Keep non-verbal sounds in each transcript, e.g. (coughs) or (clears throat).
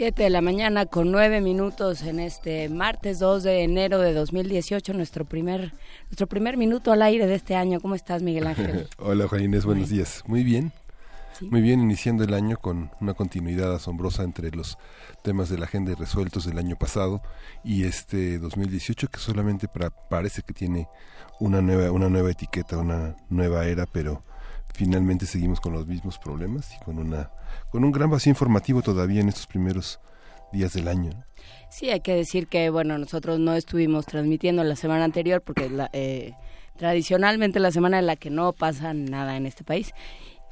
Siete de la mañana con nueve minutos en este martes 2 de enero de 2018, nuestro primer, nuestro primer minuto al aire de este año. ¿Cómo estás, Miguel Ángel? (laughs) Hola, Juan Inés, buenos días. Muy bien. Muy bien, iniciando el año con una continuidad asombrosa entre los temas de la agenda resueltos del año pasado y este 2018 que solamente parece que tiene una nueva una nueva etiqueta, una nueva era, pero finalmente seguimos con los mismos problemas y con una con un gran vacío informativo todavía en estos primeros días del año. Sí, hay que decir que bueno, nosotros no estuvimos transmitiendo la semana anterior porque la, eh, tradicionalmente la semana en la que no pasa nada en este país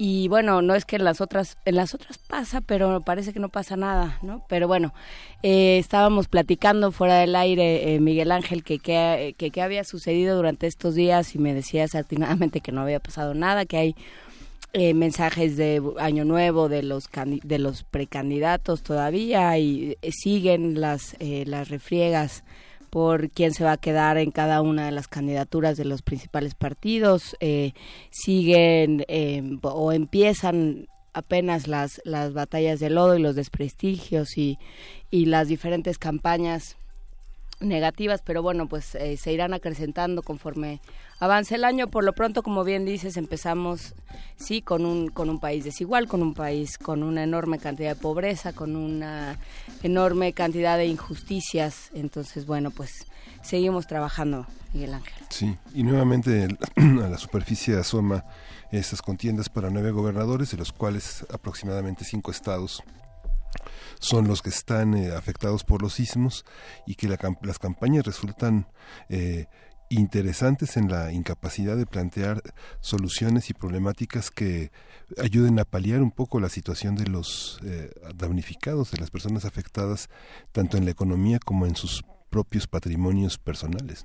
y bueno, no es que en las otras, en las otras pasa, pero parece que no pasa nada, ¿no? Pero bueno, eh, estábamos platicando fuera del aire, eh, Miguel Ángel, que qué que, había sucedido durante estos días y me decía atinadamente que no había pasado nada, que hay eh, mensajes de año nuevo de los de los precandidatos todavía y siguen las las refriegas por quién se va a quedar en cada una de las candidaturas de los principales partidos. Eh, siguen em, o empiezan apenas las, las batallas de lodo y los desprestigios y, y las diferentes campañas negativas, pero bueno, pues eh, se irán acrecentando conforme avance el año. Por lo pronto, como bien dices, empezamos sí con un con un país desigual, con un país con una enorme cantidad de pobreza, con una enorme cantidad de injusticias. Entonces, bueno, pues seguimos trabajando, Miguel Ángel. Sí, y nuevamente (clears throat) a la superficie asoma estas contiendas para nueve gobernadores, de los cuales aproximadamente cinco estados son los que están eh, afectados por los sismos y que las campañas resultan eh, interesantes en la incapacidad de plantear soluciones y problemáticas que ayuden a paliar un poco la situación de los eh, damnificados, de las personas afectadas, tanto en la economía como en sus propios patrimonios personales.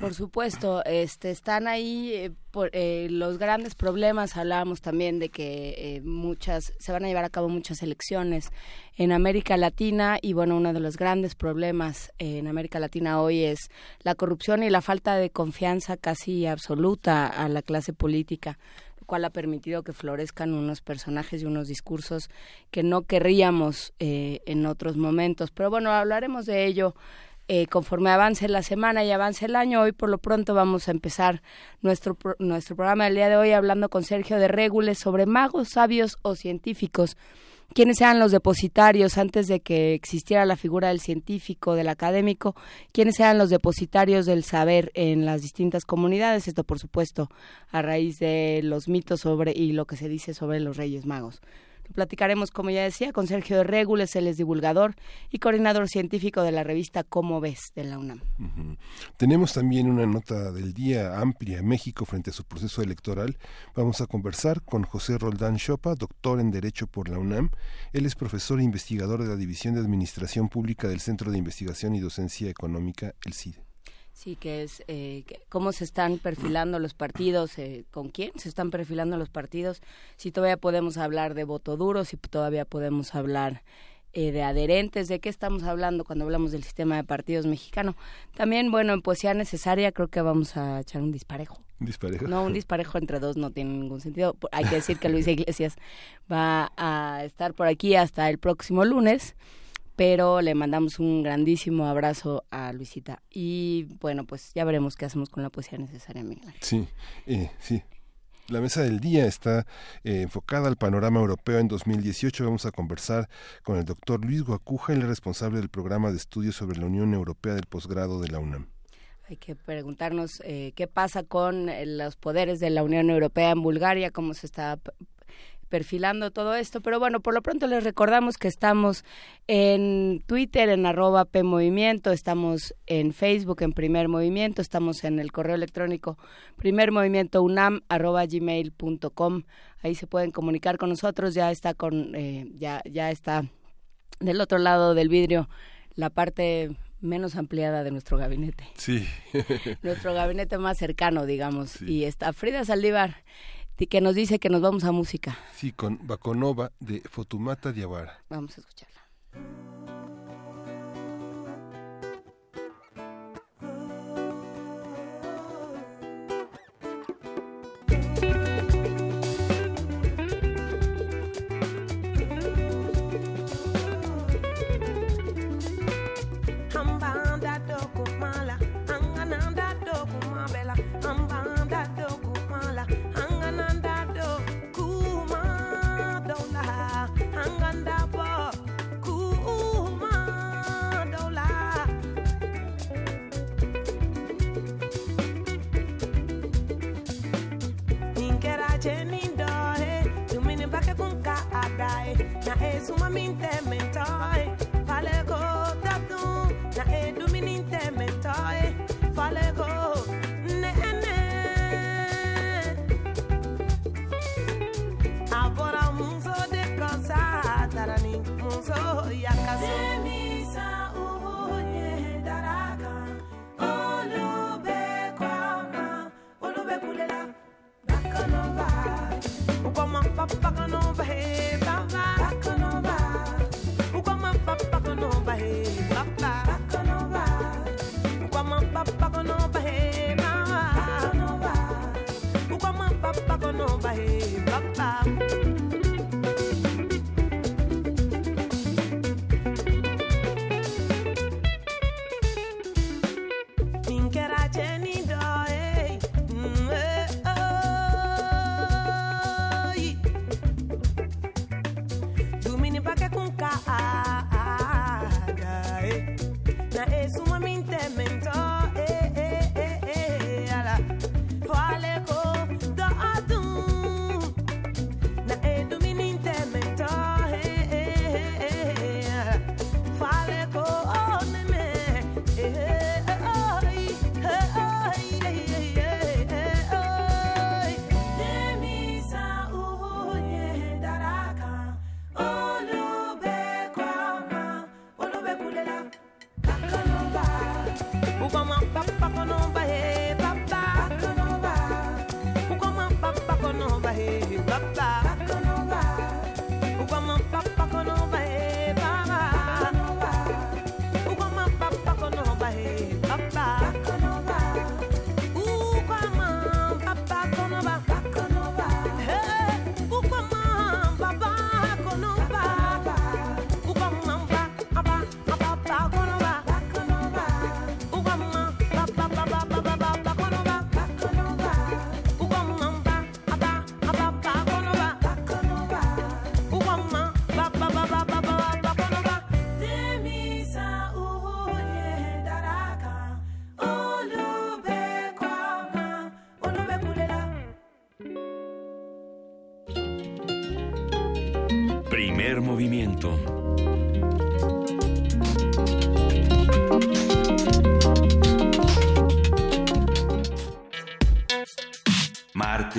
Por supuesto, este, están ahí eh, por, eh, los grandes problemas. Hablábamos también de que eh, muchas se van a llevar a cabo muchas elecciones en América Latina y bueno, uno de los grandes problemas en América Latina hoy es la corrupción y la falta de confianza casi absoluta a la clase política lo cual ha permitido que florezcan unos personajes y unos discursos que no querríamos en otros momentos. Pero bueno, hablaremos de ello eh, conforme avance la semana y avance el año. Hoy por lo pronto vamos a empezar nuestro, nuestro programa del día de hoy hablando con Sergio de Régules sobre magos, sabios o científicos. ¿Quiénes eran los depositarios antes de que existiera la figura del científico, del académico? ¿Quiénes eran los depositarios del saber en las distintas comunidades? Esto, por supuesto, a raíz de los mitos sobre y lo que se dice sobre los Reyes Magos. Platicaremos, como ya decía, con Sergio de Régules, él es divulgador y coordinador científico de la revista Cómo ves de la UNAM. Tenemos también una nota del día amplia México frente a su proceso electoral. Vamos a conversar con José Roldán Chopa, doctor en Derecho por la UNAM. Él es profesor e investigador de la División de Administración Pública del Centro de Investigación y Docencia Económica, el CIDE. Sí, que es eh, cómo se están perfilando los partidos, eh, con quién se están perfilando los partidos, si todavía podemos hablar de voto duro, si todavía podemos hablar eh, de adherentes, de qué estamos hablando cuando hablamos del sistema de partidos mexicano. También, bueno, en poesía necesaria creo que vamos a echar un disparejo. ¿Disparejo? No, un disparejo entre dos no tiene ningún sentido. Hay que decir que Luis (laughs) Iglesias va a estar por aquí hasta el próximo lunes pero le mandamos un grandísimo abrazo a Luisita. Y bueno, pues ya veremos qué hacemos con la poesía necesaria, Miguel. Sí, eh, sí. La mesa del día está eh, enfocada al panorama europeo en 2018. Vamos a conversar con el doctor Luis Guacuja, el responsable del programa de estudios sobre la Unión Europea del posgrado de la UNAM. Hay que preguntarnos eh, qué pasa con los poderes de la Unión Europea en Bulgaria, cómo se está perfilando todo esto. Pero bueno, por lo pronto les recordamos que estamos en Twitter, en arroba PMovimiento, estamos en Facebook, en Primer Movimiento, estamos en el correo electrónico primermovimientounam arroba gmail.com. Ahí se pueden comunicar con nosotros, ya está con, eh, ya, ya está del otro lado del vidrio la parte menos ampliada de nuestro gabinete. Sí. (laughs) nuestro gabinete más cercano, digamos. Y está Frida Saldívar, que nos dice que nos vamos a música. Sí, con Baconova de Fotumata Diawara. Vamos a escucharla. sumamente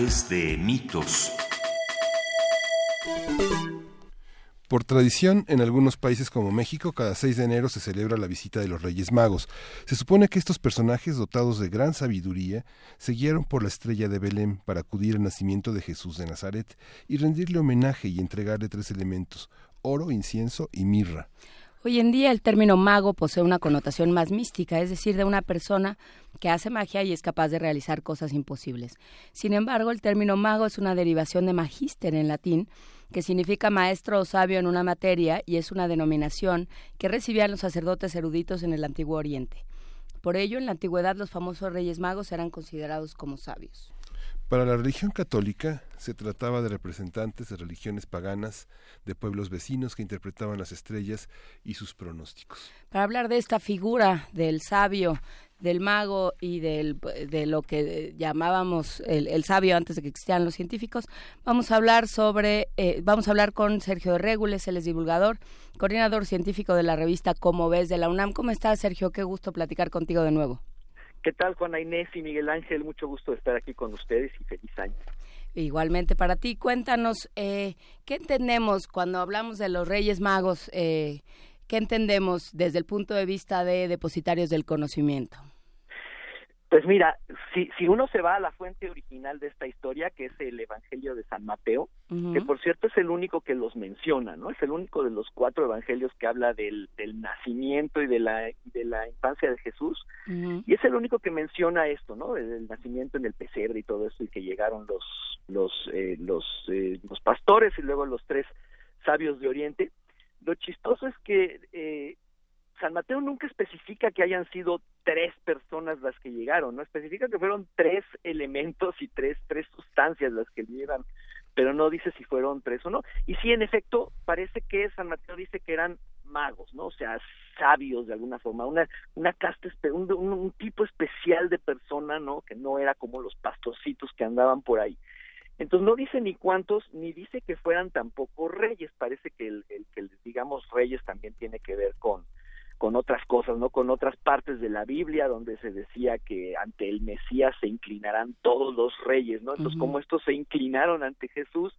de mitos. Por tradición, en algunos países como México, cada 6 de enero se celebra la visita de los Reyes Magos. Se supone que estos personajes, dotados de gran sabiduría, se guiaron por la estrella de Belén para acudir al nacimiento de Jesús de Nazaret y rendirle homenaje y entregarle tres elementos, oro, incienso y mirra. Hoy en día el término mago posee una connotación más mística, es decir, de una persona que hace magia y es capaz de realizar cosas imposibles. Sin embargo, el término mago es una derivación de magíster en latín, que significa maestro o sabio en una materia y es una denominación que recibían los sacerdotes eruditos en el Antiguo Oriente. Por ello, en la antigüedad los famosos Reyes Magos eran considerados como sabios. Para la religión católica se trataba de representantes de religiones paganas, de pueblos vecinos que interpretaban las estrellas y sus pronósticos. Para hablar de esta figura del sabio, del mago y del, de lo que llamábamos el, sabio antes de que existieran los científicos, vamos a hablar sobre, eh, vamos a hablar con Sergio Regules, él es divulgador, coordinador científico de la revista Como ves de la UNAM. ¿Cómo estás, Sergio? Qué gusto platicar contigo de nuevo. ¿Qué tal, Juana Inés y Miguel Ángel? Mucho gusto de estar aquí con ustedes y feliz año. Igualmente para ti, cuéntanos, eh, ¿qué entendemos cuando hablamos de los Reyes Magos? Eh, ¿Qué entendemos desde el punto de vista de depositarios del conocimiento? Pues mira, si, si uno se va a la fuente original de esta historia, que es el Evangelio de San Mateo, que por cierto es el único que los menciona, ¿no? Es el único de los cuatro evangelios que habla del, del nacimiento y de la, de la infancia de Jesús, y es el único que menciona esto, ¿no? El, nacimiento en el pesebre y todo esto, y que llegaron los, los, eh, los, eh, los pastores y luego los tres sabios de Oriente. Lo chistoso es que eh, San Mateo nunca especifica que hayan sido tres personas las que llegaron, no especifica que fueron tres elementos y tres tres sustancias las que llegan, pero no dice si fueron tres o no. Y sí, en efecto, parece que San Mateo dice que eran magos, ¿no? O sea, sabios de alguna forma, una una casta un, un, tipo especial de persona, ¿no? Que no era como los pastorcitos que andaban por ahí. Entonces no dice ni cuántos, ni dice que fueran tampoco reyes. Parece que el, el que les digamos reyes también tiene que ver con con otras cosas, ¿no? Con otras partes de la Biblia donde se decía que ante el Mesías se inclinarán todos los reyes, ¿no? Entonces, como estos se inclinaron ante Jesús,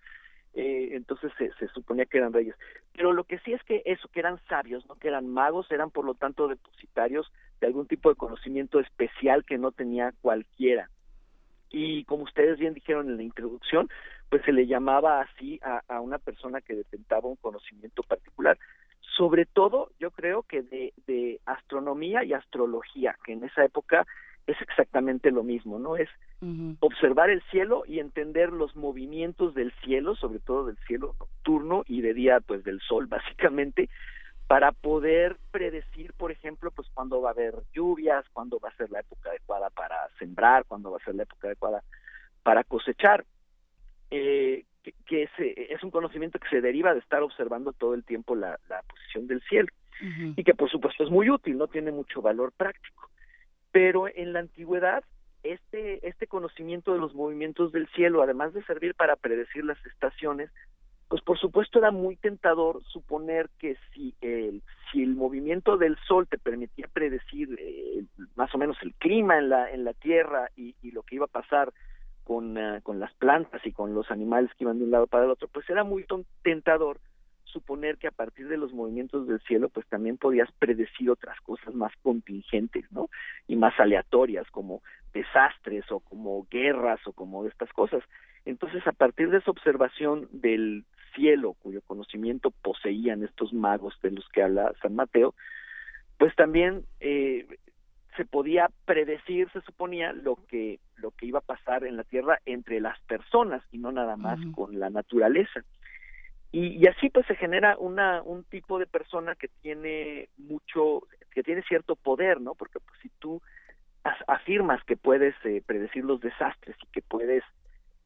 eh, entonces se, se, suponía que eran reyes. Pero lo que sí es que eso, que eran sabios, ¿no? Que eran magos, eran por lo tanto depositarios de algún tipo de conocimiento especial que no tenía cualquiera. Y como ustedes bien dijeron en la introducción, pues se le llamaba así a, a una persona que detentaba un conocimiento particular sobre todo yo creo que de, de, astronomía y astrología, que en esa época es exactamente lo mismo, ¿no? Es observar el cielo y entender los movimientos del cielo, sobre todo del cielo nocturno y de día, pues del sol, (laughs) básicamente, para poder predecir, por ejemplo, pues cuándo va a haber lluvias, cuándo va a ser la época adecuada para sembrar, cuándo va a ser la época adecuada para cosechar. Eh, que, es, es, un conocimiento que se deriva de estar observando todo el tiempo la, la posición del cielo y que por supuesto es muy útil, no tiene mucho valor práctico. Pero en la antigüedad este, este conocimiento de los movimientos del cielo, además de servir para predecir las estaciones, pues por supuesto era muy tentador suponer que si el, si el movimiento del sol te permitía predecir eh, más o menos el clima en la, en la Tierra y, lo que iba a pasar con, uh, con las plantas y con los animales que iban de un lado para el otro, pues era muy tentador suponer que a partir de los movimientos del cielo, pues también podías predecir otras cosas más contingentes, ¿no? Y más aleatorias, como desastres o como guerras o como estas cosas. Entonces, a partir de esa observación del cielo, cuyo conocimiento poseían estos magos de los que habla San Mateo, pues también eh, se podía predecir, se suponía, lo que, lo que iba a pasar en la Tierra entre las personas y no nada más con la naturaleza. Y, y, así pues se genera una, un tipo de persona que tiene mucho, que tiene cierto poder, ¿no? Porque pues, si tú afirmas que puedes eh, predecir los desastres y que puedes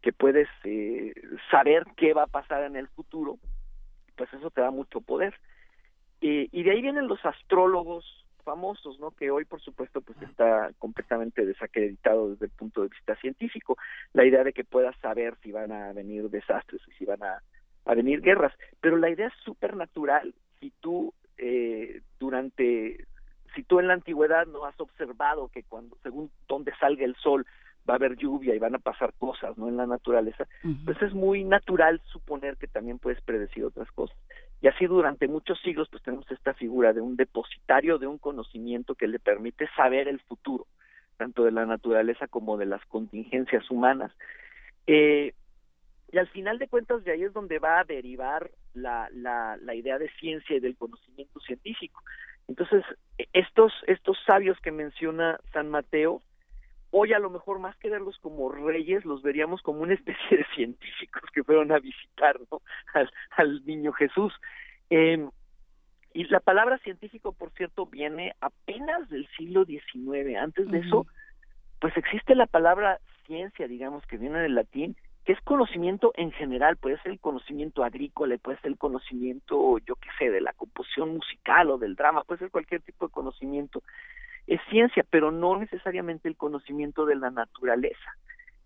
que puedes eh, saber qué va a pasar en el futuro, pues eso te da mucho poder. Eh, y de ahí vienen los astrólogos, famosos, ¿no? Que hoy, por supuesto, pues está completamente desacreditado desde el punto de vista científico. La idea de que puedas saber si van a venir desastres y si van a, a venir guerras. Pero la idea es súper natural. Si tú, eh, durante, si tú en la antigüedad no has observado que cuando, según donde salga el sol, va a haber lluvia y van a pasar cosas, ¿no? En la naturaleza, pues es muy natural suponer que también puedes predecir otras cosas. Y así durante muchos siglos pues tenemos esta figura de un depositario de un conocimiento que le permite saber el futuro, tanto de la naturaleza como de las contingencias humanas. Eh, y al final de cuentas de ahí es donde va a derivar la, la, la idea de ciencia y del conocimiento científico. Entonces, estos, estos sabios que menciona San Mateo, hoy a lo mejor más que verlos como reyes, los veríamos como una especie de científicos que fueron a visitar ¿no? al, al niño Jesús. Eh, y la palabra científico, por cierto, viene apenas del siglo XIX. Antes de eso, pues existe la palabra ciencia, digamos, que viene del latín, que es conocimiento en general, puede ser el conocimiento agrícola, puede ser el conocimiento, yo qué sé, de la composición musical o del drama, puede ser cualquier tipo de conocimiento, es ciencia, pero no necesariamente el conocimiento de la naturaleza.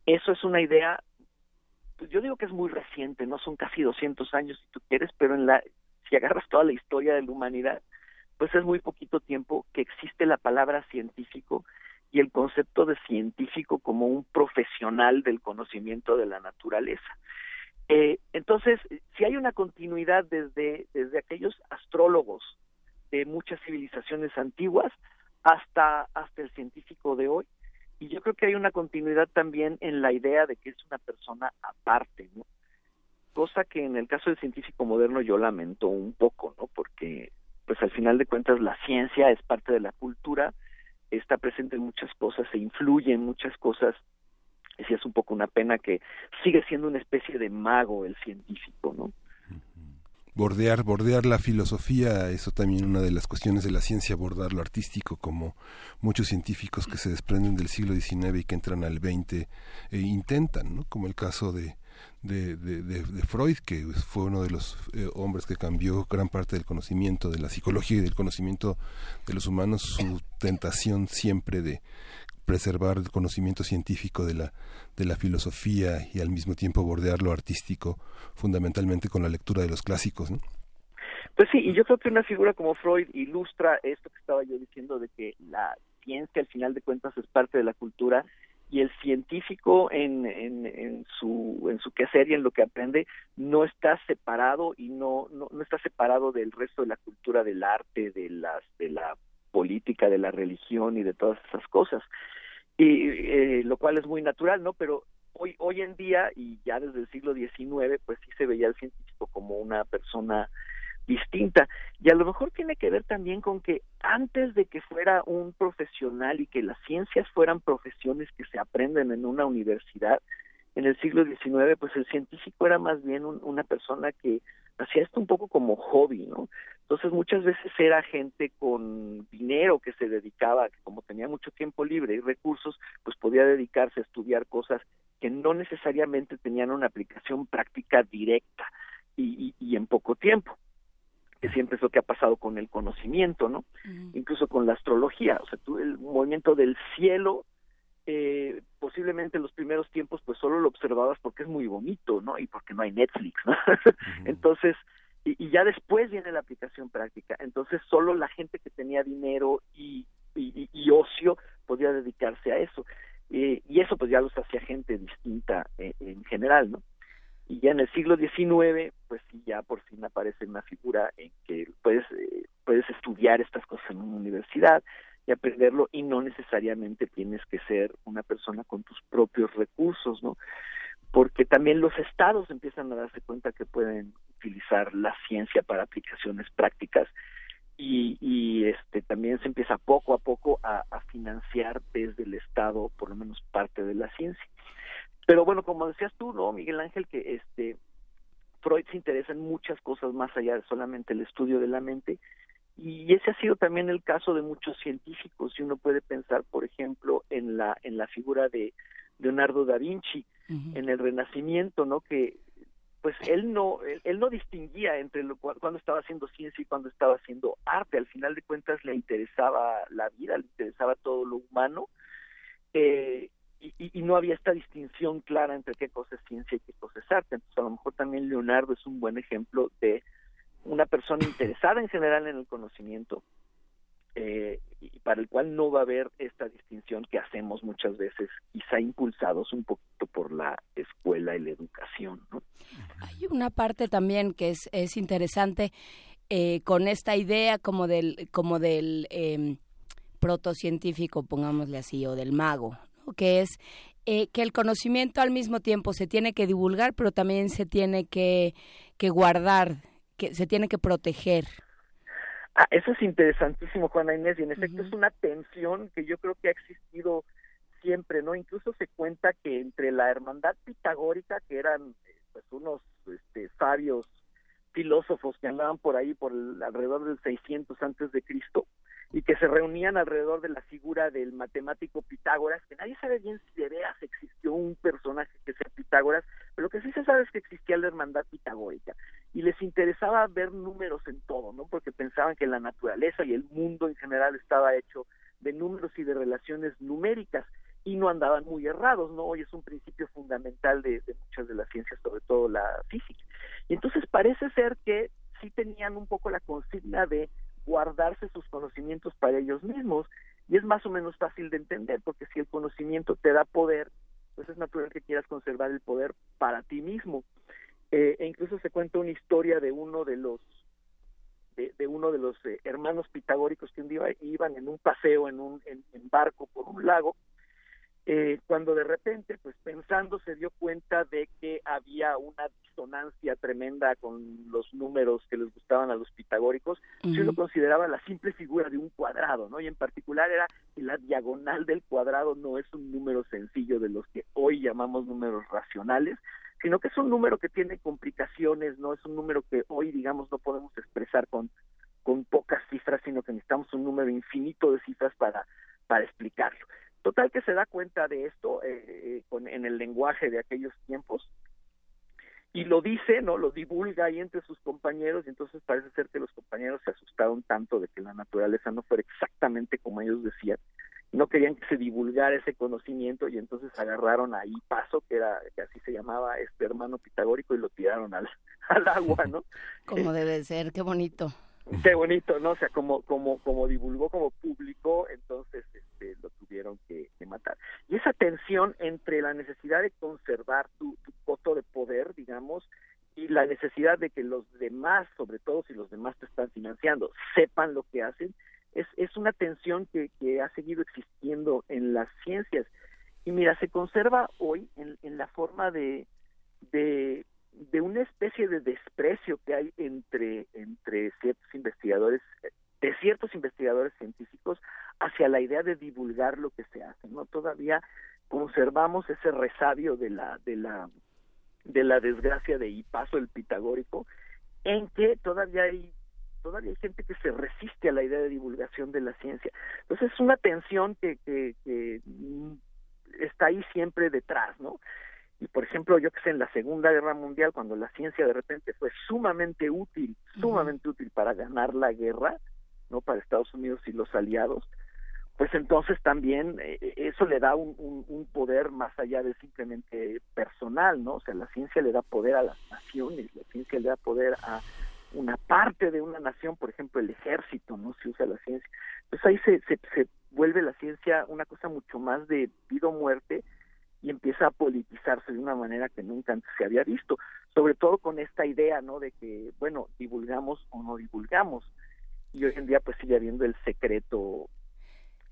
Eso es una idea, pues yo digo que es muy reciente, no son casi 200 años si tú quieres, pero en la, si agarras toda la historia de la humanidad, pues es muy poquito tiempo que existe la palabra científico y el concepto de científico como un profesional del conocimiento de la naturaleza. Eh, entonces, si hay una continuidad desde, desde aquellos astrólogos de muchas civilizaciones antiguas hasta, hasta el científico de hoy, y yo creo que hay una continuidad también en la idea de que es una persona aparte, ¿no? Cosa que en el caso del científico moderno yo lamento un poco, ¿no? Porque, pues al final de cuentas, la ciencia es parte de la cultura, está presente en muchas cosas, se influye en muchas cosas, y es un poco una pena que sigue siendo una especie de mago el científico, ¿no? Bordear, bordear la filosofía, eso también una de las cuestiones de la ciencia, abordar lo artístico, como muchos científicos que se desprenden del siglo XIX y que entran al XX e intentan, ¿no? como el caso de, de, de, Freud, que fue uno de los eh, hombres que cambió gran parte del conocimiento de la psicología y del conocimiento de los humanos, su tentación siempre de preservar el conocimiento científico de la, de la filosofía y al mismo tiempo bordear lo artístico, fundamentalmente con la lectura de los clásicos. Pues sí, y yo creo que una figura como Freud ilustra esto que estaba yo diciendo de que la ciencia al final de cuentas es parte de la cultura y el científico en, en, en, su en su quehacer y en lo que aprende no está separado y no, no, no está separado del resto de la cultura del arte de las de la política de la religión y de todas esas cosas y eh, lo cual es muy natural no pero hoy hoy en día y ya desde el siglo XIX pues sí se veía al científico como una persona distinta. Y a lo mejor tiene que ver también con que antes de que fuera un profesional y que las ciencias fueran profesiones que se aprenden en una universidad, en el siglo XIX, pues el científico era más bien una persona que hacía esto un poco como hobby, ¿no? Entonces muchas veces era gente con dinero que se dedicaba, que como tenía mucho tiempo libre y recursos, pues podía dedicarse a estudiar cosas que no necesariamente tenían una aplicación práctica directa y, y en poco tiempo que siempre es lo que ha pasado con el conocimiento, ¿no? Incluso con la astrología, o sea, tú, el movimiento del cielo, eh, posiblemente en los primeros tiempos, pues solo lo observabas porque es muy bonito, ¿no? Y porque no hay Netflix, ¿no? (laughs) Entonces, y, ya después viene la aplicación práctica. Entonces, solo la gente que tenía dinero y, y, ocio podía dedicarse a eso. Eh, y eso, pues ya los hacía gente distinta eh, en general, ¿no? y ya en el siglo XIX pues sí ya por fin aparece una figura en que puedes eh, puedes estudiar estas cosas en una universidad y aprenderlo y no necesariamente tienes que ser una persona con tus propios recursos no porque también los estados empiezan a darse cuenta que pueden utilizar la ciencia para aplicaciones prácticas y, este también se empieza poco a poco a, financiar desde el estado por lo menos parte de la ciencia pero bueno, como decías tú, ¿no, Miguel Ángel? Que este Freud se interesa en muchas cosas más allá de solamente el estudio de la mente. Y ese ha sido también el caso de muchos científicos. Y uno puede pensar, por ejemplo, en la, en la figura de Leonardo da Vinci, en el Renacimiento, ¿no? Que pues él no él, no distinguía entre lo, cuando estaba haciendo ciencia y cuando estaba haciendo arte al final de cuentas le interesaba la vida le interesaba todo lo humano eh, y, y, no había esta distinción clara entre qué cosa es ciencia y qué cosa es arte. Entonces, a lo mejor también Leonardo es un buen ejemplo de una persona interesada en general en el conocimiento eh, y para el cual no va a haber esta distinción que hacemos muchas veces, quizá impulsados un poquito por la escuela y la educación. Hay una parte también que es, es interesante eh, con esta idea como del, como del eh, protocientífico, pongámosle así, o del mago, que es eh, que el conocimiento al mismo tiempo se tiene que divulgar, pero también se tiene que, que guardar, que se tiene que proteger. Ah, eso es interesantísimo, Juana Inés, y en efecto es una tensión que yo creo que ha existido siempre, ¿no? Incluso se cuenta que entre la hermandad pitagórica, que eran pues unos este, sabios filósofos que andaban por ahí por alrededor del 600 antes de Cristo, y que se reunían alrededor de la figura del matemático Pitágoras, que nadie sabe bien si de veras existió un personaje que sea Pitágoras, pero lo que sí se sabe es que existía la hermandad pitagórica y les interesaba ver números en todo, ¿no? Porque pensaban que la naturaleza y el mundo en general estaba hecho de números y de relaciones numéricas y no andaban muy errados, ¿no? Hoy es un principio fundamental de, de muchas de las ciencias, sobre todo la física. Y entonces parece ser que sí tenían un poco la consigna de guardarse sus conocimientos para ellos mismos y es más o menos fácil de entender porque si el conocimiento te da poder pues es natural que quieras conservar el poder para ti mismo. Eh, e incluso se cuenta una historia de uno de los de, uno de los eh, hermanos pitagóricos que un día iban en un paseo en un en barco por un lago eh, cuando de repente, pues pensando, se dio cuenta de que había una disonancia tremenda con los números que les gustaban a los pitagóricos, uh lo consideraba la simple figura de un cuadrado, ¿no? Y en particular era que la diagonal del cuadrado no es un número sencillo de los que hoy llamamos números racionales, sino que es un número que tiene complicaciones, no es un número que hoy, digamos, no podemos expresar con, con pocas cifras, sino que necesitamos un número infinito de cifras para, para explicarlo. Total que se da cuenta de esto eh, eh, con, en el lenguaje de aquellos tiempos y lo dice, ¿no? Lo divulga ahí entre sus compañeros y entonces parece ser que los compañeros se asustaron tanto de que la naturaleza no fuera exactamente como ellos decían, no querían que se divulgara ese conocimiento y entonces agarraron ahí Paso, que era que así se llamaba este hermano pitagórico y lo tiraron al, (laughs) al agua, ¿no? (laughs) Como debe ser, qué bonito. Qué bonito, ¿no? O sea, como como como divulgó, como publicó, entonces este, lo tuvieron que, matar. Y esa tensión entre la necesidad de conservar tu, tu voto de poder, digamos, y la necesidad de que los demás, sobre todo si los demás te están financiando, sepan lo que hacen, es, es una tensión que, que ha seguido existiendo en las ciencias. Y mira, se conserva hoy en, en la forma de, de de una especie de desprecio que hay entre entre ciertos investigadores de ciertos investigadores científicos hacia la idea de divulgar lo que se hace no todavía conservamos ese resabio de la de la de la desgracia de Hipaso el pitagórico en que todavía hay todavía hay gente que se resiste a la idea de divulgación de la ciencia. Entonces es una tensión que, que, que está ahí siempre detrás no y por ejemplo, yo que sé, en la Segunda Guerra Mundial, cuando la ciencia de repente fue sumamente útil, sumamente útil para ganar la guerra, ¿no? Para Estados Unidos y los aliados, pues entonces también eh, eso le da un, un, poder más allá de simplemente personal, ¿no? O sea, la ciencia le da poder a las naciones, la ciencia le da poder a una parte de una nación, por ejemplo, el ejército, ¿no? Se usa la ciencia. Pues ahí se, se, se vuelve la ciencia una cosa mucho más de vida o muerte, y empieza a politizarse de una manera que nunca antes se había visto, sobre todo con esta idea, ¿no? De que, bueno, divulgamos o no divulgamos. Y hoy en día pues sigue habiendo el secreto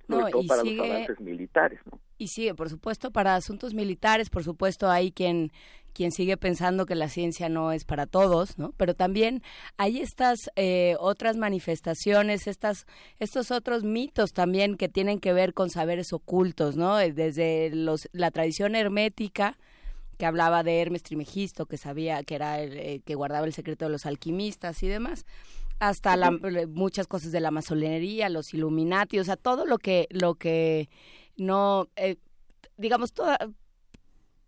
sobre todo para los avances militares, ¿no? Y sigue, por supuesto, para asuntos militares, por supuesto, hay quien quien sigue pensando que la ciencia no es para todos, ¿no? Pero también hay estas eh, otras manifestaciones, estas, estos otros mitos también que tienen que ver con saberes ocultos, ¿no? Eh, desde los, la tradición hermética, que hablaba de Hermes Trimegisto, que sabía que era el eh, que guardaba el secreto de los alquimistas y demás, hasta muchas cosas de la masonería, los Illuminati, o sea, todo lo que lo que no digamos toda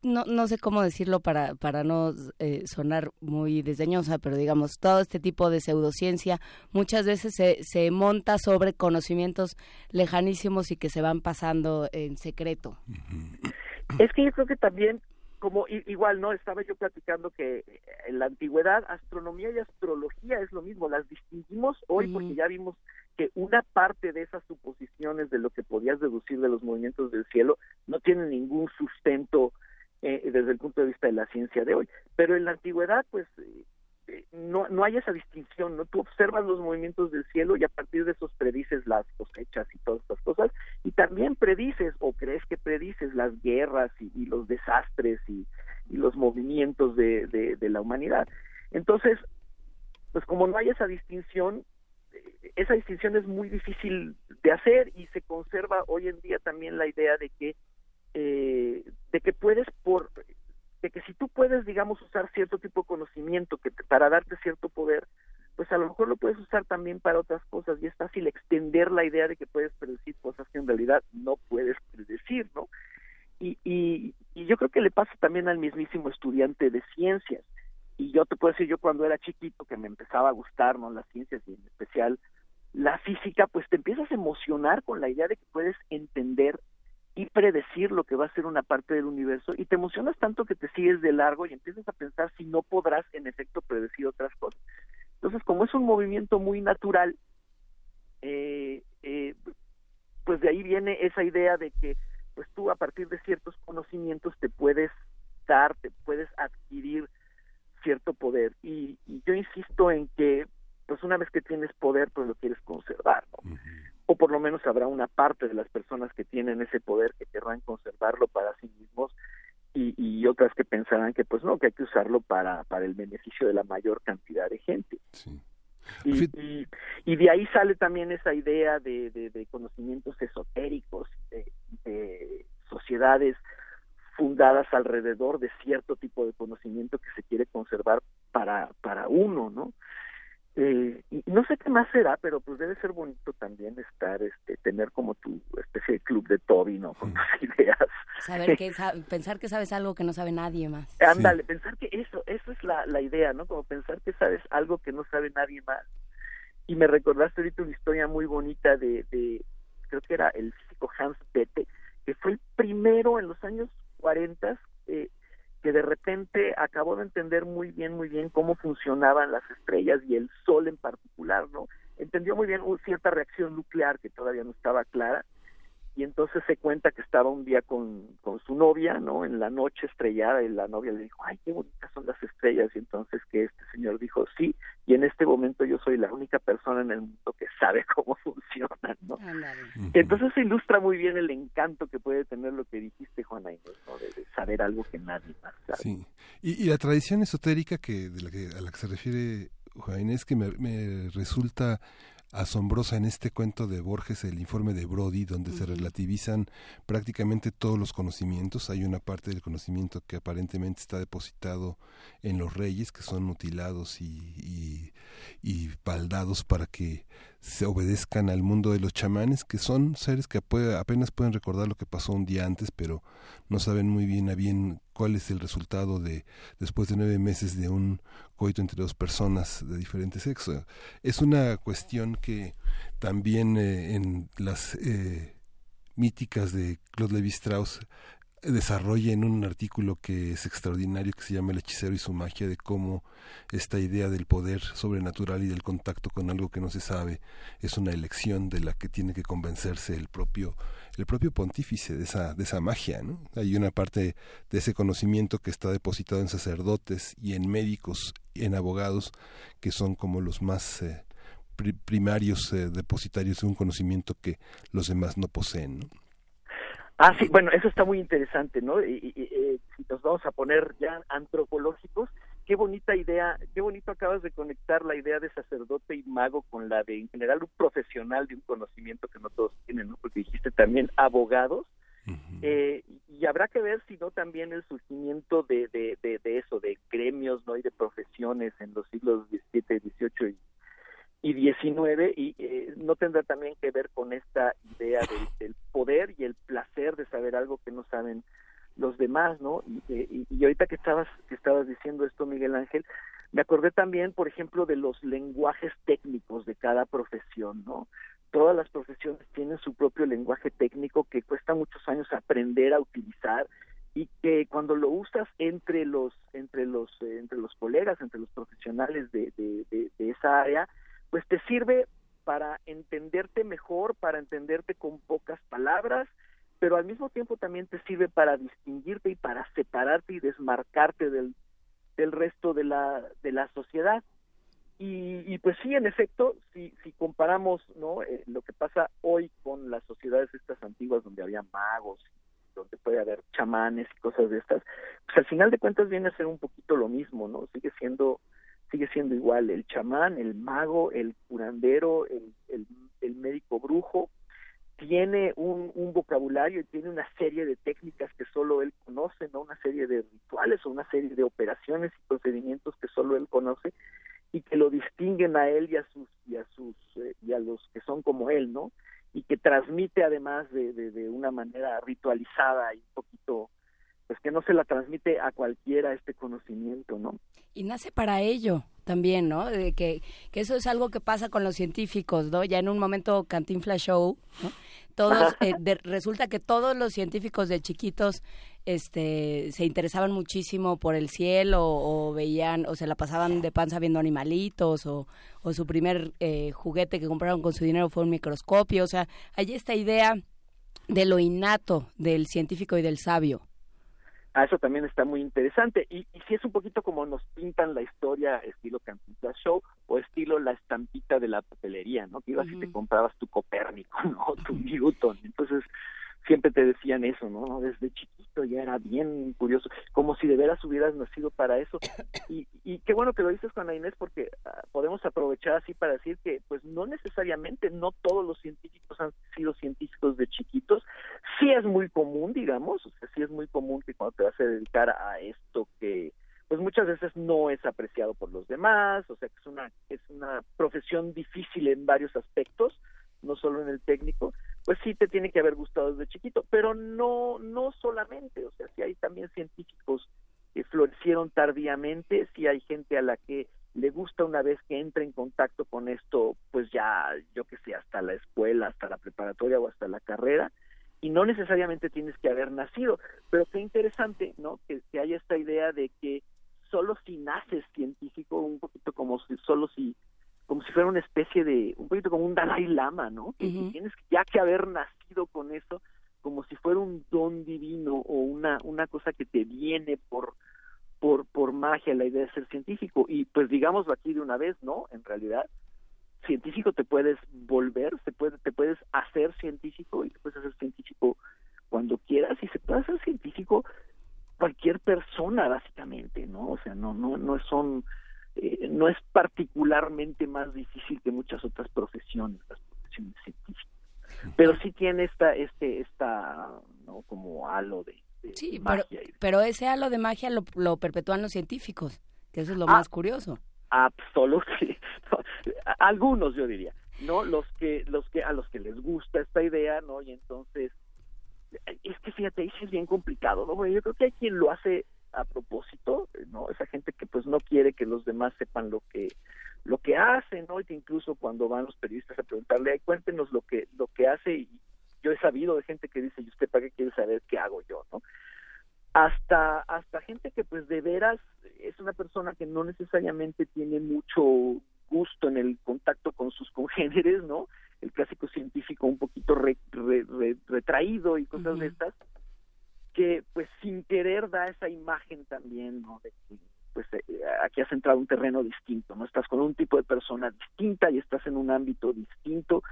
no, no sé cómo decirlo para, para no eh, sonar muy desdeñosa, pero digamos, todo este tipo de pseudociencia muchas veces se, se monta sobre conocimientos lejanísimos y que se van pasando en secreto. Es que yo creo que también, como igual, ¿no? Estaba yo platicando que en la antigüedad astronomía y astrología es lo mismo, las distinguimos hoy porque ya vimos que una parte de esas suposiciones de lo que podías deducir de los movimientos del cielo no tienen ningún sustento eh, desde el punto de vista de la ciencia de hoy. Pero en la antigüedad, pues, eh, no, no hay esa distinción, ¿no? Tú observas los movimientos del cielo y a partir de esos predices las cosechas y todas estas cosas, y también predices, o crees que predices las guerras y, los desastres y, los movimientos de, de, la humanidad. Entonces, pues como no hay esa distinción, eh, esa distinción es muy difícil de hacer y se conserva hoy en día también la idea de que eh, de que puedes por de que si tú puedes digamos usar cierto tipo de conocimiento para darte cierto poder pues a lo mejor lo puedes usar también para otras cosas y es fácil extender la idea de que puedes predecir cosas que en realidad no puedes predecir no y, y, yo creo que le pasa también al mismísimo estudiante de ciencias. Y yo te puedo decir, yo cuando era chiquito, que me empezaba a gustar, ¿no? Las ciencias y en especial la física, pues te empiezas a emocionar con la idea de que puedes entender y predecir lo que va a ser una parte del universo y te emocionas tanto que te sigues de largo y empiezas a pensar si no podrás en efecto predecir otras cosas. Entonces, como es un movimiento muy natural, eh, eh, pues de ahí viene esa idea de que pues tú a partir de ciertos conocimientos te puedes dar, te puedes adquirir cierto poder. Y, yo insisto en que pues una vez que tienes poder pues lo quieres conservar o por lo menos habrá una parte de las personas que tienen ese poder que querrán conservarlo para sí mismos y, y otras que pensarán que pues no que hay que usarlo para para el beneficio de la mayor cantidad de gente y, y, de ahí sale también esa idea de, de, conocimientos esotéricos, de, sociedades fundadas alrededor de cierto tipo de conocimiento que se quiere conservar para, para uno, ¿no? Eh, y no sé qué más será, pero pues debe ser bonito también estar, este, tener como tu especie de club de Toby, ¿no? Con tus (laughs) ideas. Saber que, pensar que sabes algo que no sabe nadie más. Ándale, pensar que eso, eso es la, la idea, ¿no? Como pensar que sabes algo que no sabe nadie más. Y me recordaste ahorita una historia muy bonita de, de creo que era el físico Hans Bethe, que fue el primero en los años 40 eh, que de repente acabó de entender muy bien, muy bien cómo funcionaban las estrellas y el Sol en particular, ¿no? Entendió muy bien cierta reacción nuclear que todavía no estaba clara y entonces se cuenta que estaba un día con, con su novia, ¿no? En la noche estrellada y la novia le dijo, ay, qué bonitas son las estrellas y entonces que este señor dijo, sí, y en este momento yo soy la única persona en el mundo que sabe (laughs) cómo funcionan, ¿no? Entonces se ilustra muy bien el encanto que puede tener lo que dijiste, Juana Inés, ¿no? De, saber algo que nadie más sabe. Sí, y, la tradición esotérica que, de la que, a la que se refiere Juana Inés que me, me resulta asombrosa en este cuento de Borges, el informe de Brody, donde se relativizan prácticamente todos los conocimientos. Hay una parte del conocimiento que aparentemente está depositado en los reyes, que son mutilados y, y, y baldados para que se obedezcan al mundo de los chamanes, que son seres que apenas pueden recordar lo que pasó un día antes, pero no saben muy bien a bien cuál es el resultado de después de nueve meses de un coito entre dos personas de diferente sexo. Es una cuestión que también eh, en las eh, míticas de Claude Levi Strauss desarrolla en un artículo que es extraordinario que se llama El hechicero y su magia de cómo esta idea del poder sobrenatural y del contacto con algo que no se sabe es una elección de la que tiene que convencerse el propio el propio pontífice de esa de esa magia ¿no? hay una parte de ese conocimiento que está depositado en sacerdotes y en médicos y en abogados que son como los más eh, primarios eh, depositarios de un conocimiento que los demás no poseen ¿no? Ah, sí, bueno, eso está muy interesante, ¿no? Y, eh, si nos vamos a poner ya antropológicos, qué bonita idea, qué bonito acabas de conectar la idea de sacerdote y mago con la de, en general, un profesional de un conocimiento que no todos tienen, ¿no? Porque dijiste también abogados, eh, y habrá que ver si no también el surgimiento de, de, de, de, eso, de gremios, ¿no? Y de profesiones en los siglos XVII, XVIII y y 19 y eh, no tendrá también que ver con esta idea del, poder y el placer de saber algo que no saben los demás, ¿no? Y, y, ahorita que estabas que estabas diciendo esto, Miguel Ángel, me acordé también, por ejemplo, de los lenguajes técnicos de cada profesión, ¿no? Todas las profesiones tienen su propio lenguaje técnico que cuesta muchos años aprender a utilizar y que cuando lo usas entre los entre los eh, entre los colegas, entre los profesionales de, de, de esa área, pues te sirve para entenderte mejor, para entenderte con pocas palabras, pero al mismo tiempo también te sirve para distinguirte y para separarte y desmarcarte del, del resto de la, de la sociedad. Y, y pues sí, en efecto, si, si comparamos ¿no? Eh, lo que pasa hoy con las sociedades estas antiguas donde había magos, donde puede haber chamanes y cosas de estas, pues al final de cuentas viene a ser un poquito lo mismo, ¿no? Sigue siendo sigue siendo igual el chamán, el mago, el curandero, el, médico brujo, tiene un, un, vocabulario y tiene una serie de técnicas que solo él conoce, ¿no? Una serie de rituales o una serie de operaciones y procedimientos que solo él conoce y que lo distinguen a él y a sus y a sus eh, y a los que son como él, ¿no? Y que transmite además de, de, de una manera ritualizada y un poquito pues que no se la transmite a cualquiera este conocimiento, ¿no? Y nace para ello también, ¿no? De que, que eso es algo que pasa con los científicos, ¿no? Ya en un momento Cantinflas Show, ¿no? Todos, eh, resulta que todos los científicos de chiquitos este, se interesaban muchísimo por el cielo o, veían o se la pasaban de panza viendo animalitos o, o su primer eh, juguete que compraron con su dinero fue un microscopio. O sea, hay esta idea de lo innato del científico y del sabio. Ah, eso también está muy interesante. Y, y si es un poquito como nos pintan la historia estilo Cantinflas Show o estilo la estampita de la papelería, ¿no? Que ibas y te comprabas tu Copérnico, (laughs) ¿no? Tu (laughs) Newton. Entonces, siempre te decían eso, ¿no? Desde chiquito ya era bien curioso, como si de veras hubieras nacido para eso. Y, y qué bueno que lo dices, Juana Inés, porque ah, podemos aprovechar así para decir que, pues no necesariamente, no todos los científicos han sido científicos de chiquitos. Sí es muy común, digamos, o sea, sí es muy común que cuando te vas a dedicar a esto que pues muchas veces no es apreciado por los demás, o sea que es una es una profesión difícil en varios aspectos, no solo en el técnico, pues sí te tiene que haber gustado desde chiquito, pero no, no solamente, o sea, si hay también científicos que florecieron tardíamente, si hay gente a la que le gusta una vez que entra en contacto con esto, pues ya, yo que sé, hasta la escuela, hasta la preparatoria o hasta la carrera, y no necesariamente tienes que haber nacido, pero qué interesante, ¿no? Que, que haya esta idea de que solo si naces científico, un poquito como si solo si como si fuera una especie de, un poquito como un Dalai Lama, ¿no? Que tienes ya que haber nacido con eso, como si fuera un don divino o una, una cosa que te viene por, por, por magia la idea de ser científico. Y pues digámoslo aquí de una vez, ¿no? En realidad, científico te puedes volver, te, puede, te puedes hacer científico y te puedes hacer científico cuando quieras y se puede hacer científico cualquier persona básicamente, ¿no? O sea, no, no, no son eh, no es particularmente más difícil que muchas otras profesiones, las profesiones científicas. Pero sí tiene esta, este, esta, ¿no? Como halo de, sí, magia. Pero, ese halo de magia lo, perpetúan los científicos, que eso es lo ah, más curioso. Absolutamente. (laughs) Algunos, yo diría, ¿no? Los que, los que, a los que les gusta esta idea, ¿no? Y entonces, es que fíjate, es bien complicado, ¿no? yo creo que hay quien lo hace a propósito, ¿no? Esa gente que pues no quiere que los demás sepan lo que lo que hace, ¿no? Y que incluso cuando van los periodistas a preguntarle, Ay, cuéntenos lo que lo que hace y yo he sabido de gente que dice, "¿Y usted para qué quiere saber qué hago yo?", ¿no? Hasta hasta gente que pues de veras es una persona que no necesariamente tiene mucho gusto en el contacto con sus (laughs) congéneres, ¿no? El clásico científico un poquito retraído y cosas de estas pues sin querer da esa imagen también, ¿no? De que pues eh, aquí has entrado a un terreno distinto, ¿no? Estás con un tipo de persona distinta y estás en un ámbito distinto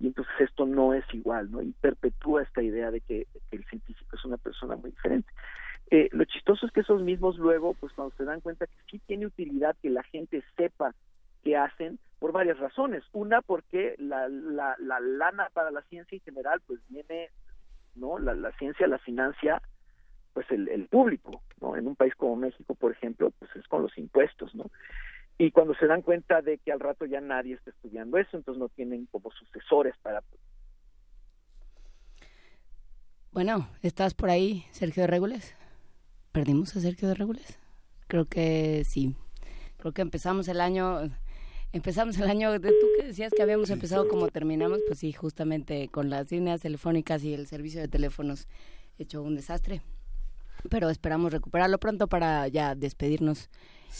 y entonces esto no es igual, ¿no? Y perpetúa esta idea de que, el científico es una persona muy diferente. Eh, lo chistoso es que esos mismos luego, pues cuando se dan cuenta que sí tiene utilidad que la gente sepa qué hacen, por varias razones. Una, porque la, la, la lana para la ciencia en general, pues viene ¿no? La, la ciencia la financia pues el, el público, ¿no? En un país como México, por ejemplo, pues es con los impuestos, ¿no? Y cuando se dan cuenta de que al rato ya nadie está estudiando eso, entonces no tienen como sucesores para... Bueno, ¿estás por ahí, Sergio de Regules? ¿Perdimos a Sergio de Regules? Creo que sí. Creo que empezamos el año empezamos el año, de tú que decías que habíamos empezado como terminamos, pues sí, justamente con las líneas telefónicas y el servicio de teléfonos hecho un desastre. Pero esperamos recuperarlo pronto para ya despedirnos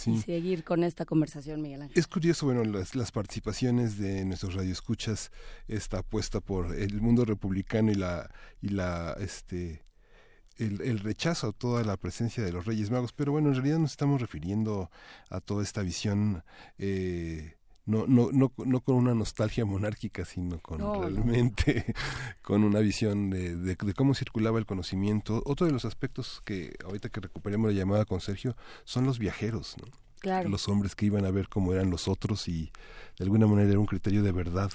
y seguir con esta conversación, Miguel Ángel. Es curioso, bueno, las, las participaciones de nuestros radioescuchas, esta apuesta por el mundo republicano y la, y la, este, el, el, rechazo a toda la presencia de los Reyes Magos, pero bueno, en realidad nos estamos refiriendo a toda esta visión eh, no, no, no, no con una nostalgia monárquica, sino con realmente (laughs) con una visión de, de, cómo circulaba el conocimiento. Otro de los aspectos que ahorita que recuperemos la llamada con Sergio son los viajeros, ¿no? los hombres que iban a ver cómo eran los otros y de alguna manera era un criterio de verdad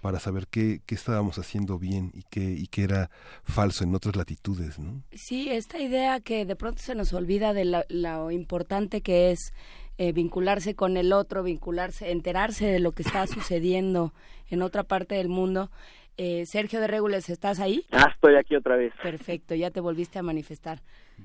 para saber qué, qué estábamos haciendo bien y qué, y qué era falso en otras latitudes. ¿no? Sí, esta idea que de pronto se nos olvida de lo importante que es eh, vincularse con el otro, vincularse, enterarse de lo que está sucediendo en otra parte del mundo. Eh, Sergio de Regules, ¿estás ahí? Ah, estoy aquí otra vez. Perfecto, ya te volviste a manifestar.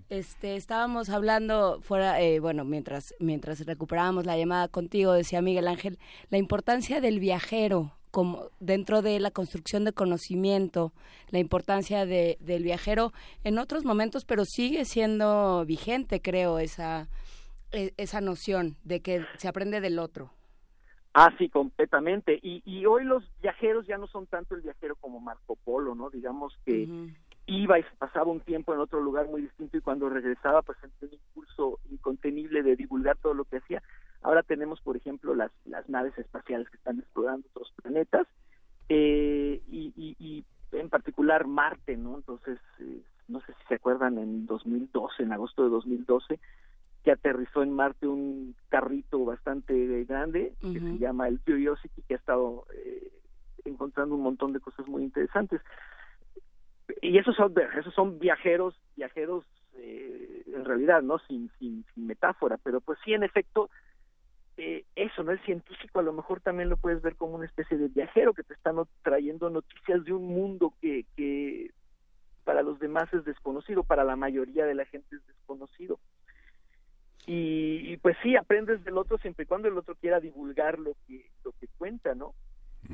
Este, estábamos hablando fuera, eh, bueno, mientras mientras recuperábamos la llamada contigo, decía Miguel Ángel, la importancia del viajero como dentro de la construcción de conocimiento, la importancia de, del viajero en otros momentos, pero sigue siendo vigente, creo, esa esa noción de que se aprende del otro. Ah, sí, completamente. Y, y hoy los viajeros ya no son tanto el viajero como Marco Polo, ¿no? Digamos que iba y pasaba un tiempo en otro lugar muy distinto y cuando regresaba pues sentía un impulso incontenible de divulgar todo lo que hacía. Ahora tenemos, por ejemplo, las, las naves espaciales que están explorando otros planetas eh, y, y, en particular Marte, ¿no? Entonces, eh, no sé si se acuerdan, en 2012, en agosto de 2012, que aterrizó en Marte un carrito bastante grande que se llama el Curiosity que ha estado eh, encontrando un montón de cosas muy interesantes. Y esos son esos son viajeros viajeros eh, en realidad no sin, sin, metáfora pero pues sí en efecto eh, eso no el científico a lo mejor también lo puedes ver como una especie de viajero que te está trayendo noticias de un mundo que que para los demás es desconocido para la mayoría de la gente es desconocido y, pues sí, aprendes del otro siempre y cuando el otro quiera divulgar lo que, lo que cuenta, ¿no?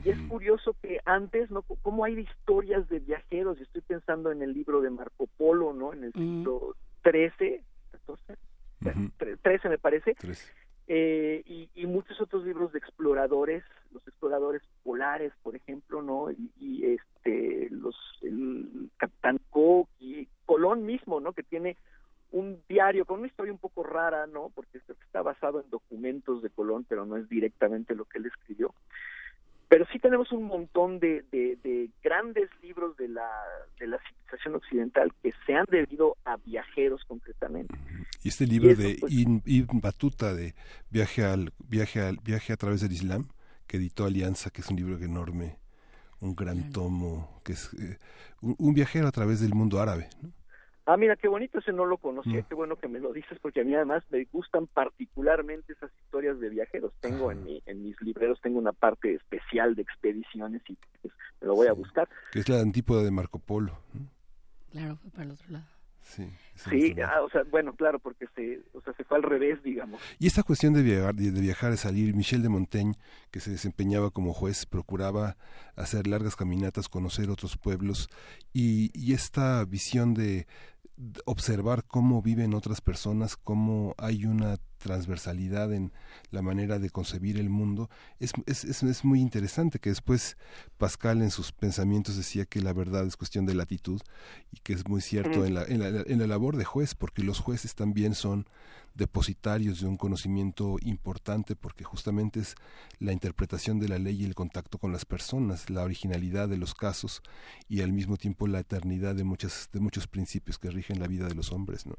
Y es curioso que antes, ¿no? Como hay historias de viajeros, y estoy pensando en el libro de Marco Polo, ¿no? En el siglo XIII, 13 me parece, eh, y, y, muchos otros libros de exploradores, los exploradores polares, por ejemplo, ¿no? Y, este, los, el Capitán Cook y Colón mismo, ¿no? Que tiene un diario con una historia un poco rara, ¿no? Porque está basado en documentos de Colón, pero no es directamente lo que él escribió. Pero sí tenemos un montón de, de, grandes libros de la, de la civilización occidental que se han debido a viajeros concretamente. Y este libro de pues, Ibn Batuta de viaje al viaje al viaje a través del Islam que editó Alianza, que es un libro enorme, un gran tomo, que es eh, un, un, viajero a través del mundo árabe. ¿no? Ah, mira, qué bonito, ese no lo conocía, mm. qué bueno que me lo dices, porque a mí además me gustan particularmente esas historias de viajeros. Tengo en, mi, en mis libreros, tengo una parte especial de expediciones y pues, me lo voy a buscar. Que es la antípoda de Marco Polo. Claro, fue para el otro lado. Sí, sí ah, o sea, bueno, claro, porque se, o sea, se fue al revés, digamos. Y esta cuestión de viajar, de, viajar, de salir, Michel de Montaigne, que se desempeñaba como juez, procuraba hacer largas caminatas, conocer otros pueblos, y, y esta visión de, observar cómo viven otras personas, cómo hay una transversalidad en la manera de concebir el mundo, es, es, es, muy interesante que después Pascal en sus pensamientos decía que la verdad es cuestión de latitud y que es muy cierto en, la, en, la, en la labor de juez, porque los jueces también son depositarios de un conocimiento importante porque justamente es la interpretación de la ley y el contacto con las personas, la originalidad de los casos y al mismo tiempo la eternidad de muchas de muchos principios que rigen la vida de los hombres, ¿no?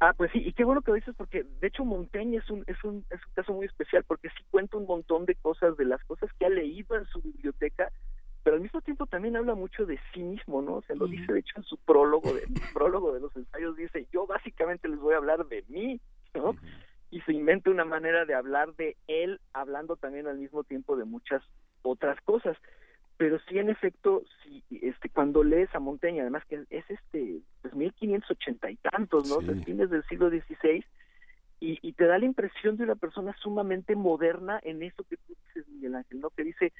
Ah, pues sí, y qué bueno que lo dices porque de hecho Montaigne es un, es un, es un caso muy especial porque sí cuenta un montón de cosas, de las cosas que ha leído en su biblioteca pero al mismo tiempo también habla mucho de sí mismo, ¿no? Se lo dice, de hecho, en su prólogo, de, (laughs) prólogo de los ensayos, dice, yo básicamente les voy a hablar de mí, ¿no? Y se inventa una manera de hablar de él, hablando también al mismo tiempo de muchas otras cosas. Pero sí, en efecto, sí, este, cuando lees a Montaigne, además que es este, pues 1580 y tantos, ¿no? Sí. fines del siglo XVI, y, y, te da la impresión de una persona sumamente moderna en eso que tú dices, Miguel Ángel, ¿no? Que dice,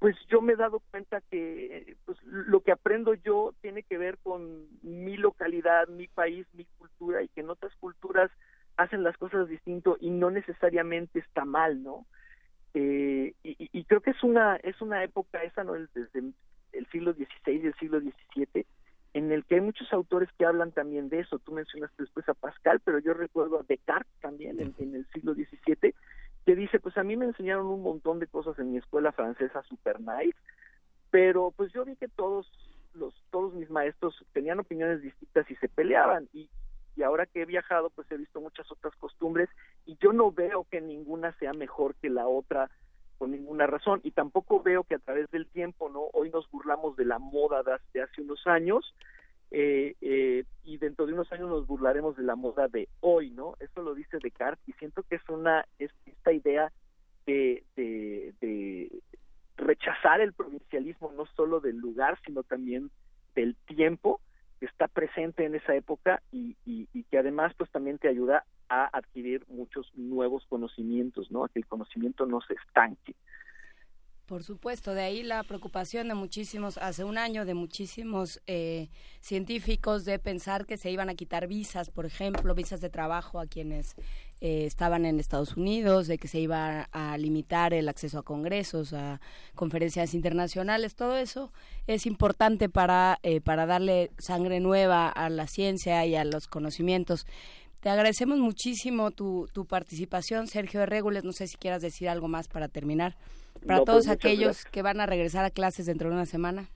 pues yo me he dado cuenta que pues, lo que aprendo yo tiene que ver con mi localidad, mi país, mi cultura y que en otras culturas hacen las cosas distinto y no necesariamente está mal, ¿no? Eh, y, y, creo que es una es una época esa, ¿no? Desde el siglo XVI y el siglo XVII en el que hay muchos autores que hablan también de eso. Tú mencionaste después a Pascal, pero yo recuerdo a Descartes también en, en el siglo XVII que dice, pues a mí me enseñaron un montón de cosas en mi escuela francesa super nice, pero pues yo vi que todos los todos mis maestros tenían opiniones distintas y se peleaban y, y ahora que he viajado pues he visto muchas otras costumbres y yo no veo que ninguna sea mejor que la otra por ninguna razón y tampoco veo que a través del tiempo no hoy nos burlamos de la moda de hace unos años eh, eh, y dentro de unos años nos burlaremos de la moda de hoy, ¿no? Eso lo dice Descartes y siento que es una es esta idea de, de, rechazar el provincialismo no solo del lugar, sino también del tiempo que está presente en esa época y, y, y, que además pues también te ayuda a adquirir muchos nuevos conocimientos, ¿no? A que el conocimiento no se estanque. Por supuesto, de ahí la preocupación de muchísimos, hace un año, de muchísimos eh, científicos de pensar que se iban a quitar visas, por ejemplo, visas de trabajo a quienes eh, estaban en Estados Unidos, de que se iba a limitar el acceso a congresos, a conferencias internacionales. Todo eso es importante para, eh, para darle sangre nueva a la ciencia y a los conocimientos. Te agradecemos muchísimo tu, tu participación, Sergio Regules. No sé si quieras decir algo más para terminar. Para todos pues, aquellos que van a regresar a clases dentro de una semana.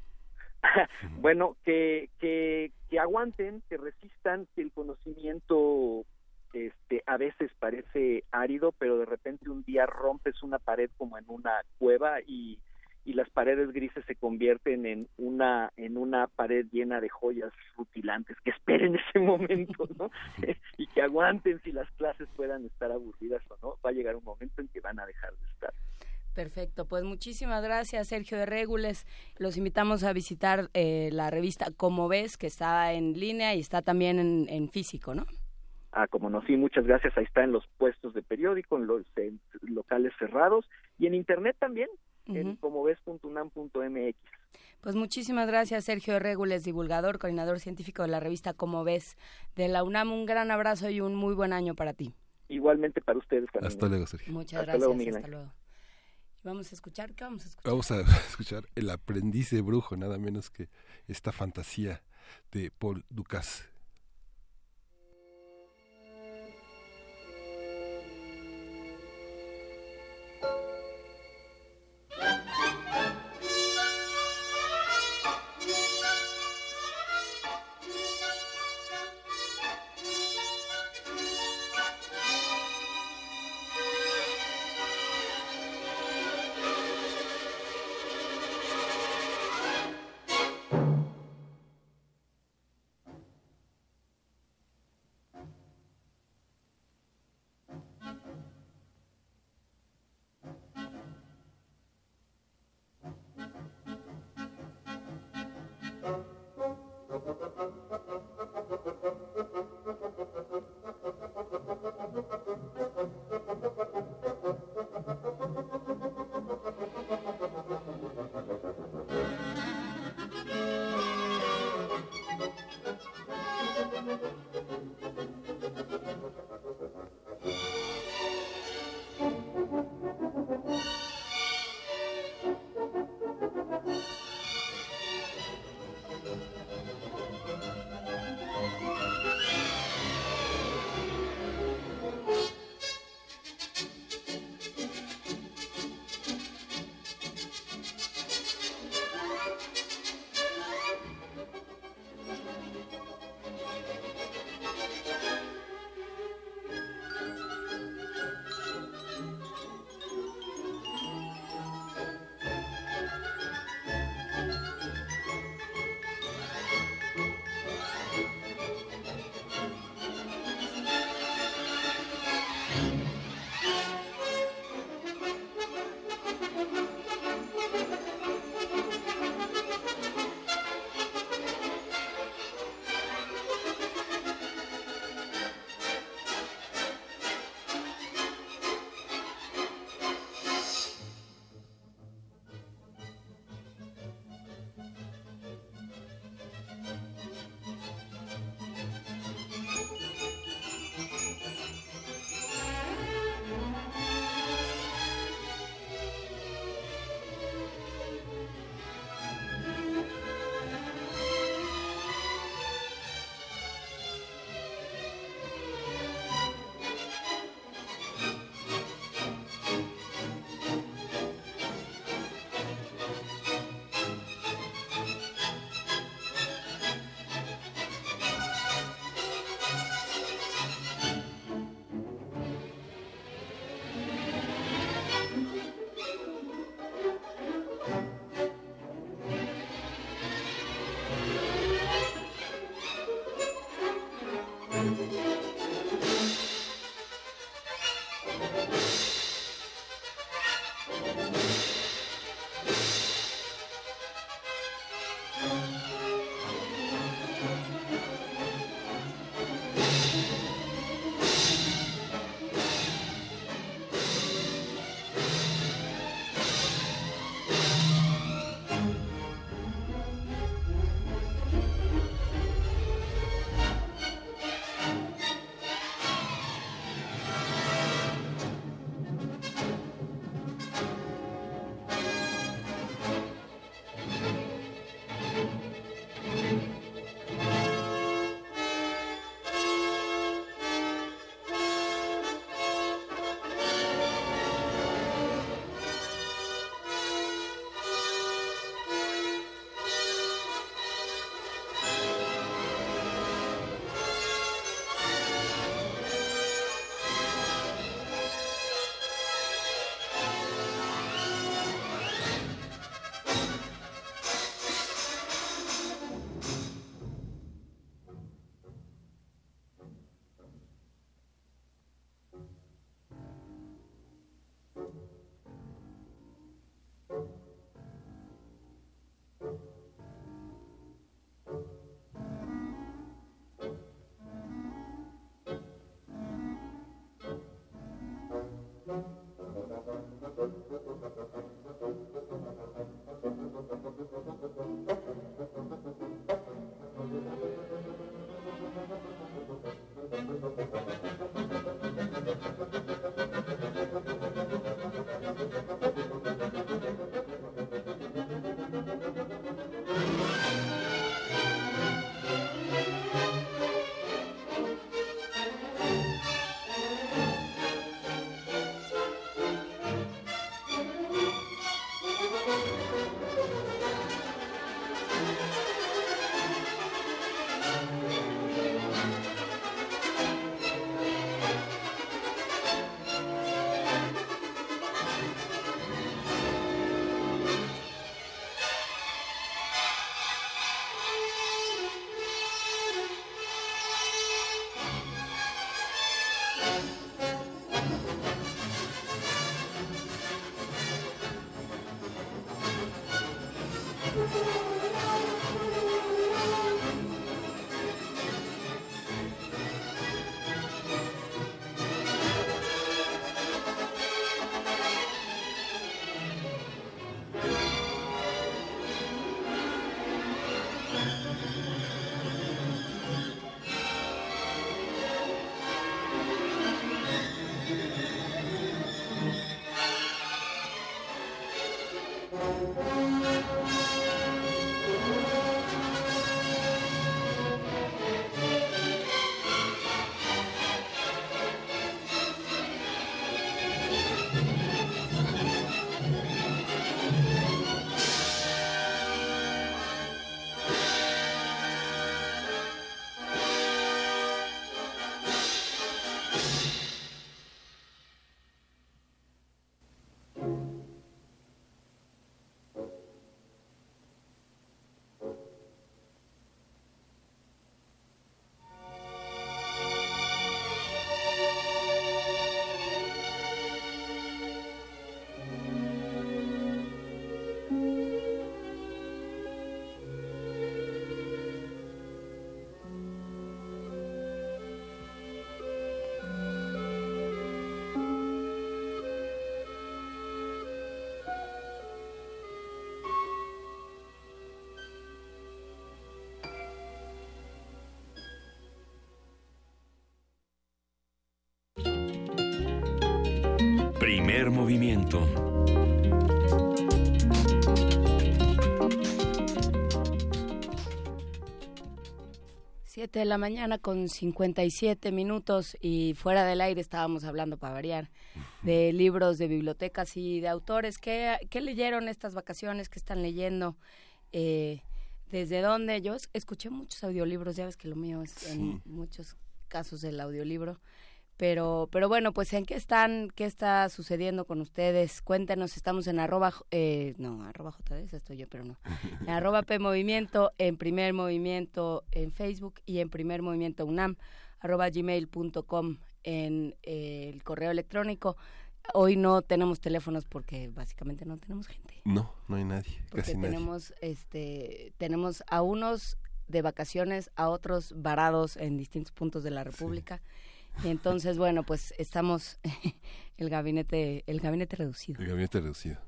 (laughs) bueno, que, que, que aguanten, que resistan, que el conocimiento este, a veces parece árido, pero de repente un día rompes una pared como en una cueva y y las paredes grises se convierten en una en una pared llena de joyas rutilantes que esperen (laughs) ese momento no (laughs) y que aguanten si las clases puedan estar aburridas o no. Va a llegar un momento en que van a dejar de estar Perfecto, pues muchísimas gracias Sergio de Regules. Los invitamos a visitar eh, la revista Como ves, que está en línea y está también en, en físico, ¿no? Ah, como no, sí, muchas gracias. Ahí está en los puestos de periódico, en los locales cerrados y en internet también en comoves.unam.mx. Pues muchísimas gracias, Sergio Regules, divulgador, coordinador científico de la revista Como Ves de la UNAM. Un gran abrazo y un muy buen año para ti. Igualmente para ustedes. Hasta luego, Sergio. Muchas gracias. hasta luego. Vamos a escuchar, ¿qué vamos a (laughs) escuchar? El aprendiz de brujo, nada menos que esta fantasía de Paul Dukas. Primer movimiento. Siete de la mañana con 57 minutos y fuera del aire estábamos hablando para variar de libros, de bibliotecas y de autores. ¿Qué, qué leyeron estas vacaciones? ¿Qué están leyendo? Eh, ¿Desde dónde? Yo escuché muchos audiolibros, ya ves que lo mío es en muchos casos el audiolibro. Pero, pero bueno, pues en qué están, qué está sucediendo con ustedes. Cuéntenos, estamos en arroba, eh, no, arroba JD, estoy yo, pero no. (laughs) En arroba P Movimiento, en Primer Movimiento en Facebook y en Primer Movimiento UNAM, arroba gmail.com en eh, el correo electrónico. Hoy no tenemos teléfonos porque básicamente no tenemos gente. No, no hay nadie, Porque casi nadie. tenemos, este, tenemos a unos de vacaciones, a otros varados en distintos puntos de la República. Y entonces, bueno, pues estamos (laughs) el gabinete, el gabinete reducido. El gabinete reducido.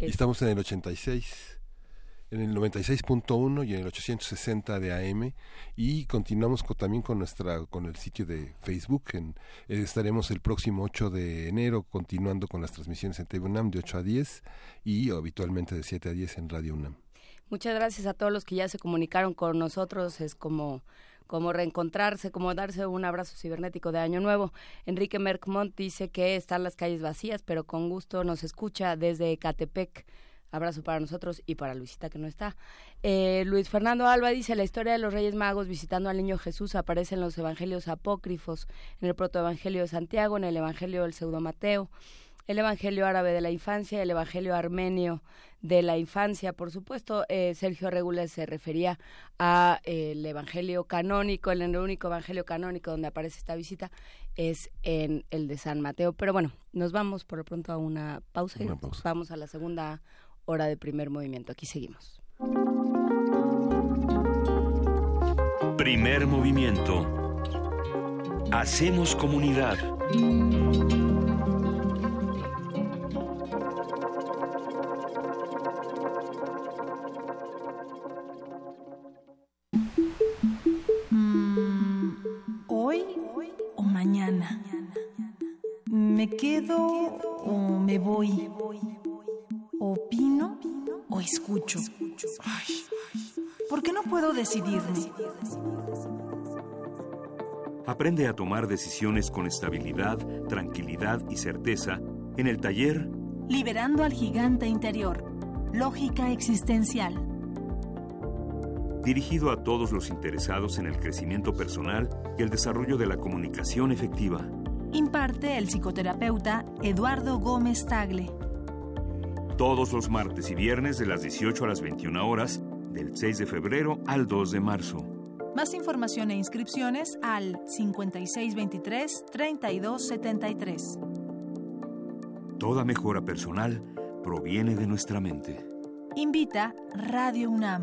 Y Es- estamos en el 86, en el 96.1 y en el 860 de AM y continuamos con- también con nuestra con el sitio de Facebook. En, eh, estaremos el próximo 8 de enero continuando con las transmisiones en TV UNAM de 8 a 10 y habitualmente de 7 a 10 en Radio UNAM. Muchas gracias a todos los que ya se comunicaron con nosotros. Es como, como reencontrarse, como darse un abrazo cibernético de Año Nuevo. Enrique Merckmont dice que están las calles vacías, pero con gusto nos escucha desde Catepec. Abrazo para nosotros y para Luisita que no está. Eh, Luis Fernando Alba dice, la historia de los Reyes Magos visitando al niño Jesús aparece en los evangelios apócrifos, en el protoevangelio de Santiago, en el evangelio del pseudo Mateo, el evangelio árabe de la infancia, el evangelio armenio de la infancia. Por supuesto, eh, Sergio Regules se refería a eh, el evangelio canónico, el único evangelio canónico donde aparece esta visita es en el de San Mateo. Pero bueno, nos vamos por lo pronto a una pausa y Una pausa. vamos a la segunda hora de primer movimiento. Aquí seguimos. Primer movimiento. Hacemos comunidad. Mañana? ¿Me quedo o me voy? ¿Opino o escucho? Ay, ¿Por qué no puedo decidirme? Aprende a tomar decisiones con estabilidad, tranquilidad y certeza en el taller Liberando al gigante interior. Lógica existencial. Dirigido a todos los interesados en el crecimiento personal y el desarrollo de la comunicación efectiva. Imparte el psicoterapeuta Eduardo Gómez Tagle. Todos los martes y viernes de las 18 a las 21 horas, del 6 de febrero al 2 de marzo. Más información e inscripciones al 5623-3273. Toda mejora personal proviene de nuestra mente. Invita Radio UNAM.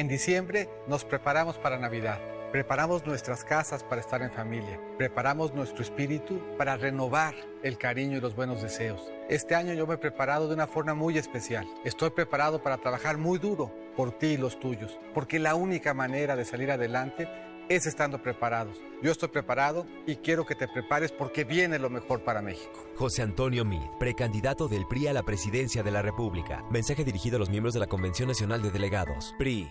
En diciembre nos preparamos para Navidad. Preparamos nuestras casas para estar en familia. Preparamos nuestro espíritu para renovar el cariño y los buenos deseos. Este año yo me he preparado de una forma muy especial. Estoy preparado para trabajar muy duro por ti y los tuyos, porque la única manera de salir adelante es estando preparados. Yo estoy preparado y quiero que te prepares porque viene lo mejor para México. José Antonio Mid, precandidato del PRI a la presidencia de la República. Mensaje dirigido a los miembros de la Convención Nacional de Delegados. PRI.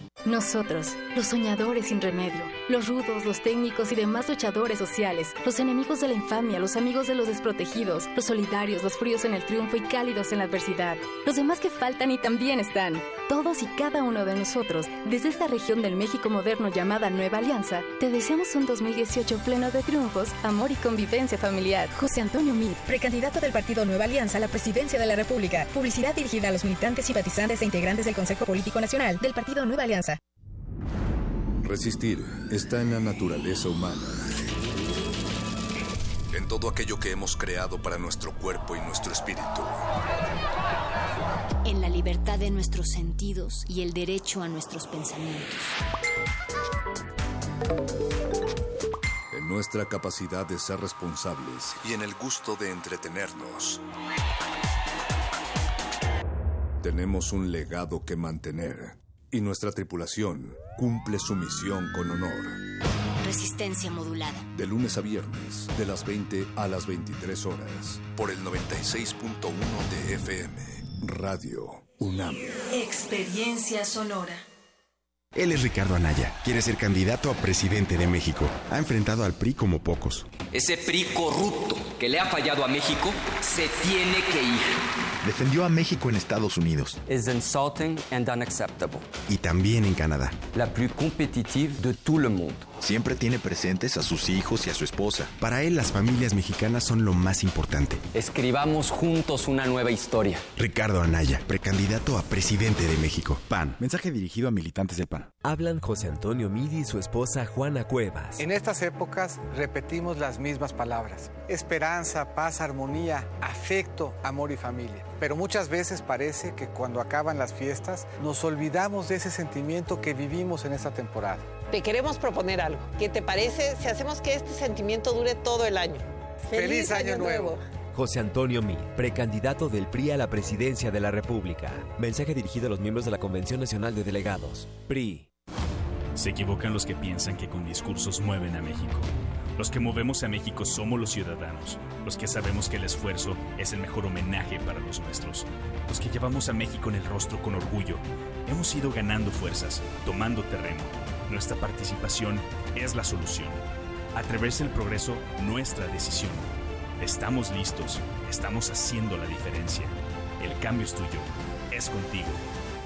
Nosotros, los soñadores sin remedio, los rudos, los técnicos y demás luchadores sociales, los enemigos de la infamia, los amigos de los desprotegidos, los solidarios, los fríos en el triunfo y cálidos en la adversidad, los demás que faltan y también están. Todos y cada uno de nosotros, desde esta región del México moderno llamada Nueva Alianza, te deseamos un 2018 pleno de triunfos, amor y convivencia familiar. José Antonio Mid, precandidato del Partido Nueva Alianza a la presidencia de la República. Publicidad dirigida a los militantes, simpatizantes e integrantes del Consejo Político Nacional del Partido Nueva Alianza. Resistir está en la naturaleza humana. En todo aquello que hemos creado para nuestro cuerpo y nuestro espíritu. En la libertad de nuestros sentidos y el derecho a nuestros pensamientos. En nuestra capacidad de ser responsables y en el gusto de entretenernos. Tenemos un legado que mantener y nuestra tripulación cumple su misión con honor. Resistencia modulada. De lunes a viernes, de las 20 a las 23 horas, por el 96.1 de FM, Radio UNAM. Experiencia sonora. Él es Ricardo Anaya. Quiere ser candidato a presidente de México. Ha enfrentado al PRI como pocos. Ese PRI corrupto que le ha fallado a México se tiene que ir. Defendió a México en Estados Unidos. Es insulting and unacceptable. Y también en Canadá. La plus competitive de todo el mundo. Siempre tiene presentes a sus hijos y a su esposa. Para él, las familias mexicanas son lo más importante. Escribamos juntos una nueva historia. Ricardo Anaya, precandidato a presidente de México. PAN. Mensaje dirigido a militantes del PAN. Hablan José Antonio Midi y su esposa Juana Cuevas. En estas épocas repetimos las mismas palabras. Esperanza, paz, armonía, afecto, amor y familia. Pero muchas veces parece que cuando acaban las fiestas nos olvidamos de ese sentimiento que vivimos en esta temporada. Te queremos proponer algo. ¿Qué te parece si hacemos que este sentimiento dure todo el año? ¡Feliz, ¡Feliz año, año, nuevo! José Antonio Mid, precandidato del PRI a la presidencia de la República. Mensaje dirigido a los miembros de la Convención Nacional de Delegados. PRI. Se equivocan los que piensan que con discursos mueven a México. Los que movemos a México somos los ciudadanos, los que sabemos que el esfuerzo es el mejor homenaje para los nuestros, los que llevamos a México en el rostro con orgullo. Hemos ido ganando fuerzas, tomando terreno. Nuestra participación es la solución. Atreverse el progreso, nuestra decisión. Estamos listos, estamos haciendo la diferencia. El cambio es tuyo, es contigo.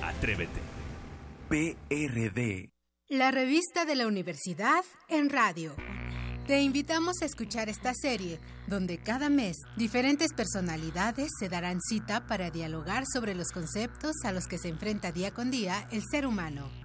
Atrévete. PRD. La revista de la universidad en radio. Te invitamos a escuchar esta serie, donde cada mes diferentes personalidades se darán cita para dialogar sobre los conceptos a los que se enfrenta día con día el ser humano.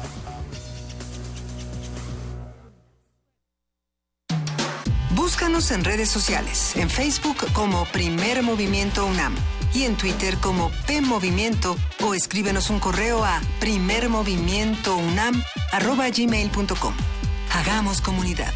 Búscanos en redes sociales, en Facebook como Primer Movimiento UNAM y en Twitter como P Movimiento o escríbenos un correo a primermovimientounam@gmail.com. Hagamos comunidad.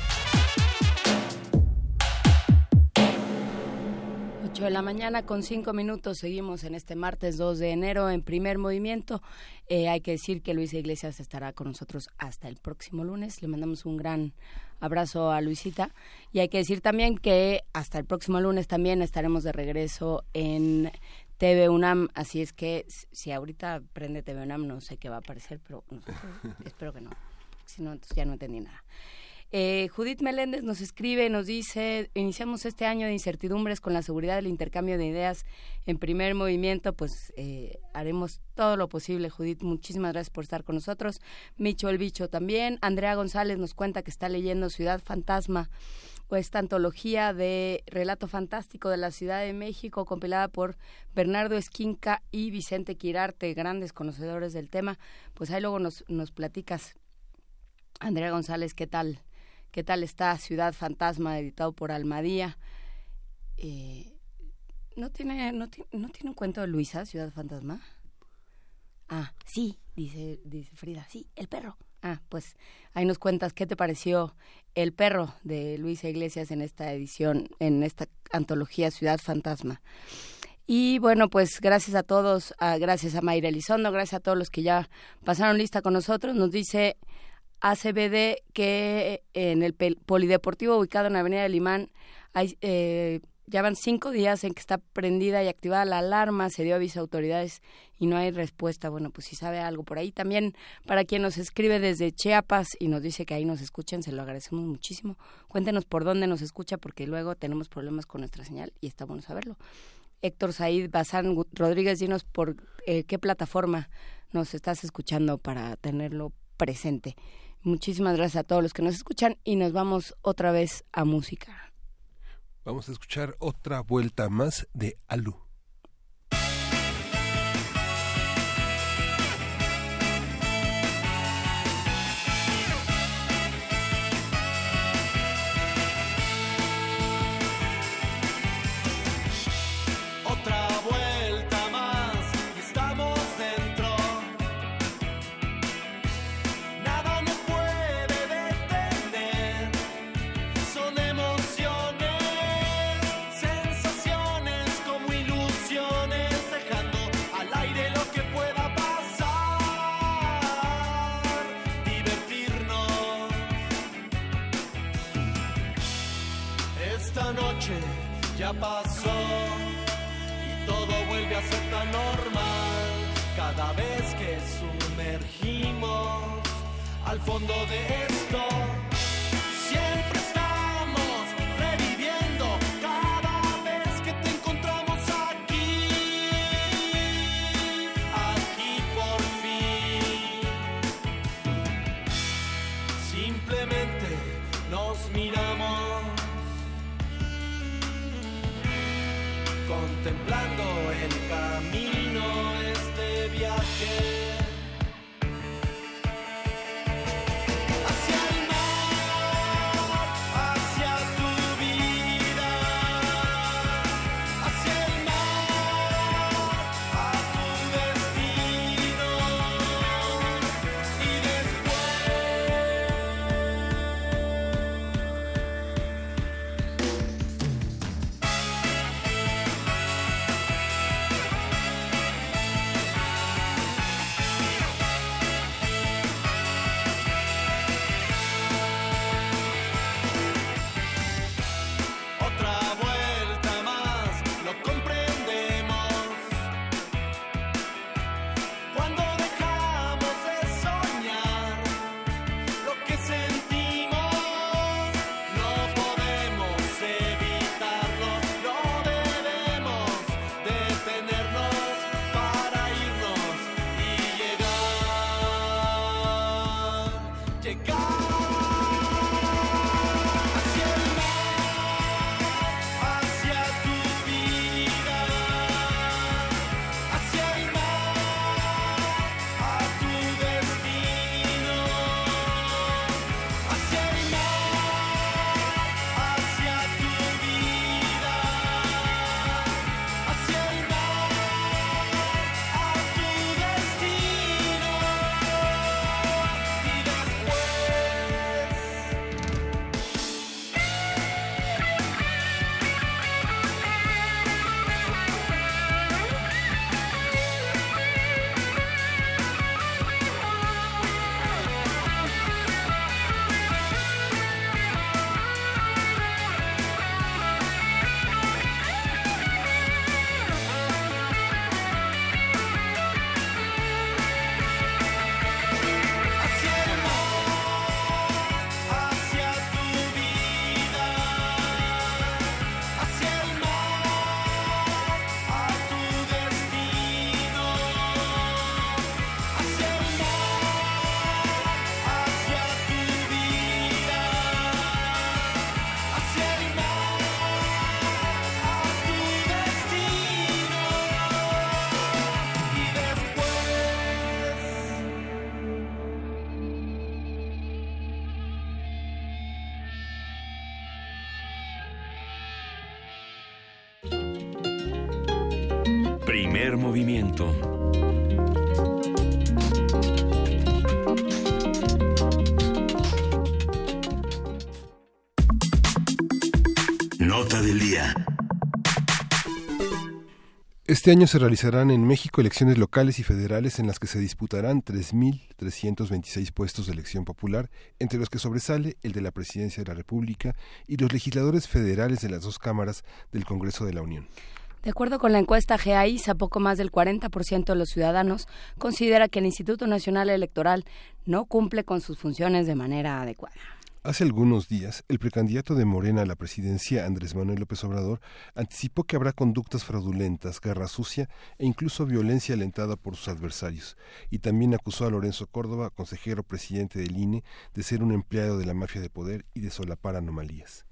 8 de la mañana con 5 minutos. Seguimos en este martes 2 de enero en primer movimiento. Eh, hay que decir que Luisa Iglesias estará con nosotros hasta el próximo lunes. Le mandamos un gran abrazo a Luisita. Y hay que decir también que hasta el próximo lunes también estaremos de regreso en TV UNAM. Así es que si ahorita prende TV UNAM, no sé qué va a aparecer, pero (laughs) espero que no. Si no, entonces ya no entendí nada. Eh, Judith Meléndez nos escribe, nos dice, iniciamos este año de incertidumbres con la seguridad del intercambio de ideas en primer movimiento, pues eh, haremos todo lo posible, Judith, muchísimas gracias por estar con nosotros. Micho el Bicho también. Andrea González nos cuenta que está leyendo Ciudad Fantasma, o esta antología de relato fantástico de la Ciudad de México, compilada por Bernardo Esquinca y Vicente Quirarte, grandes conocedores del tema. Pues ahí luego nos, nos platicas. Andrea González, ¿qué tal? ¿Qué tal está Ciudad Fantasma, editado por Almadía? Eh, ¿no, tiene, no, ¿No tiene un cuento de Luisa, Ciudad Fantasma? Ah, sí, dice, dice Frida, sí, el perro. Ah, pues ahí nos cuentas qué te pareció El perro de Luisa Iglesias en esta edición, en esta antología Ciudad Fantasma. Y bueno, pues gracias a todos, gracias a Mayra Elizondo, gracias a todos los que ya pasaron lista con nosotros. Nos dice ACBD que en el polideportivo ubicado en la Avenida del Imán hay, eh, ya van cinco días en que está prendida y activada la alarma, se dio aviso a autoridades y no hay respuesta. Bueno, pues si sabe algo por ahí. También para quien nos escribe desde Chiapas y nos dice que ahí nos escuchan, se lo agradecemos muchísimo. Cuéntenos por dónde nos escucha porque luego tenemos problemas con nuestra señal y está bueno saberlo. Héctor Said Bazán Rodríguez, dinos por eh, qué plataforma nos estás escuchando para tenerlo presente. Muchísimas gracias a todos los que nos escuchan y nos vamos otra vez a música. Vamos a escuchar otra vuelta más de Alu. Primer movimiento. Nota del día. Este año se realizarán en México elecciones locales y federales en las que se disputarán 3.326 puestos de elección popular, entre los que sobresale el de la Presidencia de la República y los legisladores federales de las dos cámaras del Congreso de la Unión. De acuerdo con la encuesta GAISA, poco más del 40% de los ciudadanos considera que el Instituto Nacional Electoral no cumple con sus funciones de manera adecuada. Hace algunos días, el precandidato de Morena a la presidencia, Andrés Manuel López Obrador, anticipó que habrá conductas fraudulentas, guerra sucia e incluso violencia alentada por sus adversarios, y también acusó a Lorenzo Córdoba, consejero presidente del INE, de ser un empleado de la mafia de poder y de solapar anomalías.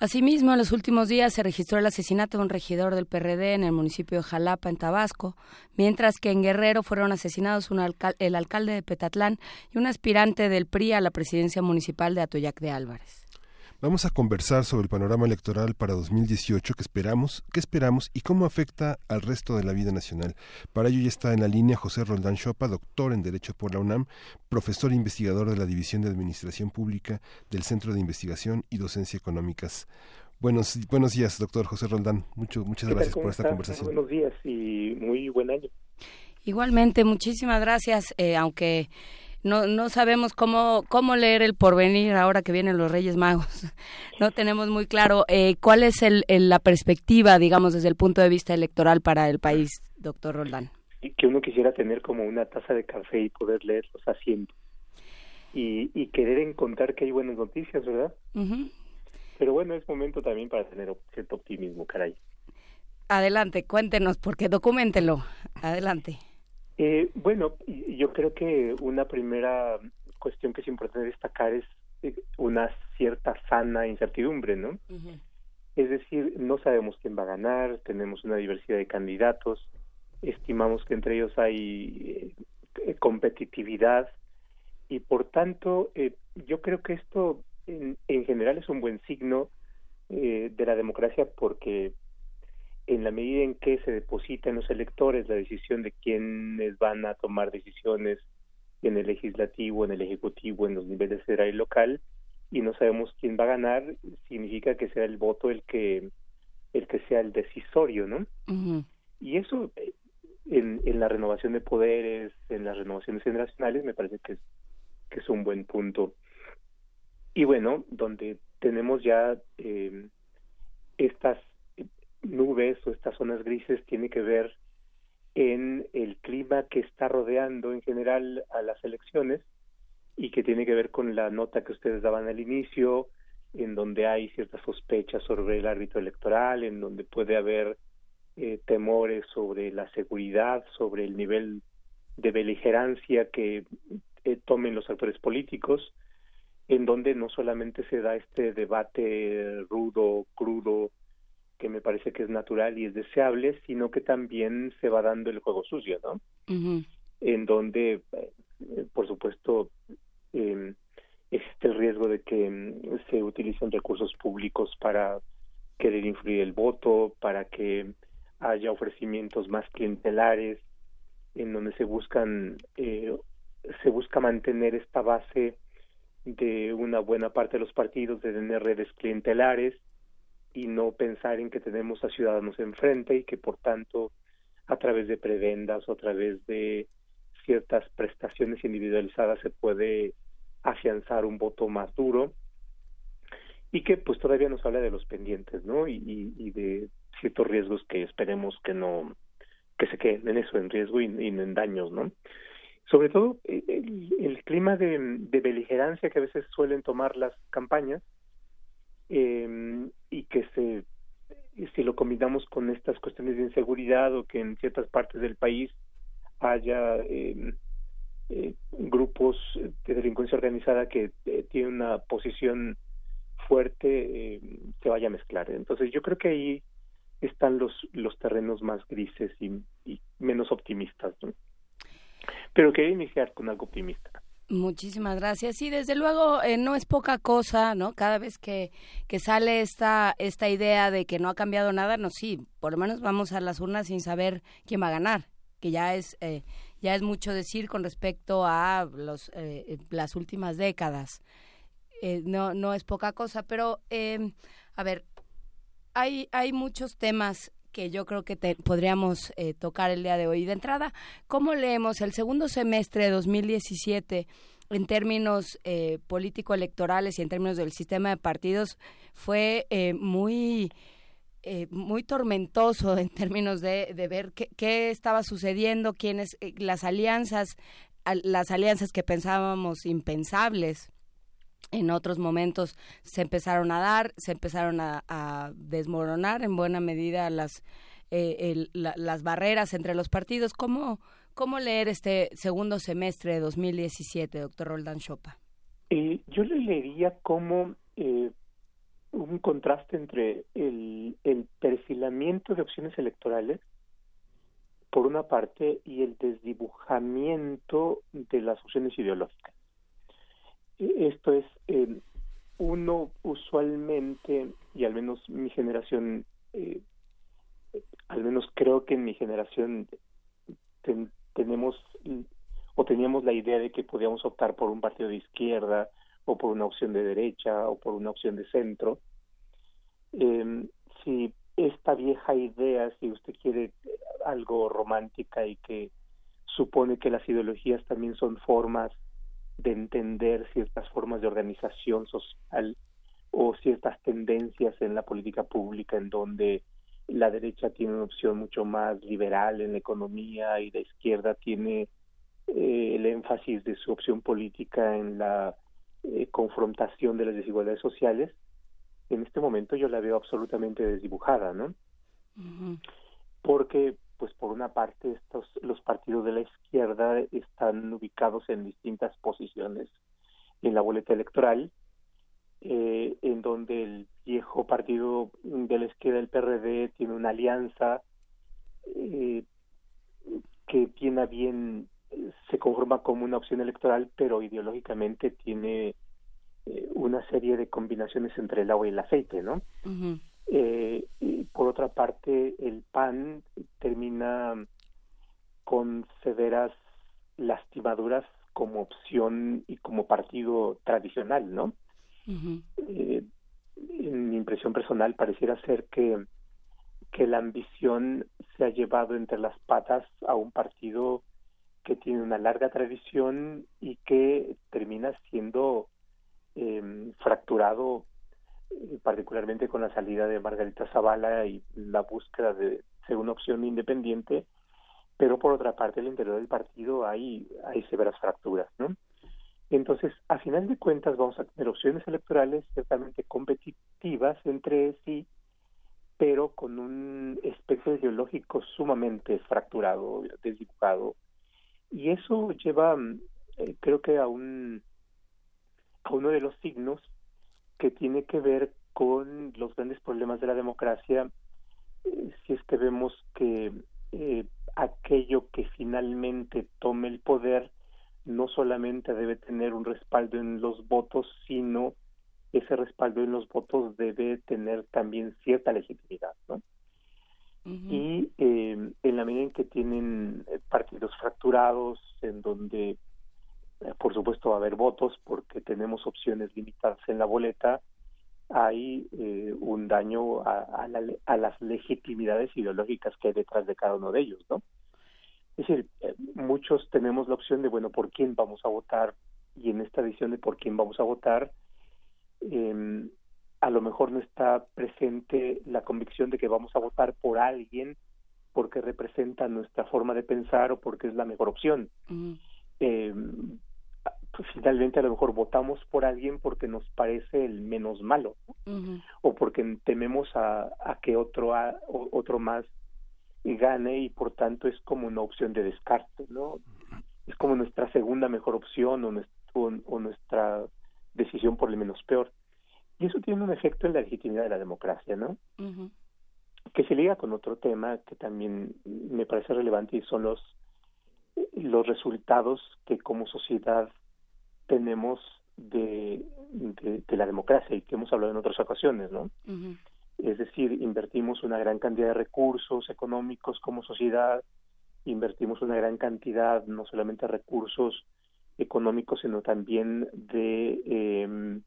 Asimismo, en los últimos días se registró el asesinato de un regidor del PRD en el municipio de Jalapa, en Tabasco, mientras que en Guerrero fueron asesinados el alcalde de Petatlán y un aspirante del PRI a la presidencia municipal de Atoyac de Álvarez. Vamos a conversar sobre el panorama electoral para 2018 que esperamos, qué esperamos y cómo afecta al resto de la vida nacional. Para ello ya está en la línea José Roldán Chopa, doctor en Derecho por la UNAM, profesor e investigador de la División de Administración Pública del Centro de Investigación y Docencia Económicas. Buenos, buenos días, doctor José Roldán. Mucho, muchas gracias por esta conversación. Buenos días y muy buen año. Igualmente, muchísimas gracias, eh, aunque no, no sabemos cómo, cómo leer el porvenir ahora que vienen los Reyes Magos. No tenemos muy claro eh, cuál es el, la perspectiva, digamos, desde el punto de vista electoral para el país, doctor Roldán. Que uno quisiera tener como una taza de café y poder leer los asientos. Y, y querer encontrar que hay buenas noticias, ¿verdad? Pero bueno, es momento también para tener cierto optimismo, caray. Adelante, cuéntenos, porque documentelo. Adelante. Eh, bueno, yo creo que una primera cuestión que es importante destacar es eh, una cierta sana incertidumbre, ¿no? Es decir, no sabemos quién va a ganar, tenemos una diversidad de candidatos, estimamos que entre ellos hay eh, competitividad y por tanto eh, yo creo que esto en, en, general es un buen signo de la democracia porque en la medida en que se deposita en los electores la decisión de quiénes van a tomar decisiones en el legislativo, en el ejecutivo, en los niveles federal y local, y no sabemos quién va a ganar, significa que sea el voto el que el que sea el decisorio, ¿no? Y eso eh, en, en la renovación de poderes, en las renovaciones generacionales, me parece que es, que es un buen punto. Y bueno, donde tenemos ya eh, estas nubes o estas zonas grises tiene que ver en el clima que está rodeando en general a las elecciones y que tiene que ver con la nota que ustedes daban al inicio, en donde hay ciertas sospechas sobre el árbitro electoral, en donde puede haber eh, temores sobre la seguridad, sobre el nivel de beligerancia que eh, tomen los actores políticos, en donde no solamente se da este debate rudo, crudo, que me parece que es natural y es deseable, sino que también se va dando el juego sucio, ¿no? En donde, eh, por supuesto, eh, existe el riesgo de que mm, se utilicen recursos públicos para querer influir el voto, para que haya ofrecimientos más clientelares, en donde se buscan, eh, se busca mantener esta base de una buena parte de los partidos de tener redes clientelares y no pensar en que tenemos a ciudadanos enfrente y que por tanto a través de prebendas o a través de ciertas prestaciones individualizadas se puede afianzar un voto más duro y que pues todavía nos habla de los pendientes no y, de ciertos riesgos que esperemos que no que se queden en eso en riesgo y, en daños no sobre todo el, clima de beligerancia que a veces suelen tomar las campañas eh, y que se si lo combinamos con estas cuestiones de inseguridad o que en ciertas partes del país haya eh, eh, grupos de delincuencia organizada que eh, tienen una posición fuerte eh, se vaya a mezclar entonces yo creo que ahí están los los terrenos más grises y, y menos optimistas ¿no? pero quería iniciar con algo optimista Muchísimas gracias. Sí, desde luego eh, no es poca cosa, ¿no? Cada vez que, que sale esta, esta idea de que no ha cambiado nada, no, sí, por lo menos vamos a las urnas sin saber quién va a ganar, que ya es, eh, ya es mucho decir con respecto a los, eh, las últimas décadas. no, no es poca cosa, pero, em, a ver, hay, hay muchos temas que yo creo que podríamos eh, tocar el día de hoy. De entrada, ¿cómo leemos el segundo semestre de 2017 en términos eh, político-electorales y en términos del sistema de partidos? Fue eh, muy... muy tormentoso en términos de, ver qué, qué, estaba sucediendo, quiénes, las alianzas, las alianzas que pensábamos impensables en otros momentos se empezaron a dar, se empezaron a, desmoronar en buena medida las, eh, las barreras entre los partidos. ¿Cómo, ¿Cómo leer este segundo semestre de 2017, doctor Roldán Chopa? Eh, yo le leería como eh, un contraste entre el, el perfilamiento de opciones electorales, por una parte, y el desdibujamiento de las opciones ideológicas. Esto es, eh, uno usualmente, y al menos mi generación, eh, al menos creo que en mi generación tenemos o teníamos la idea de que podíamos optar por un partido de izquierda o por una opción de derecha o por una opción de centro. Eh, si esta vieja idea, si usted quiere algo romántica y que supone que las ideologías también son formas de entender ciertas formas de organización social o ciertas tendencias en la política pública en donde la derecha tiene una opción mucho más liberal en la economía y la izquierda tiene eh, el énfasis de su opción política en la eh, confrontación de las desigualdades sociales, en este momento yo la veo absolutamente desdibujada, ¿no? Porque pues por una parte estos los partidos de la izquierda están ubicados en distintas posiciones en la boleta electoral eh, en donde el viejo partido de la izquierda el PRD tiene una alianza eh, que tiene bien se conforma como una opción electoral pero ideológicamente tiene eh, una serie de combinaciones entre el agua y el aceite no eh, y por otra parte, el PAN termina con severas lastimaduras como opción y como partido tradicional, ¿no? Eh, en mi impresión personal pareciera ser que, que la ambición se ha llevado entre las patas a un partido que tiene una larga tradición y que termina siendo eh, fracturado particularmente con la salida de Margarita Zavala y la búsqueda de una opción independiente, pero por otra parte, el interior del partido hay, hay severas fracturas, ¿no? Entonces, a final de cuentas, vamos a tener opciones electorales ciertamente competitivas entre sí, pero con un espectro ideológico sumamente fracturado, desdibujado. Y eso lleva, eh, creo que a un a uno de los signos que tiene que ver con los grandes problemas de la democracia, eh, si es que vemos que eh, aquello que finalmente tome el poder no solamente debe tener un respaldo en los votos, sino ese respaldo en los votos debe tener también cierta legitimidad, ¿no? Y eh, en la medida en que tienen partidos fracturados, en donde por supuesto va a haber votos porque tenemos opciones limitadas en la boleta, hay eh, un daño a, las legitimidades ideológicas que hay detrás de cada uno de ellos, ¿no? Es decir, eh, muchos tenemos la opción de, bueno, ¿por quién vamos a votar? Y en esta decisión de por quién vamos a votar, em, a lo mejor no está presente la convicción de que vamos a votar por alguien porque representa nuestra forma de pensar o porque es la mejor opción finalmente a lo mejor votamos por alguien porque nos parece el menos malo o porque tememos a, que otro otro más gane y por tanto es como una opción de descarte no es como nuestra segunda mejor opción o, o, nuestra decisión por el menos peor. Y eso tiene un efecto en la legitimidad de la democracia no que se liga con otro tema que también me parece relevante y son los los resultados que como sociedad tenemos de, de, la democracia y que hemos hablado en otras ocasiones, ¿no? Es decir, invertimos una gran cantidad de recursos económicos como sociedad, invertimos una gran cantidad, no solamente de recursos económicos, sino también de eh,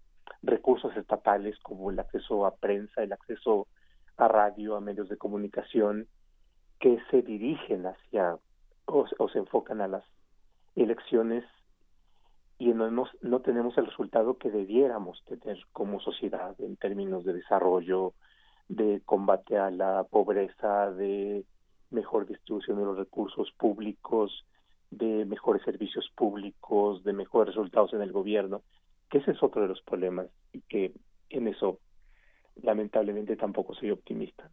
recursos estatales como el acceso a prensa, el acceso a radio, a medios de comunicación, que se dirigen hacia o, se enfocan a las elecciones y no, no tenemos el resultado que debiéramos tener como sociedad en términos de desarrollo, de combate a la pobreza, de mejor distribución de los recursos públicos, de mejores servicios públicos, de mejores resultados en el gobierno, que ese es otro de los problemas y que en eso lamentablemente tampoco soy optimista.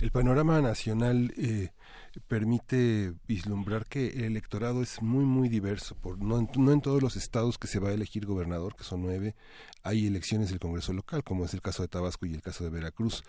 El panorama nacional eh, permite vislumbrar que el electorado es muy, muy diverso. Por, no, en, no en todos los estados que se va a elegir gobernador, que son nueve, hay elecciones del Congreso local, como es el caso de Tabasco y el caso de Veracruz.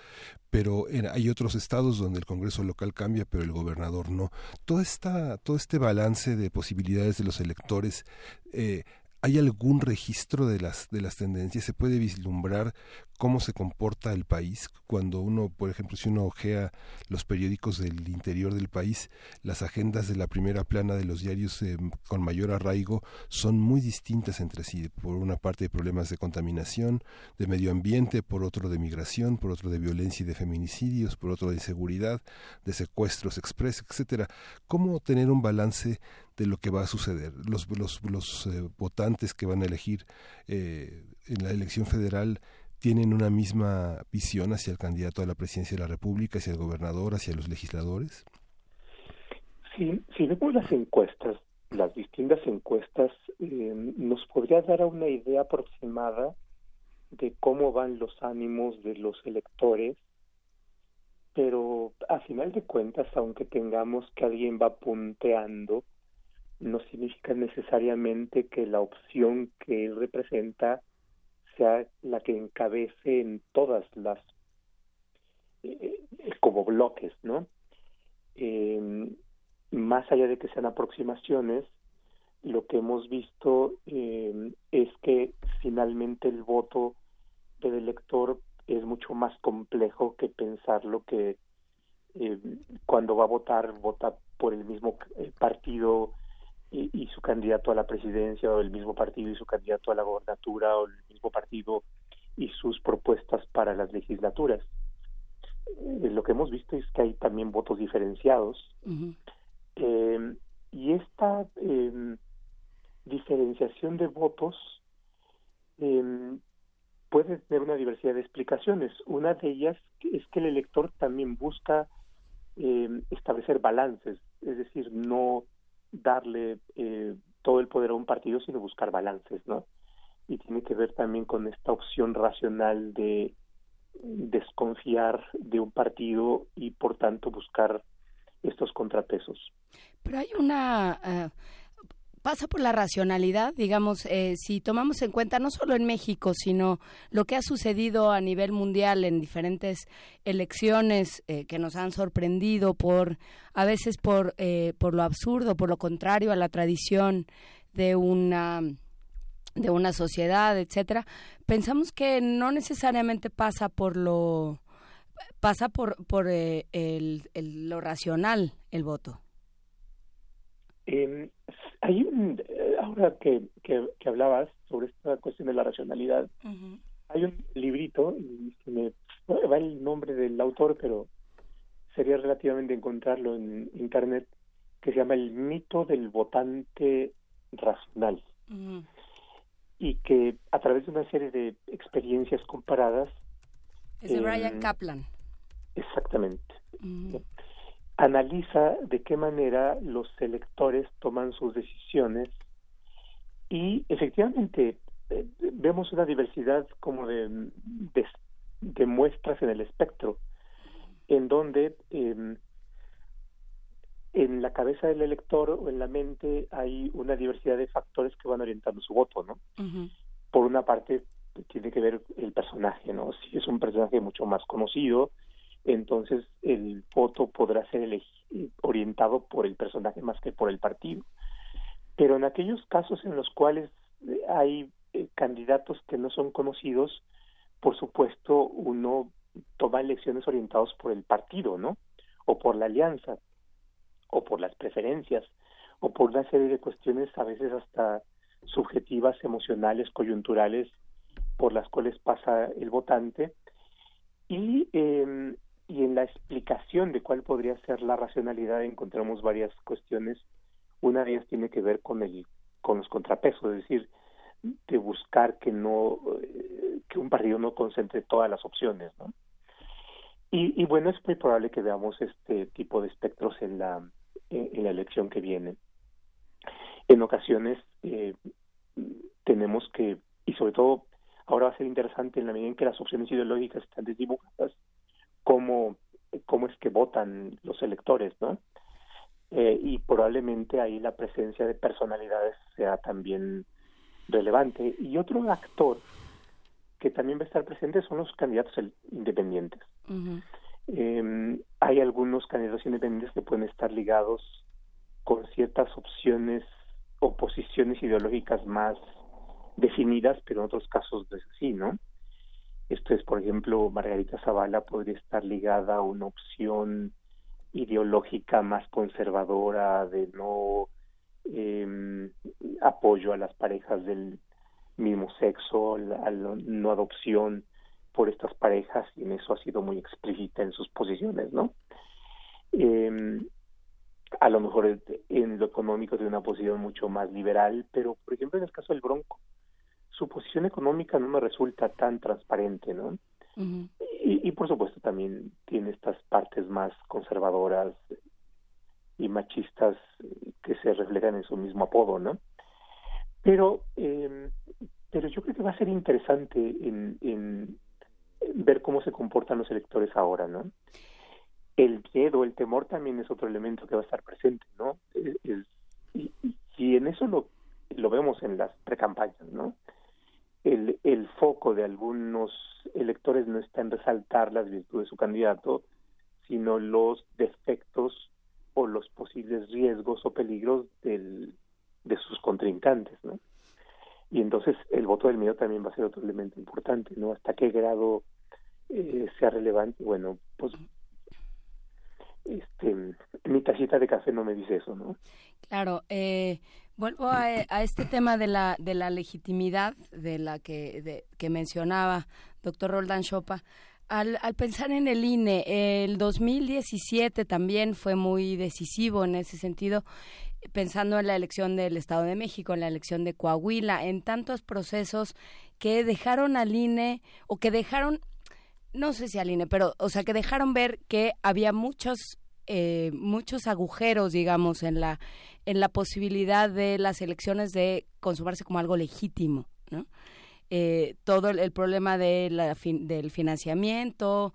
Pero hay otros estados donde el Congreso local cambia, pero el gobernador no. Todo, esta, todo este balance de posibilidades de los electores eh, ¿Hay algún registro de las, de las tendencias? ¿Se puede vislumbrar cómo se comporta el país cuando uno, por ejemplo, si uno ojea los periódicos del interior del país, las agendas de la primera plana de los diarios eh, con mayor arraigo son muy distintas entre sí. Por una parte de problemas de contaminación, de medio ambiente, por otro de migración, por otro de violencia y de feminicidios, por otro de inseguridad, de secuestros express, etcétera. ¿Cómo tener un balance de lo que va a suceder. Los, los, los eh, votantes que van a elegir eh, en la elección federal tienen una misma visión hacia el candidato a la presidencia de la República, hacia el gobernador, hacia los legisladores. Si vemos las encuestas, las distintas encuestas, eh, nos podría dar una idea aproximada de cómo van los ánimos de los electores, pero a final de cuentas, aunque tengamos que alguien va punteando, no significa necesariamente que la opción que él representa sea la que encabece en todas las eh, como bloques, ¿no? Eh, más allá de que sean aproximaciones, lo que hemos visto eh, es que finalmente el voto del elector es mucho más complejo que pensar lo que eh, cuando va a votar vota por el mismo eh, partido y, su candidato a la presidencia o el mismo partido y su candidato a la gobernatura o el mismo partido y sus propuestas para las legislaturas. Eh, lo que hemos visto es que hay también votos diferenciados eh, y esta em, diferenciación de votos em, puede tener una diversidad de explicaciones. Una de ellas es que el elector también busca em, establecer balances, es decir, no darle eh, todo el poder a un partido, sino buscar balances, ¿no? Y tiene que ver también con esta opción racional de desconfiar de un partido y por tanto buscar estos contrapesos. Pero hay una eh, pasa por la racionalidad, digamos, eh, si tomamos en cuenta no solo en México, sino lo que ha sucedido a nivel mundial en diferentes elecciones eh, que nos han sorprendido por, a veces por, eh, por lo absurdo, por lo contrario a la tradición de una de una sociedad, etcétera, pensamos que no necesariamente pasa por lo pasa por por el, lo racional el voto. Eh, hay un, eh, ahora que, que, hablabas sobre esta cuestión de la racionalidad, hay un librito, y me va el nombre del autor, pero sería relativamente encontrarlo en internet, que se llama El mito del votante racional. Y que a través de una serie de experiencias comparadas. Es de Brian Kaplan. Exactamente analiza de qué manera los electores toman sus decisiones y efectivamente eh, vemos una diversidad como de, de, muestras en el espectro, en donde em, en la cabeza del elector o en la mente hay una diversidad de factores que van orientando su voto, ¿no? Por una parte tiene que ver el personaje, ¿no? Si es un personaje mucho más conocido, entonces el voto podrá ser orientado por el personaje más que por el partido. Pero en aquellos casos en los cuales eh, hay eh, candidatos que no son conocidos, por supuesto, uno toma elecciones orientados por el partido, ¿no? O por la alianza, o por las preferencias, o por una serie de cuestiones a veces hasta subjetivas, emocionales, coyunturales, por las cuales pasa el votante. Y, eh, y en la explicación de cuál podría ser la racionalidad encontramos varias cuestiones. Una de ellas tiene que ver con el con los contrapesos, es decir, de buscar que no eh, que un partido no concentre todas las opciones, ¿no? Y, y, bueno, es muy probable que veamos este tipo de espectros en la en la elección que viene. En ocasiones eh, tenemos que y sobre todo ahora va a ser interesante en la medida en que las opciones ideológicas están desdibujadas cómo cómo es que votan los electores, ¿no? Eh, y probablemente ahí la presencia de personalidades sea también relevante. Y otro actor que también va a estar presente son los candidatos independientes. eh, hay algunos candidatos independientes que pueden estar ligados con ciertas opciones o posiciones ideológicas más definidas, pero en otros casos no es así, ¿no? Esto es, por ejemplo, Margarita Zavala podría estar ligada a una opción ideológica más conservadora de no eh, apoyo a las parejas del mismo sexo, a la no adopción por estas parejas y en eso ha sido muy explícita en sus posiciones, ¿no? Eh, a lo mejor en lo económico tiene una posición mucho más liberal, pero por ejemplo en el caso del Bronco, su posición económica no me resulta tan transparente, ¿no? y, y, por supuesto también tiene estas partes más conservadoras y machistas que se reflejan en su mismo apodo, ¿no? Pero, eh, pero yo creo que va a ser interesante en, en ver cómo se comportan los electores ahora, ¿no? El miedo, el temor también es otro elemento que va a estar presente, ¿no? Es, y, y, en eso lo, lo vemos en las precampañas, ¿no? El, el foco de algunos electores no está en resaltar las virtudes de su candidato, sino los defectos o los posibles riesgos o peligros del, de sus contrincantes, ¿no? Y entonces el voto del miedo también va a ser otro elemento importante, ¿no? Hasta qué grado eh, sea relevante, bueno, pues este, mi tacita de café no me dice eso, ¿no? Claro, eh, vuelvo a, a, este tema de la, de la legitimidad de la que, de, que mencionaba doctor Roldán Chopa. Al, al, pensar en el INE, el 2017 también fue muy decisivo en ese sentido, pensando en la elección del Estado de México, en la elección de Coahuila, en tantos procesos que dejaron al INE o que dejaron, no sé si al INE, pero, o sea, que dejaron ver que había muchos, eh, muchos agujeros, digamos, en la, en la posibilidad de las elecciones de consumarse como algo legítimo, ¿no? eh, todo el, problema de la fin, del financiamiento,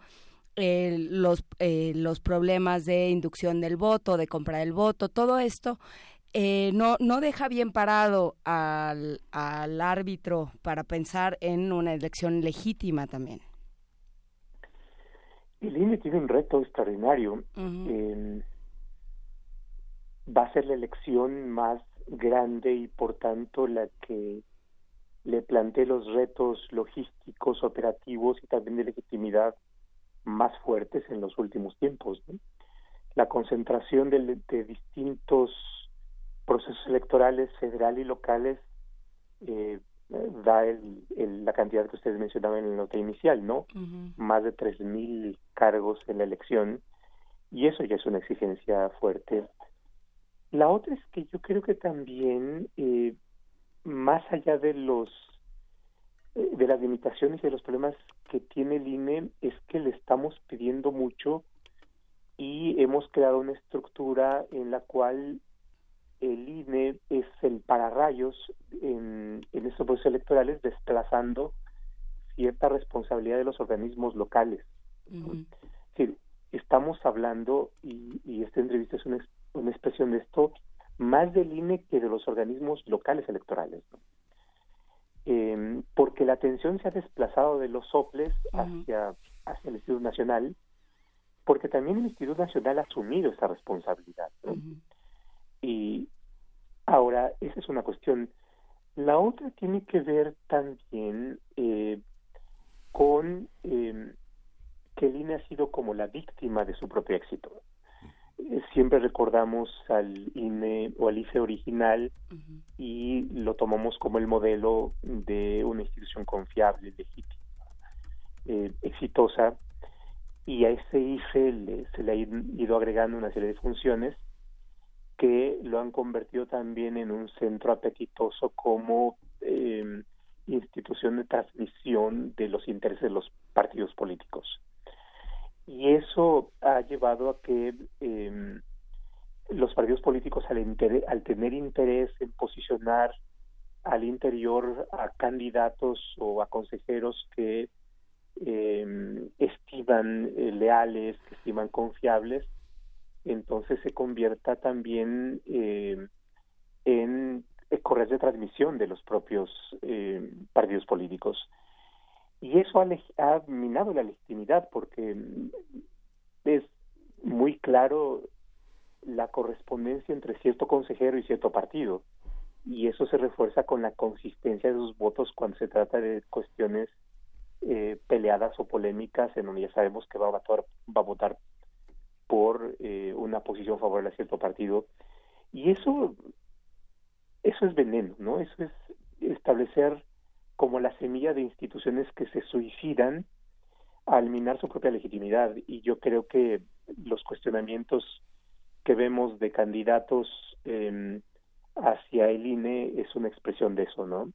eh, los, los problemas de inducción del voto, de comprar el voto, todo esto eh, no, no deja bien parado al, al árbitro para pensar en una elección legítima también. El INE tiene un reto extraordinario. Uh -huh. va a ser la elección más grande y por tanto la que le planteé los retos logísticos, operativos y también de legitimidad más fuertes en los últimos tiempos. ¿no? La concentración de, de, distintos procesos electorales federal y locales eh, da el, el, la cantidad que ustedes mencionaban en la nota inicial, ¿no? Uh -huh. Más de 3.000 cargos en la elección y eso ya es una exigencia fuerte. La otra es que yo creo que también eh, más allá de los de las limitaciones y de los problemas que tiene el INE es que le estamos pidiendo mucho y hemos creado una estructura en la cual el INE es el pararrayos en, en estos procesos electorales desplazando cierta responsabilidad de los organismos locales. Uh -huh. es decir, estamos hablando, y, y esta entrevista es una, una expresión de esto, más del INE que de los organismos locales electorales. ¿no? Eh, porque la atención se ha desplazado de los soples uh -huh. hacia, hacia el Instituto Nacional, porque también el Instituto Nacional ha asumido esa responsabilidad. ¿no? Uh -huh. Y ahora, esa es una cuestión. La otra tiene que ver también eh, con eh, que el INE ha sido como la víctima de su propio éxito. Eh, siempre recordamos al INE o al IFE original y lo tomamos como el modelo de una institución confiable, legítima, eh, exitosa, y a ese IFE se le ha ido agregando una serie de funciones que lo han convertido también en un centro apetitoso como eh, institución de transmisión de los intereses de los partidos políticos. Y eso ha llevado a que eh, los partidos políticos al, tener interés en posicionar al interior a candidatos o a consejeros que eh, estiman eh, leales, que estiman confiables, entonces se convierta también eh, en correos de transmisión de los propios eh, partidos políticos. Y eso ha, minado la legitimidad porque es muy claro la correspondencia entre cierto consejero y cierto partido. Y eso se refuerza con la consistencia de sus votos cuando se trata de cuestiones eh, peleadas o polémicas en donde ya sabemos que va a votar, va a votar por eh, una posición favorable a cierto partido. Y eso eso es veneno, ¿no? Eso es establecer como la semilla de instituciones que se suicidan al minar su propia legitimidad. Y yo creo que los cuestionamientos que vemos de candidatos eh, hacia el INE es una expresión de eso, ¿no?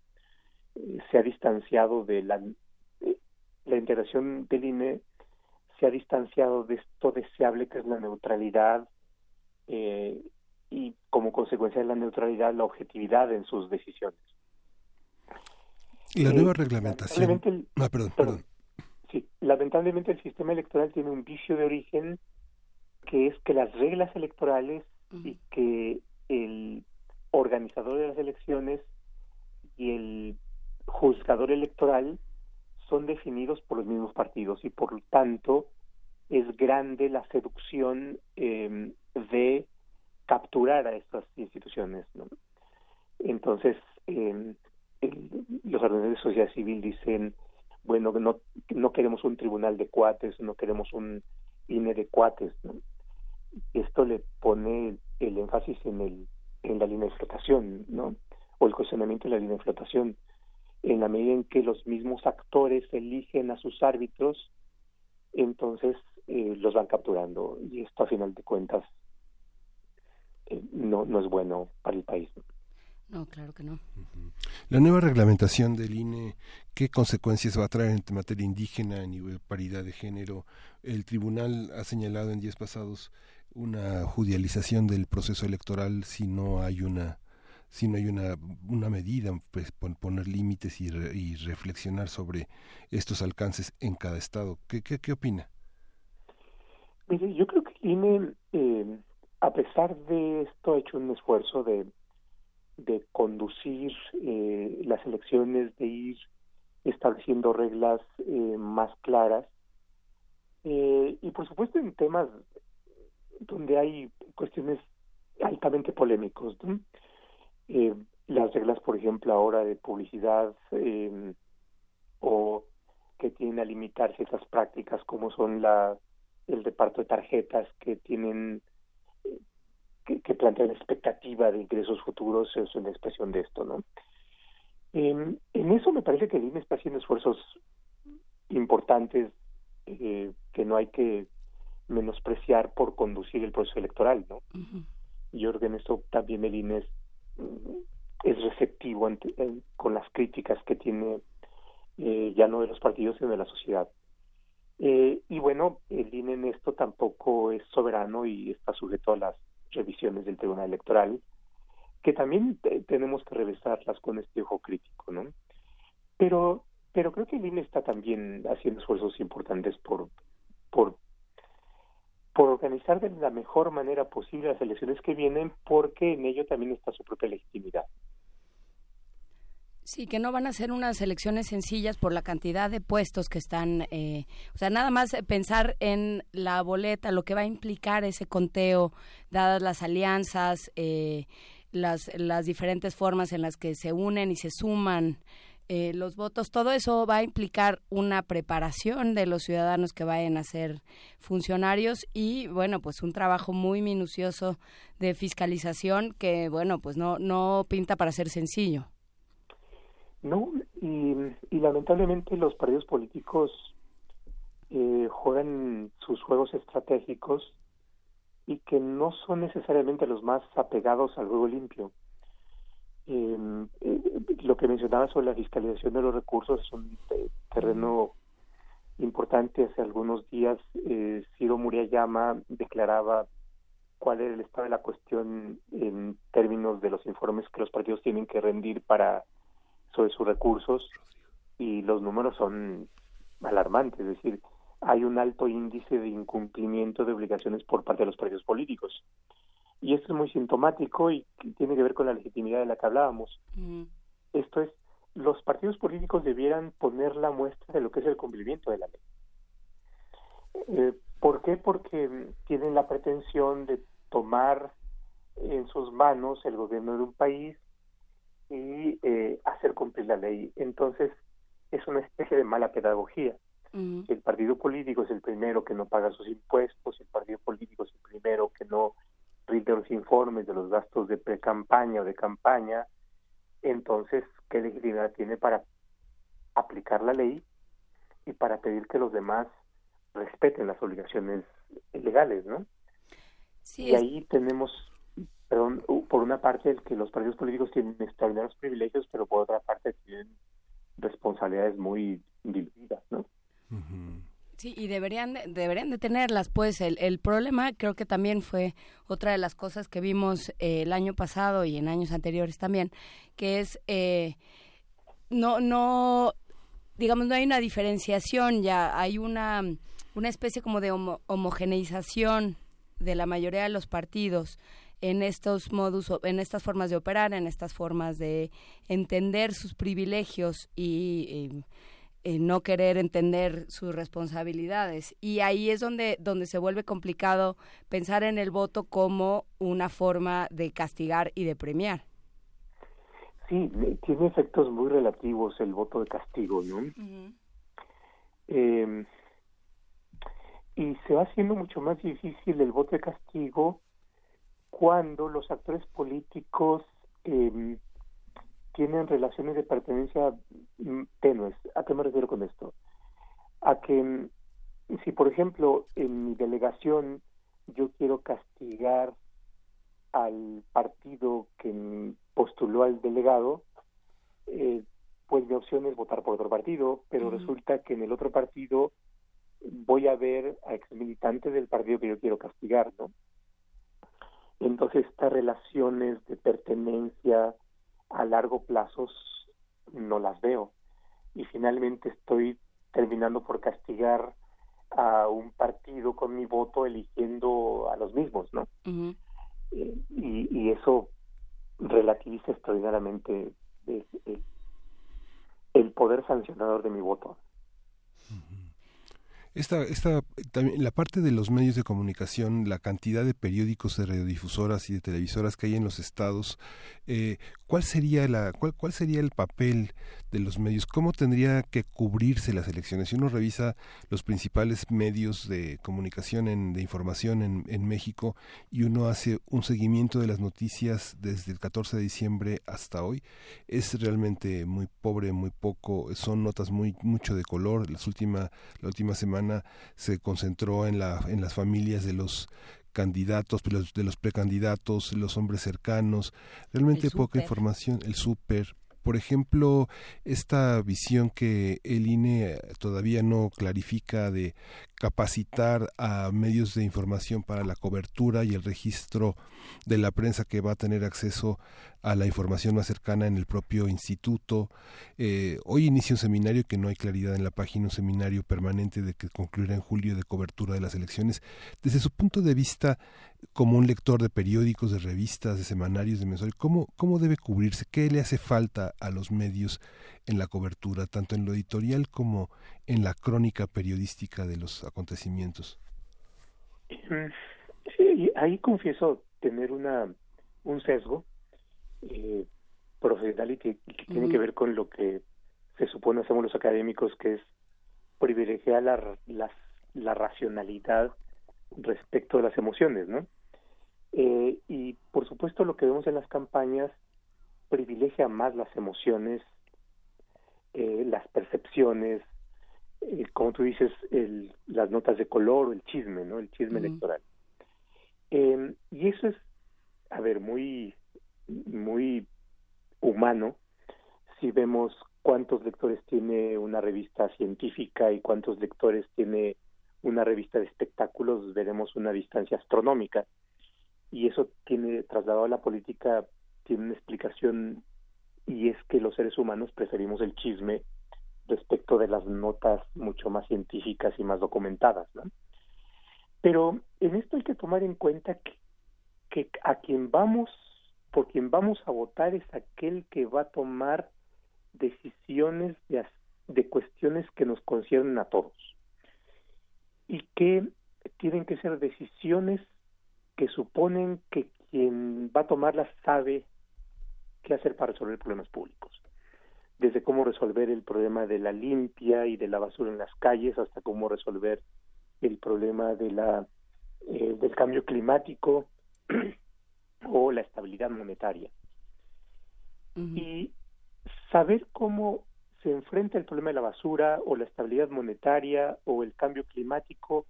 Eh, se ha distanciado de la, eh, la integración del INE, se ha distanciado de esto deseable que es la neutralidad eh, y como consecuencia de la neutralidad la objetividad en sus decisiones. La nueva eh, reglamentación. ah, perdón, perdón. Sí, lamentablemente el sistema electoral tiene un vicio de origen que es que las reglas electorales y que el organizador de las elecciones y el juzgador electoral son definidos por los mismos partidos y por lo tanto es grande la seducción eh, de capturar a estas instituciones. Entonces, eh, los organismos de sociedad civil dicen, bueno, no, no queremos un tribunal de cuates, no queremos un INE de cuates. Esto le pone el énfasis en, el, en la línea de flotación, ¿no? o el cuestionamiento de la línea de flotación. En la medida en que los mismos actores eligen a sus árbitros, entonces eh, los van capturando. Y esto, a final de cuentas, eh, no, no es bueno para el país. No, claro que no. La nueva reglamentación del INE, ¿qué consecuencias va a traer en materia indígena, nivel de paridad de género? El tribunal ha señalado en días pasados una judicialización del proceso electoral si no hay una si no hay una, una medida, pues poner límites y, y reflexionar sobre estos alcances en cada estado. ¿Qué, qué, qué opina? Yo creo que el INE eh, a pesar de esto, ha hecho un esfuerzo de, de conducir eh, las elecciones, de ir estableciendo reglas eh, más claras. Eh, y por supuesto en temas donde hay cuestiones altamente polémicos. las reglas, por ejemplo, ahora de publicidad o que tienen a limitar ciertas prácticas como son la el reparto de tarjetas que tienen que, que plantean expectativa de ingresos futuros es una expresión de esto, ¿no? en eso me parece que el INE está haciendo esfuerzos importantes eh, que no hay que menospreciar por conducir el proceso electoral, ¿no? Yo creo que en esto también el INE es, receptivo con las críticas que tiene eh, ya no de los partidos sino de la sociedad. Eh, y bueno, el INE en esto tampoco es soberano y está sujeto a las revisiones del Tribunal Electoral, que también tenemos que revisarlas con este ojo crítico, ¿no? Pero, pero creo que el INE está también haciendo esfuerzos importantes por, por, por organizar de la mejor manera posible las elecciones que vienen, porque en ello también está su propia legitimidad. Sí, que no van a ser unas elecciones sencillas por la cantidad de puestos que están, eh, o sea, nada más pensar en la boleta, lo que va a implicar ese conteo, dadas las alianzas, eh, las, las diferentes formas en las que se unen y se suman eh, los votos, todo eso va a implicar una preparación de los ciudadanos que vayan a ser funcionarios y, bueno, pues un trabajo muy minucioso de fiscalización que, bueno, pues no, no pinta para ser sencillo. No, y, lamentablemente los partidos políticos eh, juegan sus juegos estratégicos y que no son necesariamente los más apegados al juego limpio. Em, eh, lo que mencionaba sobre la fiscalización de los recursos es un terreno importante. Hace algunos días eh, Ciro Muriayama declaraba cuál era el estado de la cuestión en términos de los informes que los partidos tienen que rendir para sobre sus recursos y los números son alarmantes, es decir, hay un alto índice de incumplimiento de obligaciones por parte de los partidos políticos. Y esto es muy sintomático y tiene que ver con la legitimidad de la que hablábamos. Esto es, los partidos políticos debieran poner la muestra de lo que es el cumplimiento de la ley. Eh, ¿Por qué? Porque tienen la pretensión de tomar en sus manos el gobierno de un país y eh, hacer cumplir la ley. Entonces, es una especie de mala pedagogía. el partido político es el primero que no paga sus impuestos, el partido político es el primero que no rinde los informes de los gastos de pre-campaña o de campaña, entonces, ¿qué legitimidad tiene para aplicar la ley y para pedir que los demás respeten las obligaciones legales, ¿no? Sí, y ahí tenemos, perdón, por una parte el que los partidos políticos tienen extraordinarios privilegios, pero por otra parte tienen responsabilidades muy diluidas, ¿no? Sí, y deberían, deberían de tenerlas, pues el, el problema creo que también fue otra de las cosas que vimos eh, el año pasado y en años anteriores también, que es eh, no, no, digamos, no hay una diferenciación ya, hay una, una especie como de homogeneización de la mayoría de los partidos en estos modus, en estas formas de operar, en estas formas de entender sus privilegios y, y no querer entender sus responsabilidades. Y ahí es donde, donde se vuelve complicado pensar en el voto como una forma de castigar y de premiar. Sí, tiene efectos muy relativos el voto de castigo, ¿no? Em, y se va haciendo mucho más difícil el voto de castigo cuando los actores políticos eh, tienen relaciones de pertenencia mm, tenues. ¿A qué me refiero con esto? A que mm, si, por ejemplo, en mi delegación yo quiero castigar al partido que postuló al delegado, eh, pues mi opción es votar por otro partido, pero resulta que en el otro partido voy a ver a exmilitantes del partido que yo quiero castigar, ¿no? Entonces estas relaciones de pertenencia, a largo plazo no las veo. Y finalmente estoy terminando por castigar a un partido con mi voto eligiendo a los mismos, ¿no? Eh, y, eso relativiza extraordinariamente el poder sancionador de mi voto. Esta, esta, también, la parte de los medios de comunicación, la cantidad de periódicos, de radiodifusoras y de televisoras que hay en los estados, eh, ¿cuál sería la, cuál, cuál sería el papel de los medios? ¿Cómo tendría que cubrirse las elecciones? Si uno revisa los principales medios de comunicación en, de información en, en México y uno hace un seguimiento de las noticias desde el 14 de diciembre hasta hoy, es realmente muy pobre, muy poco, son notas muy mucho de color. Las última, la última semana se concentró en, la, en las familias de los candidatos, de los precandidatos, los hombres cercanos, realmente poca información, el súper, por ejemplo, esta visión que el INE todavía no clarifica de capacitar a medios de información para la cobertura y el registro de la prensa que va a tener acceso a la información más cercana en el propio instituto. Eh, hoy inicia un seminario que no hay claridad en la página, un seminario permanente de que concluirá en julio de cobertura de las elecciones. Desde su punto de vista, como un lector de periódicos, de revistas, de semanarios, de mensuales, ¿cómo, ¿cómo debe cubrirse? ¿Qué le hace falta a los medios en la cobertura, tanto en lo editorial como en la crónica periodística de los acontecimientos? Sí, ahí confieso tener una un sesgo eh, profesional y que, tiene que ver con lo que se supone hacemos los académicos, que es privilegiar la, la, la racionalidad respecto de las emociones, ¿no? Eh, y por supuesto lo que vemos en las campañas privilegia más las emociones, eh, las percepciones, eh, como tú dices, el, las notas de color o el chisme, ¿no? El chisme electoral. Eh, y eso es, a ver, muy, muy humano si vemos cuántos lectores tiene una revista científica y cuántos lectores tiene una revista de espectáculos, veremos una distancia astronómica. Y eso tiene, trasladado a la política, tiene una explicación y es que los seres humanos preferimos el chisme respecto de las notas mucho más científicas y más documentadas, ¿no? Pero en esto hay que tomar en cuenta que, que a quien vamos, por quien vamos a votar es aquel que va a tomar decisiones de, de cuestiones que nos conciernen a todos y que tienen que ser decisiones que suponen que quien va a tomarlas sabe qué hacer para resolver problemas públicos. Desde cómo resolver el problema de la limpia y de la basura en las calles hasta cómo resolver el problema de la eh, del cambio climático (clears throat) o la estabilidad monetaria. Y saber cómo se enfrenta el problema de la basura o la estabilidad monetaria o el cambio climático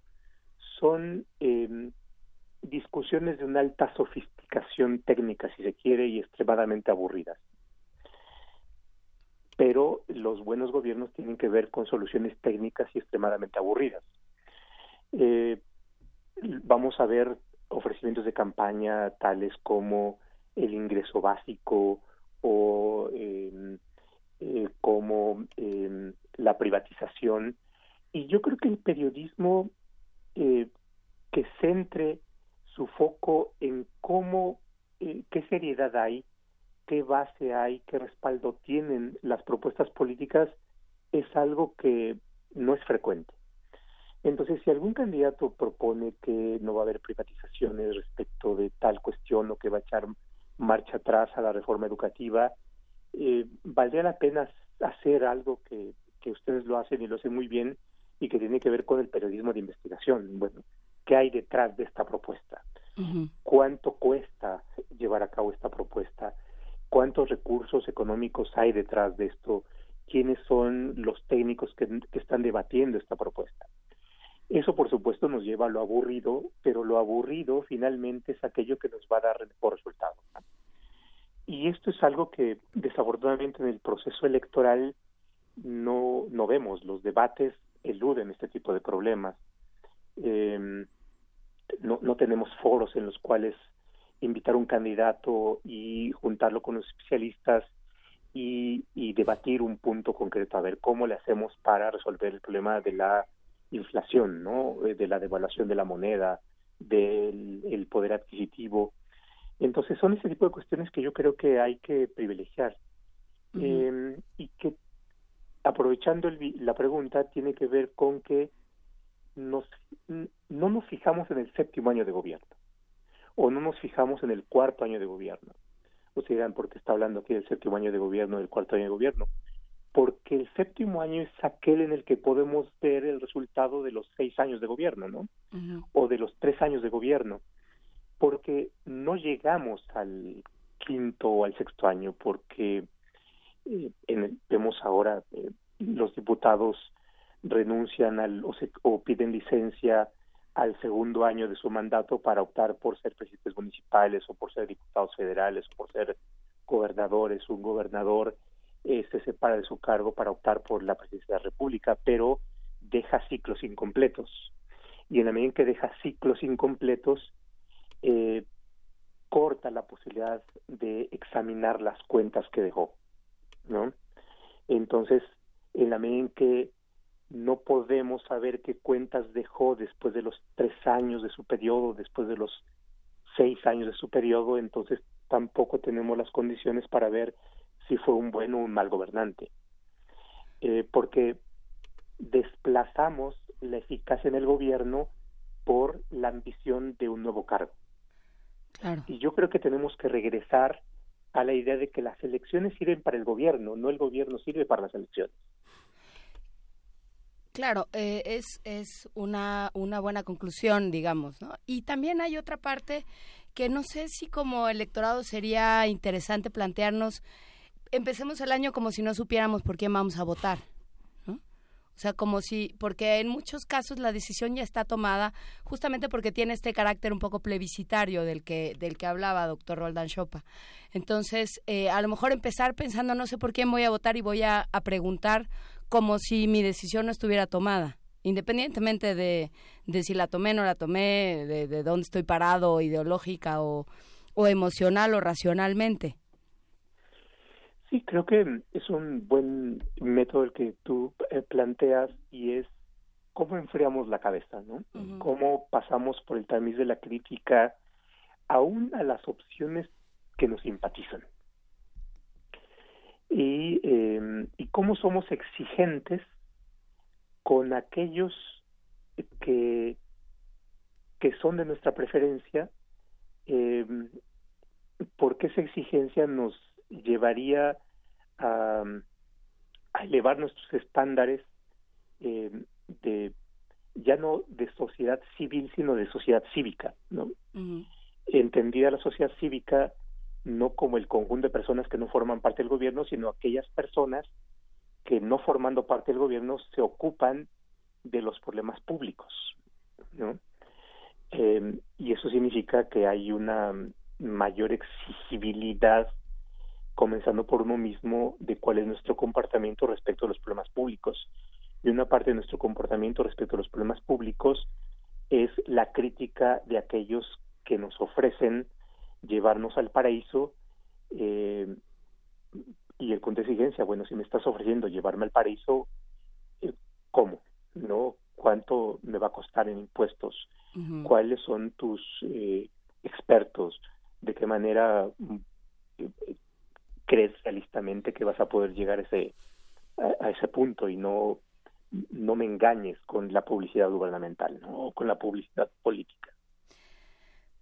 son eh, discusiones de una alta sofisticación técnica, si se quiere, y extremadamente aburridas. Pero los buenos gobiernos tienen que ver con soluciones técnicas y extremadamente aburridas. Eh, vamos a ver ofrecimientos de campaña tales como el ingreso básico o em, eh, como em, la privatización. Y yo creo que el periodismo eh, que centre su foco en cómo, eh, qué seriedad hay, qué base hay, qué respaldo tienen las propuestas políticas, es algo que no es frecuente. Entonces, si algún candidato propone que no va a haber privatizaciones respecto de tal cuestión o que va a echar marcha atrás a la reforma educativa, eh, valdría la pena hacer algo que, que ustedes lo hacen y lo hacen muy bien y que tiene que ver con el periodismo de investigación. Bueno, qué hay detrás de esta propuesta, cuánto cuesta llevar a cabo esta propuesta, cuántos recursos económicos hay detrás de esto, quiénes son los técnicos que, están debatiendo esta propuesta. Eso, por supuesto, nos lleva a lo aburrido, pero lo aburrido finalmente es aquello que nos va a dar por resultado. Y esto es algo que desafortunadamente en el proceso electoral no, no vemos. Los debates eluden este tipo de problemas. Eh, no, no tenemos foros en los cuales invitar a un candidato y juntarlo con los especialistas y, y, debatir un punto concreto, a ver cómo le hacemos para resolver el problema de la inflación, ¿no? Eh, de la devaluación de la moneda, del el poder adquisitivo. Entonces son ese tipo de cuestiones que yo creo que hay que privilegiar. eh, y que, aprovechando el, la pregunta, tiene que ver con que nos, no nos fijamos en el séptimo año de gobierno o no nos fijamos en el cuarto año de gobierno. Ustedes dirán, ¿por qué está hablando aquí del séptimo año de gobierno, del cuarto año de gobierno? Porque el séptimo año es aquel en el que podemos ver el resultado de los seis años de gobierno, ¿no? O de los tres años de gobierno. Porque no llegamos al quinto o al sexto año, porque eh, en vemos ahora eh, los diputados renuncian al, o, se, o piden licencia al segundo año de su mandato para optar por ser presidentes municipales o por ser diputados federales o por ser gobernadores. Un gobernador eh, se separa de su cargo para optar por la presidencia de la República, pero deja ciclos incompletos. Y en la medida en que deja ciclos incompletos, eh, corta la posibilidad de examinar las cuentas que dejó, ¿no? Entonces, en la medida en que no podemos saber qué cuentas dejó después de los tres años de su periodo, después de los seis años de su periodo, entonces tampoco tenemos las condiciones para ver si fue un buen o un mal gobernante. Eh, porque desplazamos la eficacia en el gobierno por la ambición de un nuevo cargo. Y yo creo que tenemos que regresar a la idea de que las elecciones sirven para el gobierno, no el gobierno sirve para las elecciones. Claro, eh, es, es una, una buena conclusión, digamos, ¿no? Y también hay otra parte que no sé si como electorado sería interesante plantearnos, empecemos el año como si no supiéramos por quién vamos a votar. O sea, como si, porque en muchos casos la decisión ya está tomada justamente porque tiene este carácter un poco plebiscitario del que, del que hablaba doctor Roldán Chopa. Entonces, eh, a lo mejor empezar pensando, no sé por quién voy a votar y voy a, preguntar como si mi decisión no estuviera tomada, independientemente de, de si la tomé o no la tomé, de, de dónde estoy parado, ideológica o, o emocional o racionalmente. Sí, creo que es un buen método el que tú eh, planteas y es cómo enfriamos la cabeza, ¿no? Cómo pasamos por el tamiz de la crítica aún a las opciones que nos simpatizan. Y, em, y cómo somos exigentes con aquellos que, que son de nuestra preferencia, eh, porque esa exigencia nos llevaría a, elevar nuestros estándares eh, de ya no de sociedad civil sino de sociedad cívica no entendida la sociedad cívica no como el conjunto de personas que no forman parte del gobierno sino aquellas personas que no formando parte del gobierno se ocupan de los problemas públicos no eh, y eso significa que hay una mayor exigibilidad comenzando por uno mismo de cuál es nuestro comportamiento respecto a los problemas públicos. Y una parte de nuestro comportamiento respecto a los problemas públicos es la crítica de aquellos que nos ofrecen llevarnos al paraíso eh, y el de exigencia, bueno, si me estás ofreciendo llevarme al paraíso, eh, ¿cómo? ¿No? ¿Cuánto me va a costar en impuestos? ¿Cuáles son tus eh, expertos? ¿De qué manera crees realistamente que vas a poder llegar a ese, a, ese punto y no, no me engañes con la publicidad gubernamental o con la publicidad política.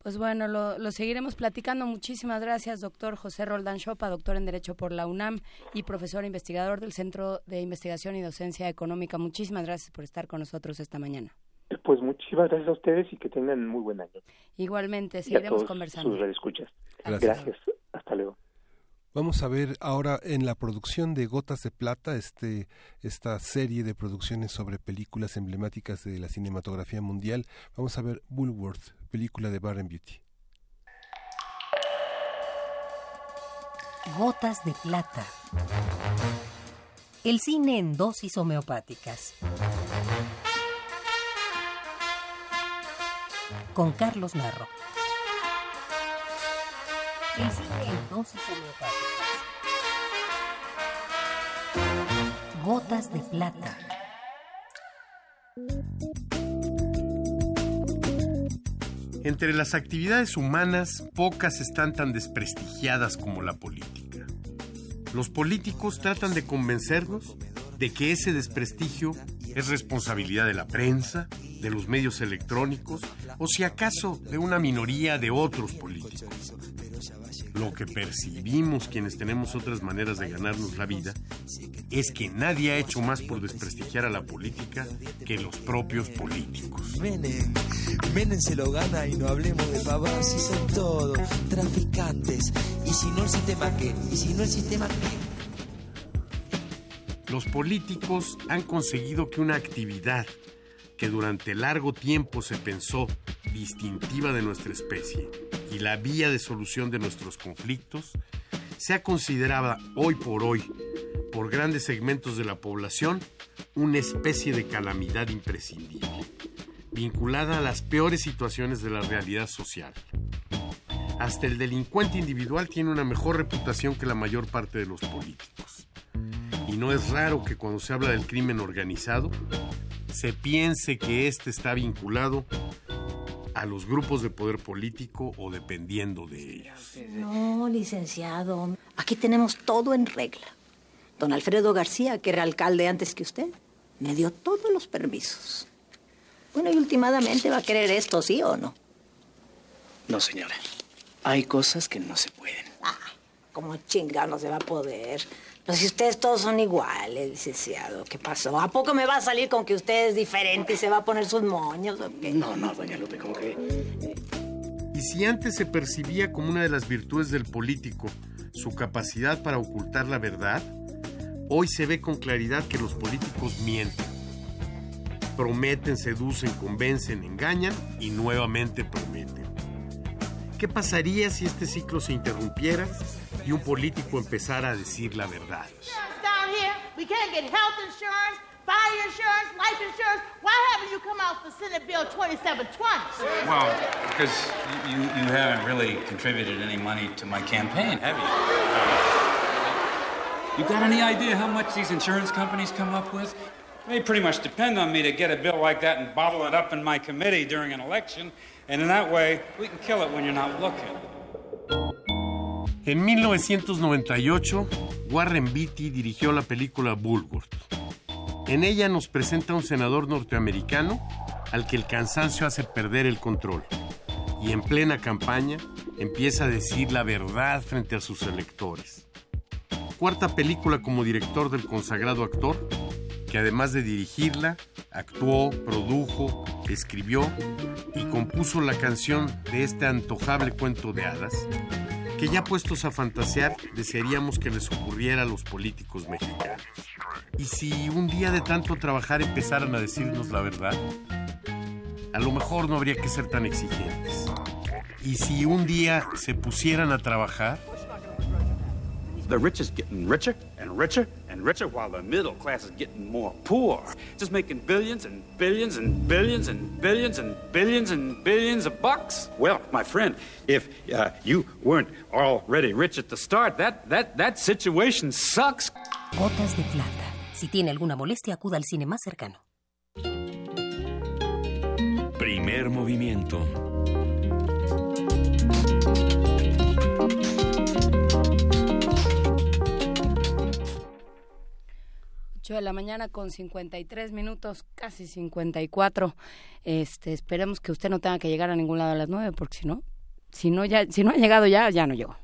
Pues bueno, lo, lo, seguiremos platicando. Muchísimas gracias, doctor José Roldán Chopa, doctor en Derecho por la UNAM y profesor investigador del Centro de Investigación y Docencia Económica. Muchísimas gracias por estar con nosotros esta mañana. Pues muchísimas gracias a ustedes y que tengan muy buen año. Igualmente, seguiremos conversando. Sus escuchas. gracias. Hasta luego. Vamos a ver ahora en la producción de Gotas de Plata, este, esta serie de producciones sobre películas emblemáticas de la cinematografía mundial. Vamos a ver Bullworth, película de Barren Beauty. Gotas de Plata. El cine en dosis homeopáticas. Con Carlos Narro. Dosis. Gotas de plata. Entre las actividades humanas, pocas están tan desprestigiadas como la política. Los políticos tratan de convencernos de que ese desprestigio es responsabilidad de la prensa, de los medios electrónicos o si acaso de una minoría de otros políticos lo que percibimos quienes tenemos otras maneras de ganarnos la vida es que nadie ha hecho más por desprestigiar a la política que los propios políticos. Menem, Menem se lo gana y no hablemos de pavadas si son todos traficantes. Y si no el sistema qué, y si no el sistema qué. Los políticos han conseguido que una actividad que durante largo tiempo se pensó distintiva de nuestra especie y la vía de solución de nuestros conflictos, sea considerada hoy por hoy por grandes segmentos de la población una especie de calamidad imprescindible, vinculada a las peores situaciones de la realidad social. Hasta el delincuente individual tiene una mejor reputación que la mayor parte de los políticos. Y no es raro que cuando se habla del crimen organizado, se piense que éste está vinculado a los grupos de poder político o dependiendo de ellos. No, licenciado. Aquí tenemos todo en regla. Don Alfredo García, que era alcalde antes que usted, me dio todos los permisos. Bueno, y últimamente va a querer esto, ¿sí o no? No, señora. Hay cosas que no se pueden. Ah, como chinga no se va a poder. Si ustedes todos son iguales, licenciado, ¿qué pasó? ¿A poco me va a salir con que usted es diferente y se va a poner sus moños o qué? No, no, doña Lupe, como que... Y si antes se percibía como una de las virtudes del político su capacidad para ocultar la verdad, hoy se ve con claridad que los políticos mienten. Prometen, seducen, convencen, engañan y nuevamente prometen. ¿Qué pasaría si este ciclo se interrumpiera y un político empezara a decir la verdad? down here. We can't get health insurance, fire insurance, life insurance. Why haven't you come out for Senate Bill 2720? Well, because you, you haven't really contributed any money to my campaign, have you? You got any idea how much these insurance companies come up with? They pretty much depend on me to get a bill like that and bottle it up in my committee during an election, and in that way, we can kill it when you're not looking. En 1998, Warren Beatty dirigió la película Bulworth. En ella nos presenta un senador norteamericano al que el cansancio hace perder el control y en plena campaña empieza a decir la verdad frente a sus electores. Cuarta película como director del consagrado actor, que además de dirigirla, actuó, produjo, escribió y compuso la canción de este antojable cuento de hadas, que ya puestos a fantasear desearíamos que les ocurriera a los políticos mexicanos. ¿Y si un día de tanto trabajar empezaran a decirnos la verdad? A lo mejor no habría que ser tan exigentes. ¿Y si un día se pusieran a trabajar? And richer while the middle class is getting more poor. Just making billions and billions and billions and billions and billions and billions of bucks. Well, my friend, if uh, you weren't already rich at the start, that, that, that situation sucks. Gotas de plata. Si tiene alguna molestia, acuda al cine más cercano. Primer movimiento. 8 de la mañana con 53 minutos, casi 54. Este, esperemos que usted no tenga que llegar a ningún lado a las 9, porque si no, si no ya si no ha llegado ya, ya no llegó.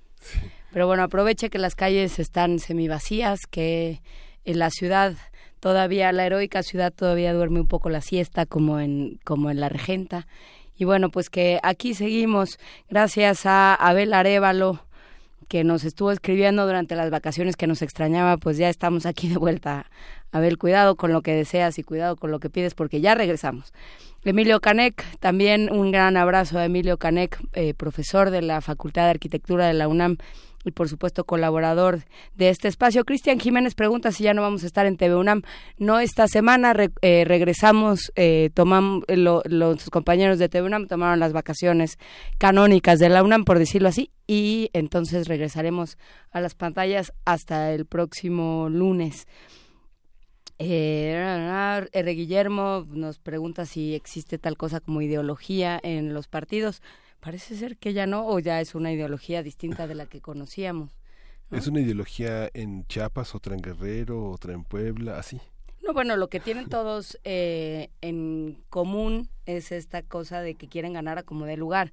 Pero bueno, aproveche que las calles están semivacías, que en la ciudad todavía la heroica ciudad todavía duerme un poco la siesta como en como en la Regenta. Y bueno, pues que aquí seguimos gracias a Abel Arevalo que nos estuvo escribiendo durante las vacaciones que nos extrañaba, pues ya estamos aquí de vuelta. Abel, cuidado con lo que deseas y cuidado con lo que pides porque ya regresamos. Emilio Canek, también un gran abrazo a Emilio Canek, eh, profesor de la Facultad de Arquitectura de la UNAM por supuesto colaborador de este espacio. Cristian Jiménez pregunta si ya no vamos a estar en TV UNAM. No, esta semana re- eh, regresamos, eh, tomamos, eh, lo- los compañeros de TV UNAM tomaron las vacaciones canónicas de la UNAM, por decirlo así, y entonces regresaremos a las pantallas hasta el próximo lunes. Eh, R. Guillermo nos pregunta si existe tal cosa como ideología en los partidos. Parece ser que ya no, o ya es una ideología distinta de la que conocíamos. Es una ideología en Chiapas, otra en Guerrero, otra en Puebla, así. No, bueno, lo que tienen todos eh, en común es esta cosa de que quieren ganar a como de lugar.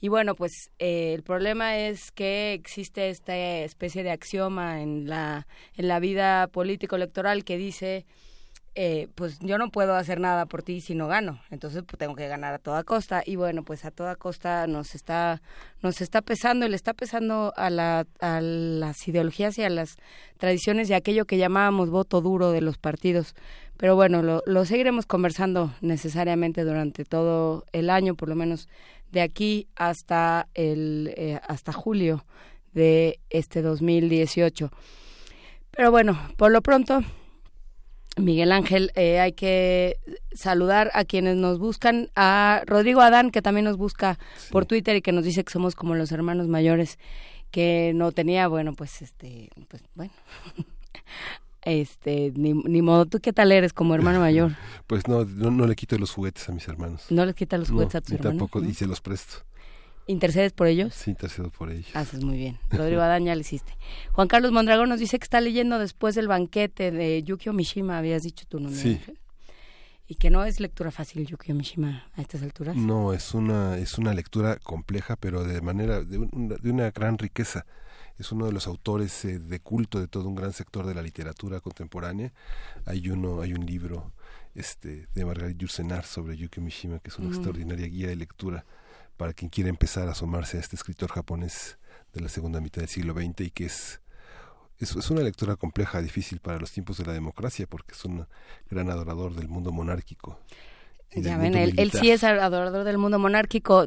Y bueno, pues eh, el problema es que existe esta especie de axioma en la, en la vida político-electoral que dice, eh, pues yo no puedo hacer nada por ti si no gano, entonces pues, tengo que ganar a toda costa. Y bueno, pues a toda costa nos está, nos está pesando y le está pesando a, la, a las ideologías y a las tradiciones y aquello que llamábamos voto duro de los partidos. Pero bueno, lo, lo seguiremos conversando necesariamente durante todo el año, por lo menos de aquí hasta el eh, hasta julio de este 2018. Pero bueno, por lo pronto, Miguel Ángel, eh, hay que saludar a quienes nos buscan, a Rodrigo Adán, que también nos busca por Twitter y que nos dice que somos como los hermanos mayores, que no tenía, bueno, pues este, pues bueno. (laughs) Este, ni, ni modo, ¿tú qué tal eres como hermano (laughs) mayor? Pues no, no, no le quito los juguetes a mis hermanos. ¿No les quitas los juguetes No, a tus ni hermanos? tampoco, ¿no? y se los presto. ¿Intercedes por ellos? Sí, intercedo por ellos. Haces muy bien. Rodrigo Adán ya lo hiciste. Juan Carlos Mondragón nos dice que está leyendo después del banquete de Yukio Mishima, habías dicho tú, ¿no? Sí. Y que no es lectura fácil Yukio Mishima a estas alturas. No, es una, es una lectura compleja, pero de manera, de, un- una, de una gran riqueza. es uno de los autores eh, de culto de todo un gran sector de la literatura contemporánea. Hay uno, hay un libro este, de Margaret Yursenar sobre Yuki Mishima, que es una extraordinaria guía de lectura para quien quiera empezar a asomarse a este escritor japonés de la segunda mitad del siglo XX y que es es, es, una lectura compleja, difícil para los tiempos de la democracia, porque es un gran adorador del mundo monárquico. Ya ven, él, él, sí es adorador del mundo monárquico.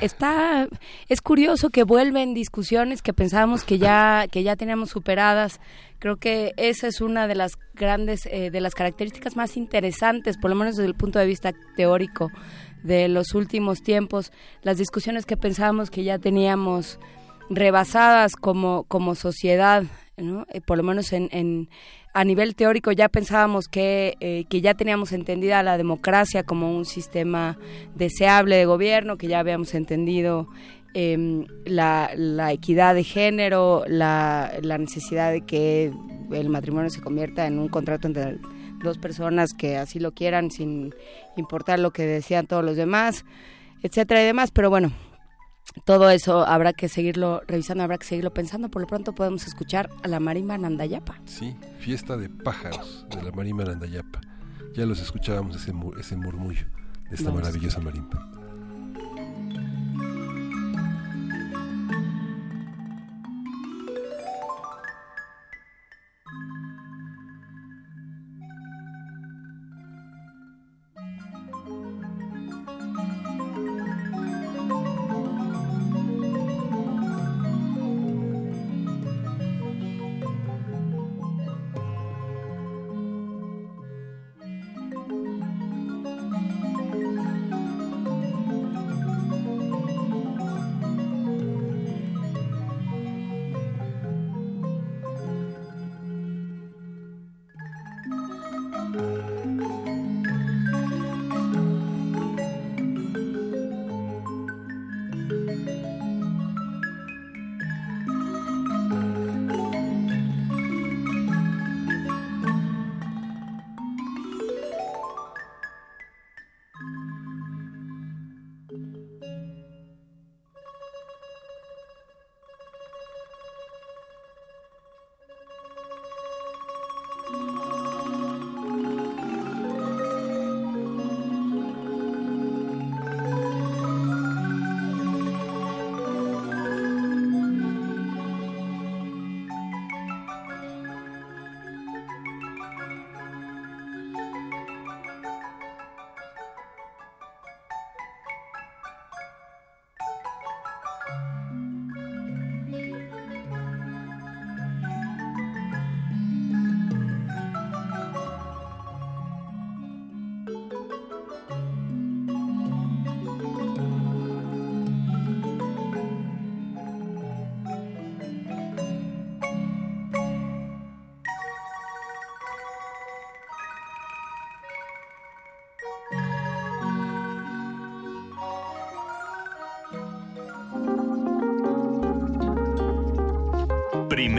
está, es curioso que vuelven discusiones que pensábamos que ya, que ya teníamos superadas. Creo que esa es una de las grandes, eh, de las características más interesantes, por lo menos desde el punto de vista teórico de los últimos tiempos. Las discusiones que pensábamos que ya teníamos rebasadas como, como sociedad, ¿no? Eh, por lo menos en, en, a nivel teórico ya pensábamos que, eh, que ya teníamos entendida la democracia como un sistema deseable de gobierno, que ya habíamos entendido eh, la, la, equidad de género, la, la necesidad de que el matrimonio se convierta en un contrato entre dos personas que así lo quieran sin importar lo que decían todos los demás, etcétera y demás, pero bueno, todo eso habrá que seguirlo revisando, habrá que seguirlo pensando. Por lo pronto podemos escuchar a la marimba Nandayapa. Sí, fiesta de pájaros de la marimba Nandayapa. Ya los escuchábamos ese, ese murmullo de esta Vamos. maravillosa marimba.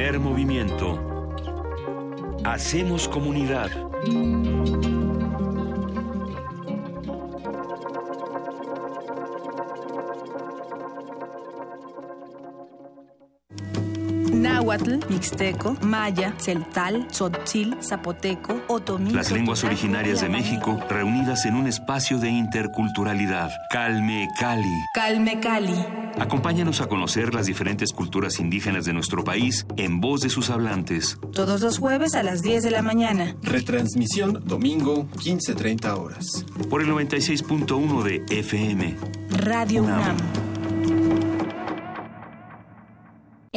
Primer movimiento. Hacemos comunidad. Náhuatl, Mixteco, Maya, Celtal, Tzotzil, Zapoteco, Otomí. Las lenguas originarias de México reunidas en un espacio de interculturalidad. Calme Cali. Calme Cali. Acompáñanos a conocer las diferentes culturas indígenas de nuestro país en voz de sus hablantes. Todos los jueves a las 10 de la mañana. Retransmisión domingo 15.30 horas. Por el 96.1 de FM. Radio UNAM.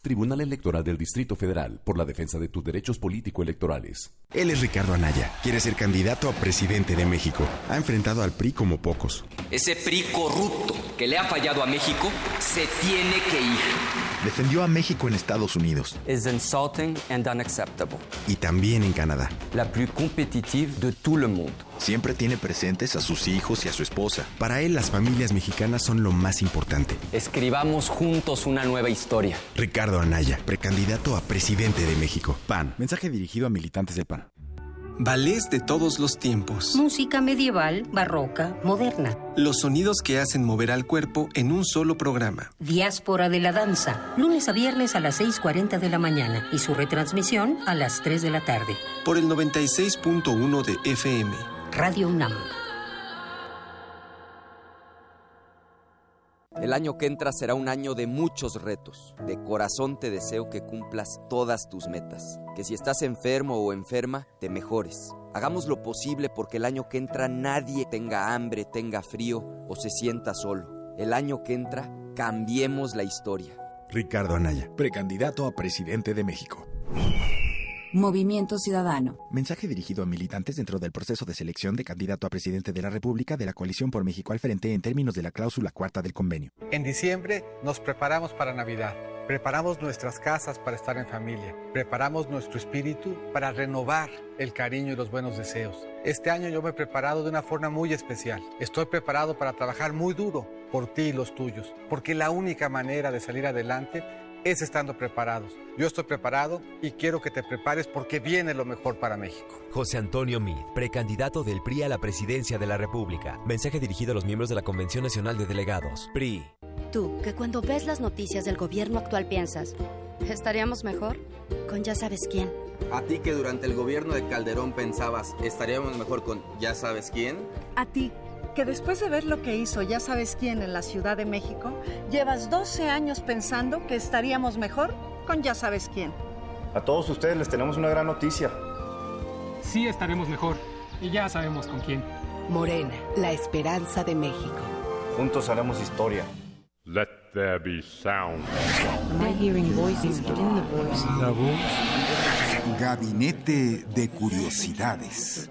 Tribunal Electoral del Distrito Federal por la defensa de tus derechos político-electorales. Él es Ricardo Anaya. Quiere ser candidato a presidente de México. Ha enfrentado al PRI como pocos. Ese PRI corrupto que le ha fallado a México se tiene que ir. Defendió a México en Estados Unidos. Es insulting and unacceptable. Y también en Canadá. La plus competitive de todo el mundo. Siempre tiene presentes a sus hijos y a su esposa. Para él, las familias mexicanas son lo más importante. Escribamos juntos una nueva historia. Ricardo Anaya, precandidato a presidente de México. PAN. Mensaje dirigido a militantes del PAN. Ballets de todos los tiempos. Música medieval, barroca, moderna. Los sonidos que hacen mover al cuerpo en un solo programa. Diáspora de la danza. Lunes a viernes a las 6.40 de la mañana y su retransmisión a las 3 de la tarde. Por el 96.1 de FM. Radio UNAM. El año que entra será un año de muchos retos. De corazón te deseo que cumplas todas tus metas. Que si estás enfermo o enferma, te mejores. Hagamos lo posible porque el año que entra nadie tenga hambre, tenga frío o se sienta solo. El año que entra, cambiemos la historia. Ricardo Anaya, precandidato a presidente de México. Movimiento Ciudadano. Mensaje dirigido a militantes dentro del proceso de selección de candidato a presidente de la República de la Coalición por México al Frente en términos de la cláusula cuarta del convenio. En diciembre nos preparamos para Navidad. Preparamos nuestras casas para estar en familia. Preparamos nuestro espíritu para renovar el cariño y los buenos deseos. Este año yo me he preparado de una forma muy especial. Estoy preparado para trabajar muy duro por ti y los tuyos, porque la única manera de salir adelante es estando preparados. Yo estoy preparado y quiero que te prepares porque viene lo mejor para México. José Antonio Mid, precandidato del PRI a la presidencia de la República. Mensaje dirigido a los miembros de la Convención Nacional de Delegados. PRI. Tú, que cuando ves las noticias del gobierno actual piensas, ¿estaríamos mejor? Con ya sabes quién. A ti que durante el gobierno de Calderón pensabas, ¿estaríamos mejor con ya sabes quién? A ti que después de ver lo que hizo ya sabes quién en la Ciudad de México, llevas 12 años pensando que estaríamos mejor con ya sabes quién. A todos ustedes les tenemos una gran noticia. Sí estaremos mejor y ya sabemos con quién. Morena, la esperanza de México. Juntos haremos historia. Let there be sound. hearing voices, the voice. La voz. Gabinete de Curiosidades.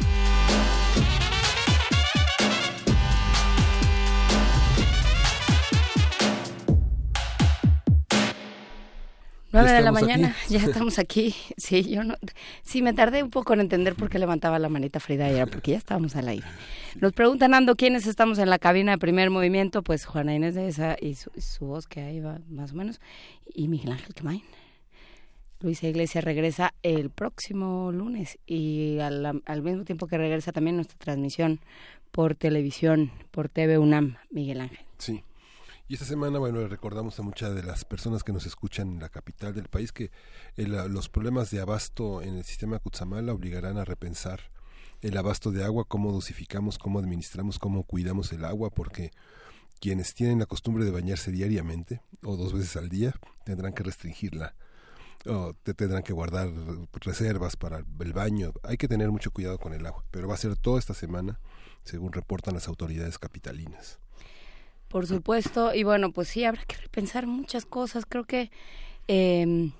9 de la mañana, ya estamos aquí. Sí, yo no, sí, me tardé un poco en entender por qué levantaba la manita Frida ayer, porque ya estábamos al aire. Nos preguntan, Ando, ¿quiénes estamos en la cabina de primer movimiento? Pues Juana Inés de esa y su, su voz que ahí va más o menos, y Miguel Ángel Quemain. Luisa Iglesias regresa el próximo lunes y al, al mismo tiempo que regresa también nuestra transmisión por televisión, por TV UNAM, Miguel Ángel. Sí. Y esta semana, bueno, recordamos a muchas de las personas que nos escuchan en la capital del país que el, los problemas de abasto en el sistema Cutzamala obligarán a repensar el abasto de agua, cómo dosificamos, cómo administramos, cómo cuidamos el agua, porque quienes tienen la costumbre de bañarse diariamente o dos veces al día tendrán que restringirla o te tendrán que guardar reservas para el baño. Hay que tener mucho cuidado con el agua, pero va a ser toda esta semana, según reportan las autoridades capitalinas. Por supuesto, y bueno, pues sí, habrá que repensar muchas cosas. Creo que eh,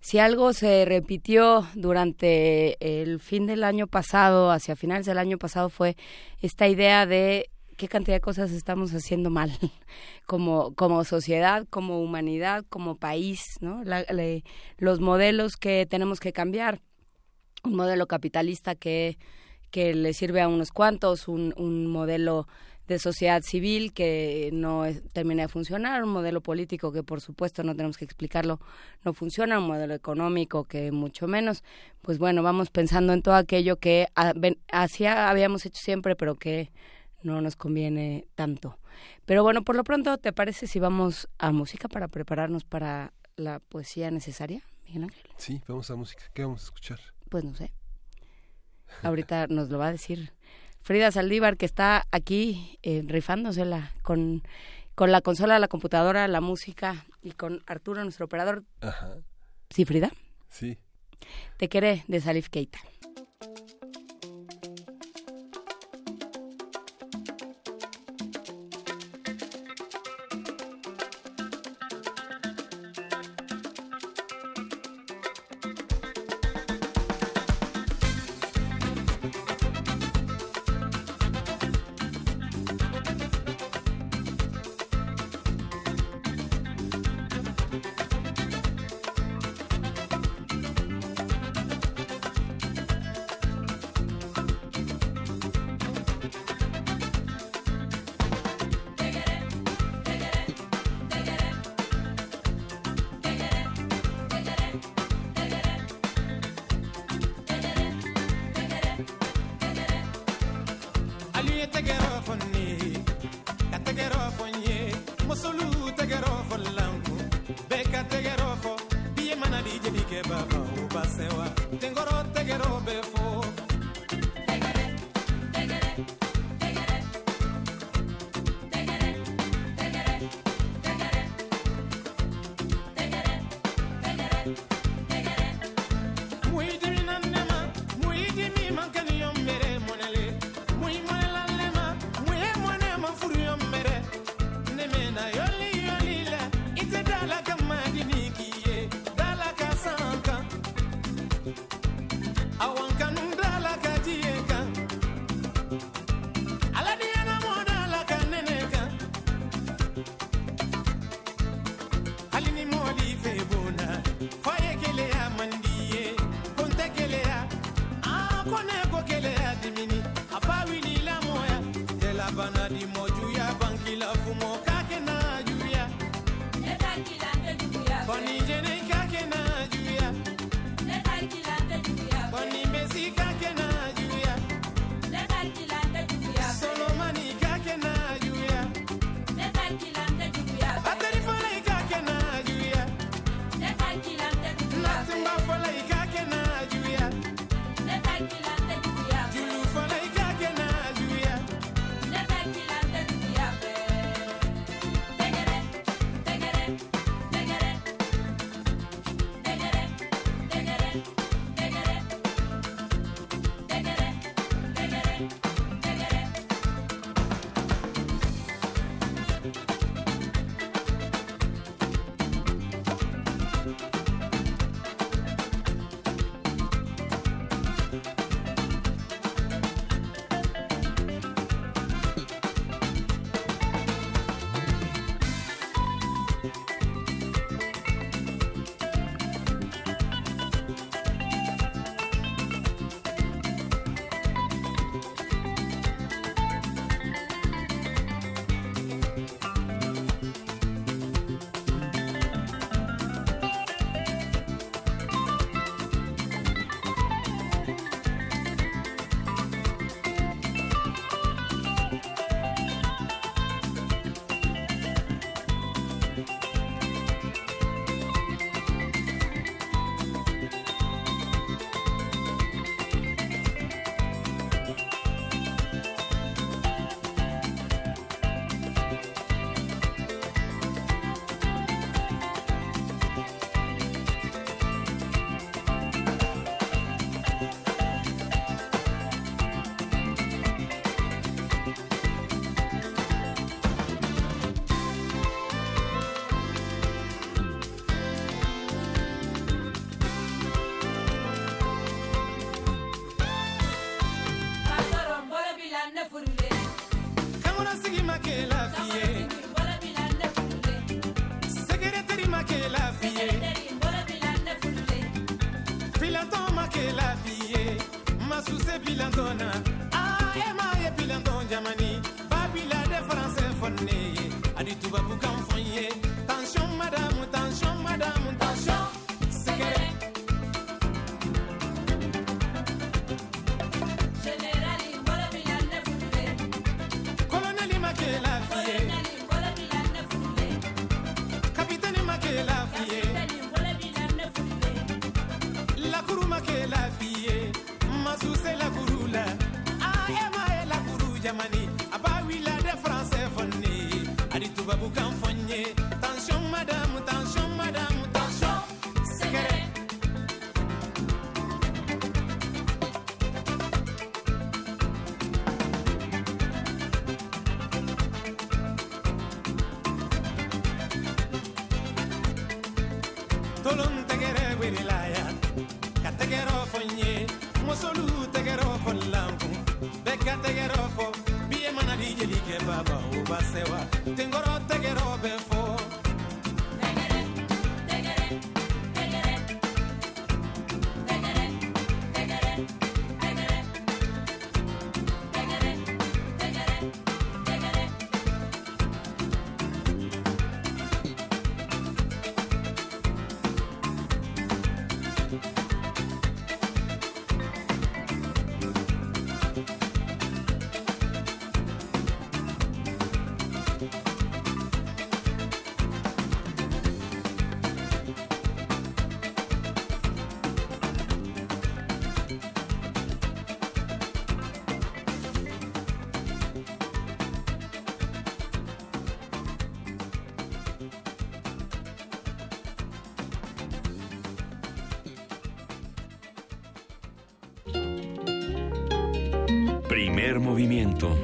si algo se repitió durante el fin del año pasado, hacia finales del año pasado, fue esta idea de qué cantidad de cosas estamos haciendo mal (laughs) como, como sociedad, como humanidad, como país, ¿no? los modelos que tenemos que cambiar. Un modelo capitalista que, que le sirve a unos cuantos, un, un modelo de sociedad civil que no termina de funcionar, un modelo político que por supuesto no tenemos que explicarlo, no funciona, un modelo económico que mucho menos. Pues bueno, vamos pensando en todo aquello que así habíamos hecho siempre, pero que no nos conviene tanto. Pero bueno, por lo pronto, ¿te parece si vamos a música para prepararnos para la poesía necesaria, Miguel Ángel? Sí, vamos a música. ¿Qué vamos a escuchar? Pues no sé. Ahorita nos lo va a decir Frida Saldívar, que está aquí eh, rifándosela con, con la consola, la computadora, la música y con Arturo, nuestro operador. Ajá. ¿Sí, Frida? Sí. Te queré de Salif Keita. Movimiento.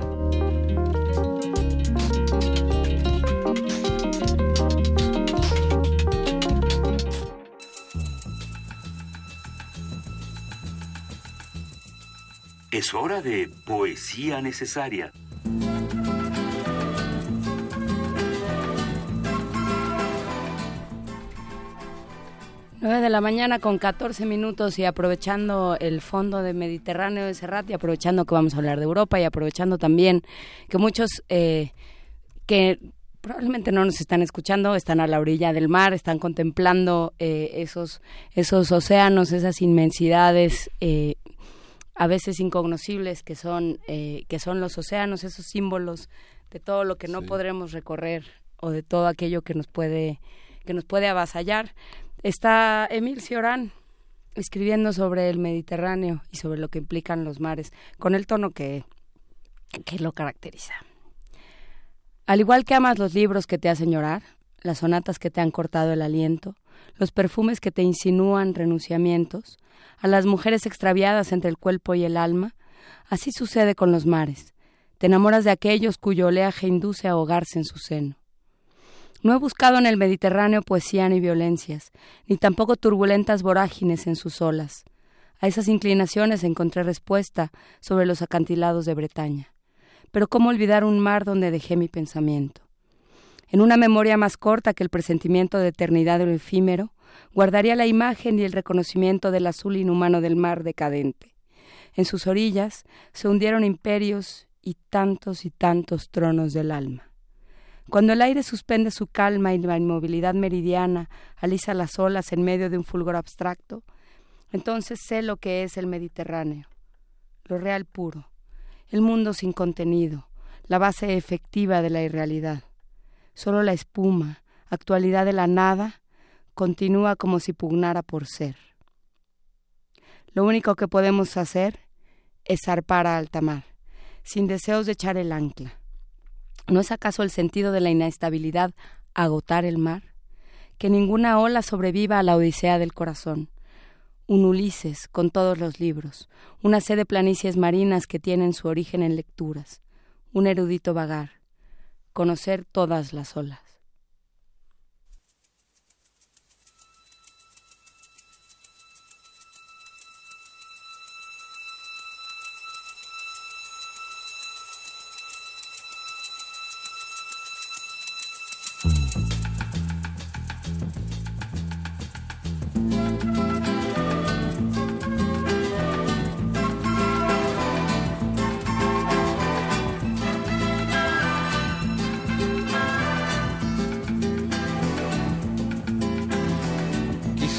Es hora de poesía necesaria. Nueve de la mañana con 14 minutos y aprovechando el fondo de Mediterráneo de Serrat y aprovechando que vamos a hablar de Europa y aprovechando también que muchos eh, que probablemente no nos están escuchando, están a la orilla del mar, están contemplando eh, esos, esos océanos, esas inmensidades eh, a veces incognoscibles que son, eh, que son los océanos, esos símbolos de todo lo que no podremos recorrer o de todo aquello que nos puede, que nos puede avasallar. Está Emil Cioran escribiendo sobre el Mediterráneo y sobre lo que implican los mares, con el tono que, que lo caracteriza. Al igual que amas los libros que te hacen llorar, las sonatas que te han cortado el aliento, los perfumes que te insinúan renunciamientos, a las mujeres extraviadas entre el cuerpo y el alma, así sucede con los mares. Te enamoras de aquellos cuyo oleaje induce a ahogarse en su seno. No he buscado en el Mediterráneo poesía ni violencias, ni tampoco turbulentas vorágines en sus olas. A esas inclinaciones encontré respuesta sobre los acantilados de Bretaña. Pero ¿cómo olvidar un mar donde dejé mi pensamiento? En una memoria más corta que el presentimiento de eternidad lo efímero, guardaría la imagen y el reconocimiento del azul inhumano del mar decadente. En sus orillas se hundieron imperios y tantos y tantos tronos del alma. Cuando el aire suspende su calma y la inmovilidad meridiana alisa las olas en medio de un fulgor abstracto, entonces sé lo que es el Mediterráneo, lo real puro, el mundo sin contenido, la base efectiva de la irrealidad. Solo la espuma, actualidad de la nada, continúa como si pugnara por ser. Lo único que podemos hacer es zarpar a alta mar, sin deseos de echar el ancla. ¿No es acaso el sentido de la inestabilidad agotar el mar? Que ninguna ola sobreviva a la odisea del corazón. Un Ulises con todos los libros, una sed de planicies marinas que tienen su origen en lecturas, un erudito vagar, conocer todas las olas.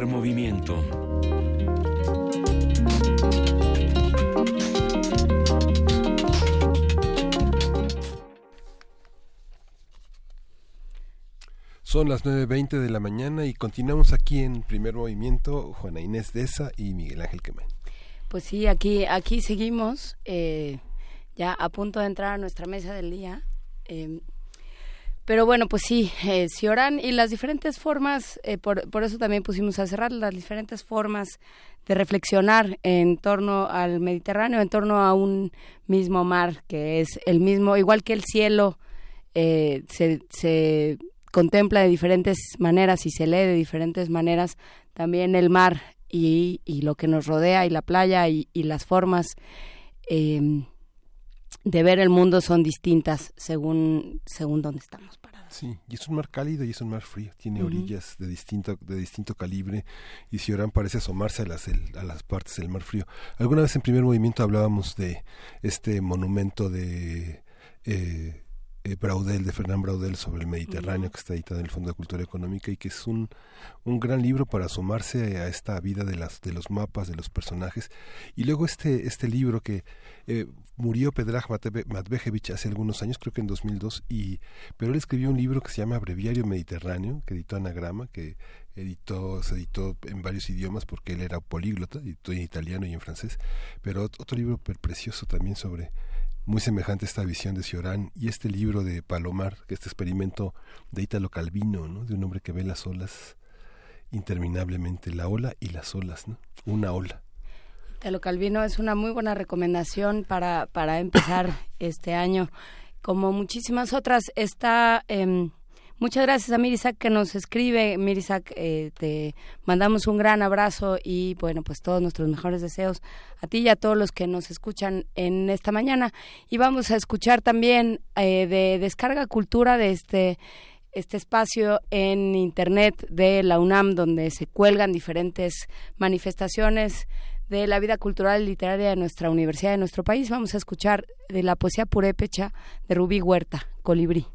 Primer movimiento. Son las 9.20 de la mañana y continuamos aquí en primer movimiento, Juana Inés Deza y Miguel Ángel Quemán. Pues sí, aquí, aquí seguimos, eh, ya a punto de entrar a nuestra mesa del día. Eh, pero bueno, pues sí, eh, Ciorán y las diferentes formas, eh, por, por eso también pusimos a cerrar las diferentes formas de reflexionar en torno al Mediterráneo, en torno a un mismo mar, que es el mismo, igual que el cielo, eh, se, contempla de diferentes maneras y se lee de diferentes maneras, también el mar y, y lo que nos rodea y la playa y, las formas eh, de ver el mundo son distintas según según dónde estamos. Sí, y es un mar cálido y es un mar frío, tiene orillas de distinto de distinto calibre y Ciorán parece asomarse a las el- a las partes del mar frío. Alguna vez en primer movimiento hablábamos de este monumento de eh, eh, Braudel, de Fernán Braudel sobre el Mediterráneo, que está editado en el Fondo de Cultura Económica y que es un, un gran libro para asomarse a esta vida de, las, de los mapas, de los personajes. Y luego este, este libro que eh, murió Pedraj Matvejevich hace algunos años, creo que en 2002, y, pero él escribió un libro que se llama Breviario Mediterráneo, que editó Anagrama, que editó, se editó en varios idiomas porque él era políglota, editó en italiano y en francés, pero ot- otro libro pre- precioso también sobre muy semejante a esta visión de Ciorán y este libro de Palomar, que este experimento de Italo Calvino, ¿no? de un hombre que ve las olas interminablemente, la ola y las olas, ¿no? una ola. Italo Calvino es una muy buena recomendación para, para empezar (coughs) este año. Como muchísimas otras, está... em, muchas gracias a Mirisak que nos escribe. Mirisak, eh, te mandamos un gran abrazo y, bueno, pues todos nuestros mejores deseos a ti y a todos los que nos escuchan en esta mañana. Y vamos a escuchar también eh, de Descarga Cultura de este este espacio en internet de la UNAM donde se cuelgan diferentes manifestaciones de la vida cultural y literaria de nuestra universidad, de nuestro país. Vamos a escuchar de la poesía purépecha de Rubí Huerta, Colibrí.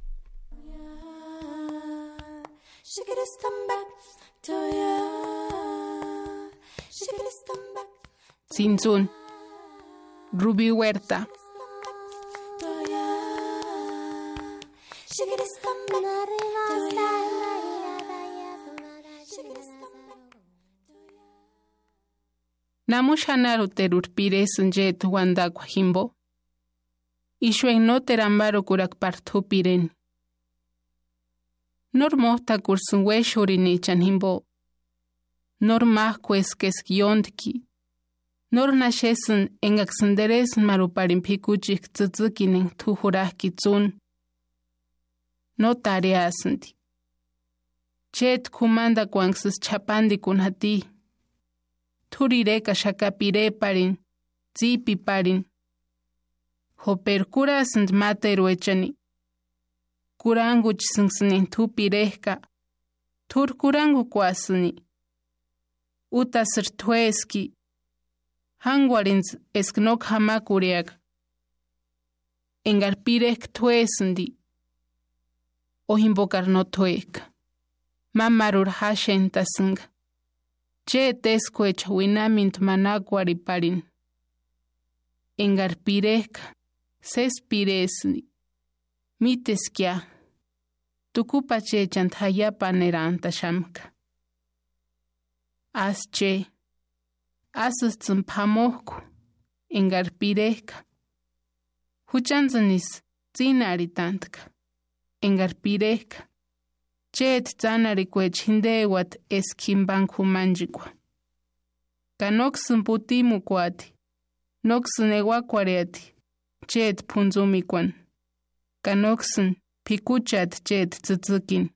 Sinsun, Rubí Huerta. Namushanaru terurpire sunjet wanda kwahimbo. Ishwen no terambaro kurak partupiren. Nor mohta kursun weshurini chanhimbo. Nor nashesun engaksenderes maruparin pikuchik. No tareasanti. Chet kumanda chapandi hati. Turireka shakapire parin, zipi parin. Hoperkurasant materu echani. Kurangu chisunksinin tupireka. Tur kurangu kwasuni. Utasir tueski. Hangwarins esknok hamakuriak. Engarpirek tuesndi. Ohimbokar no tuek. Mamarur hashen tasunga. Che tescuech winamint manacuari parin. Engarpirek, sespiresni. Miteskia. Tukupa che chantaya paneranta shamka. Asche. Asus tsumpamoku. Engarpirek. Huchanzanis tzinaritantka. Engarpirek. Chet tzanarikwech hindewat eskimbankumanjikwa. Kanoksun putimukwati. Noksun ewakwariati. Chet punzumikwan. Kanoksun pikuchat chet tzutzukin.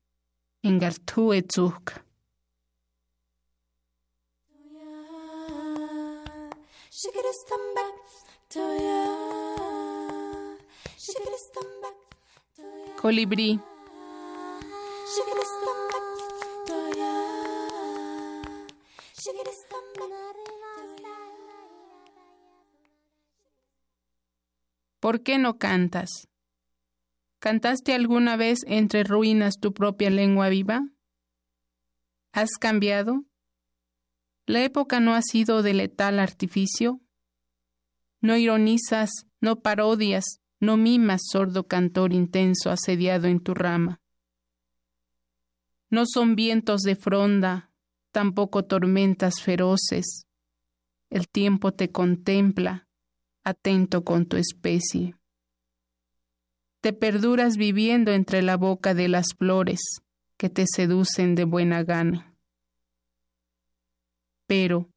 Engartu etzuk. Colibrí. ¿Por qué no cantas? ¿Cantaste alguna vez entre ruinas tu propia lengua viva? ¿Has cambiado? ¿La época no ha sido de letal artificio? No ironizas, no parodias, no mimas sordo cantor intenso asediado en tu rama. No son vientos de fronda, tampoco tormentas feroces. El tiempo te contempla, atento con tu especie. Te perduras viviendo entre la boca de las flores que te seducen de buena gana. Pero,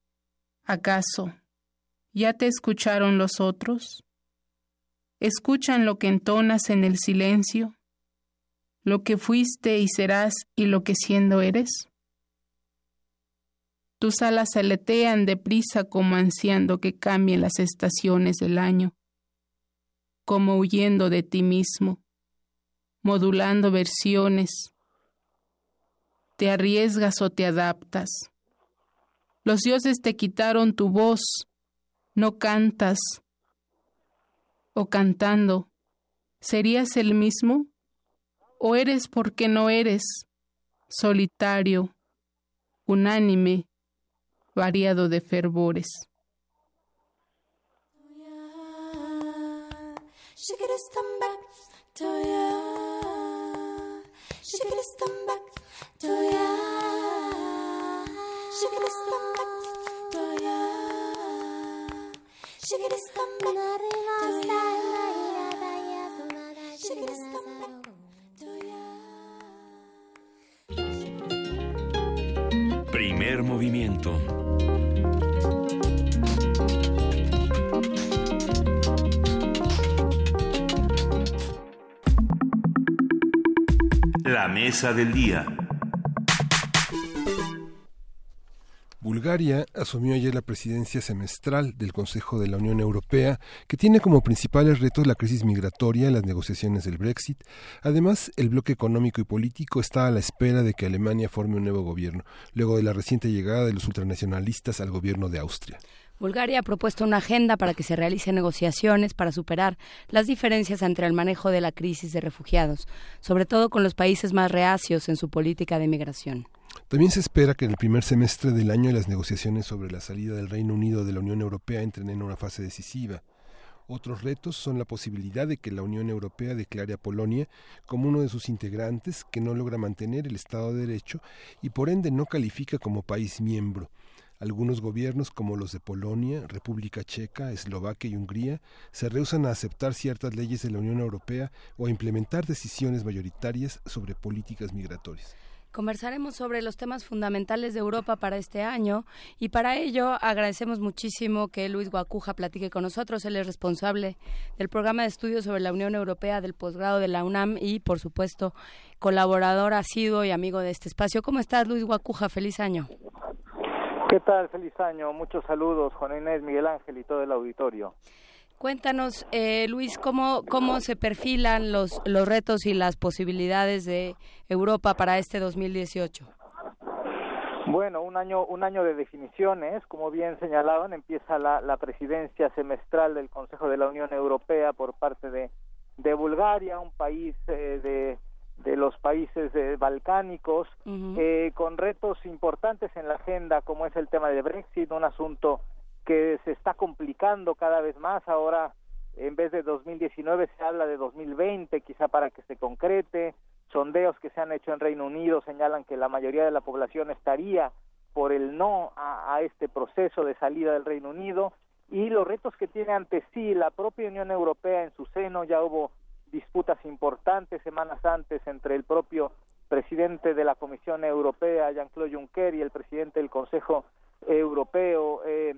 ¿acaso ya te escucharon los otros? ¿Escuchan lo que entonas en el silencio? ¿Lo que fuiste y serás y lo que siendo eres? Tus alas aletean deprisa como ansiando que cambien las estaciones del año, como huyendo de ti mismo, modulando versiones. Te arriesgas o te adaptas. Los dioses te quitaron tu voz, no cantas. O cantando, ¿serías el mismo? ¿O eres porque no eres? Solitario, unánime, variado de fervores. Primer movimiento. La mesa del día. Bulgaria asumió ayer la presidencia semestral del Consejo de la Unión Europea, que tiene como principales retos la crisis migratoria, las negociaciones del Brexit. Además, el bloque económico y político está a la espera de que Alemania forme un nuevo gobierno, luego de la reciente llegada de los ultranacionalistas al gobierno de Austria. Bulgaria ha propuesto una agenda para que se realicen negociaciones para superar las diferencias entre el manejo de la crisis de refugiados, sobre todo con los países más reacios en su política de migración. También se espera que en el primer semestre del año las negociaciones sobre la salida del Reino Unido de la Unión Europea entren en una fase decisiva. Otros retos son la posibilidad de que la Unión Europea declare a Polonia como uno de sus integrantes que no logra mantener el Estado de Derecho y por ende no califica como país miembro. Algunos gobiernos como los de Polonia, República Checa, Eslovaquia y Hungría se rehusan a aceptar ciertas leyes de la Unión Europea o a implementar decisiones mayoritarias sobre políticas migratorias. Conversaremos sobre los temas fundamentales de Europa para este año y para ello agradecemos muchísimo que Luis Guacuja platique con nosotros. Él es responsable del programa de estudios sobre la Unión Europea del posgrado de la UNAM y, por supuesto, colaborador asiduo y amigo de este espacio. ¿Cómo estás, Luis Guacuja? Feliz año. ¿Qué tal? Feliz año. Muchos saludos, Juan Inés, Miguel Ángel y todo el auditorio. Cuéntanos, eh, Luis, cómo, cómo se perfilan los, los retos y las posibilidades de Europa para este 2018. Bueno, un año, un año de definiciones, como bien señalaban, empieza la, la presidencia semestral del Consejo de la Unión Europea por parte de, de Bulgaria, un país eh, de, de los países eh, balcánicos, eh, con retos importantes en la agenda, como es el tema de Brexit, un asunto que se está complicando cada vez más. Ahora, en vez de 2019, se habla de 2020, quizá para que se concrete. Sondeos que se han hecho en Reino Unido señalan que la mayoría de la población estaría por el no a, este proceso de salida del Reino Unido y los retos que tiene ante sí la propia Unión Europea en su seno. Ya hubo disputas importantes semanas antes entre el propio presidente de la Comisión Europea, Jean-Claude Juncker, y el presidente del Consejo Europeo, eh,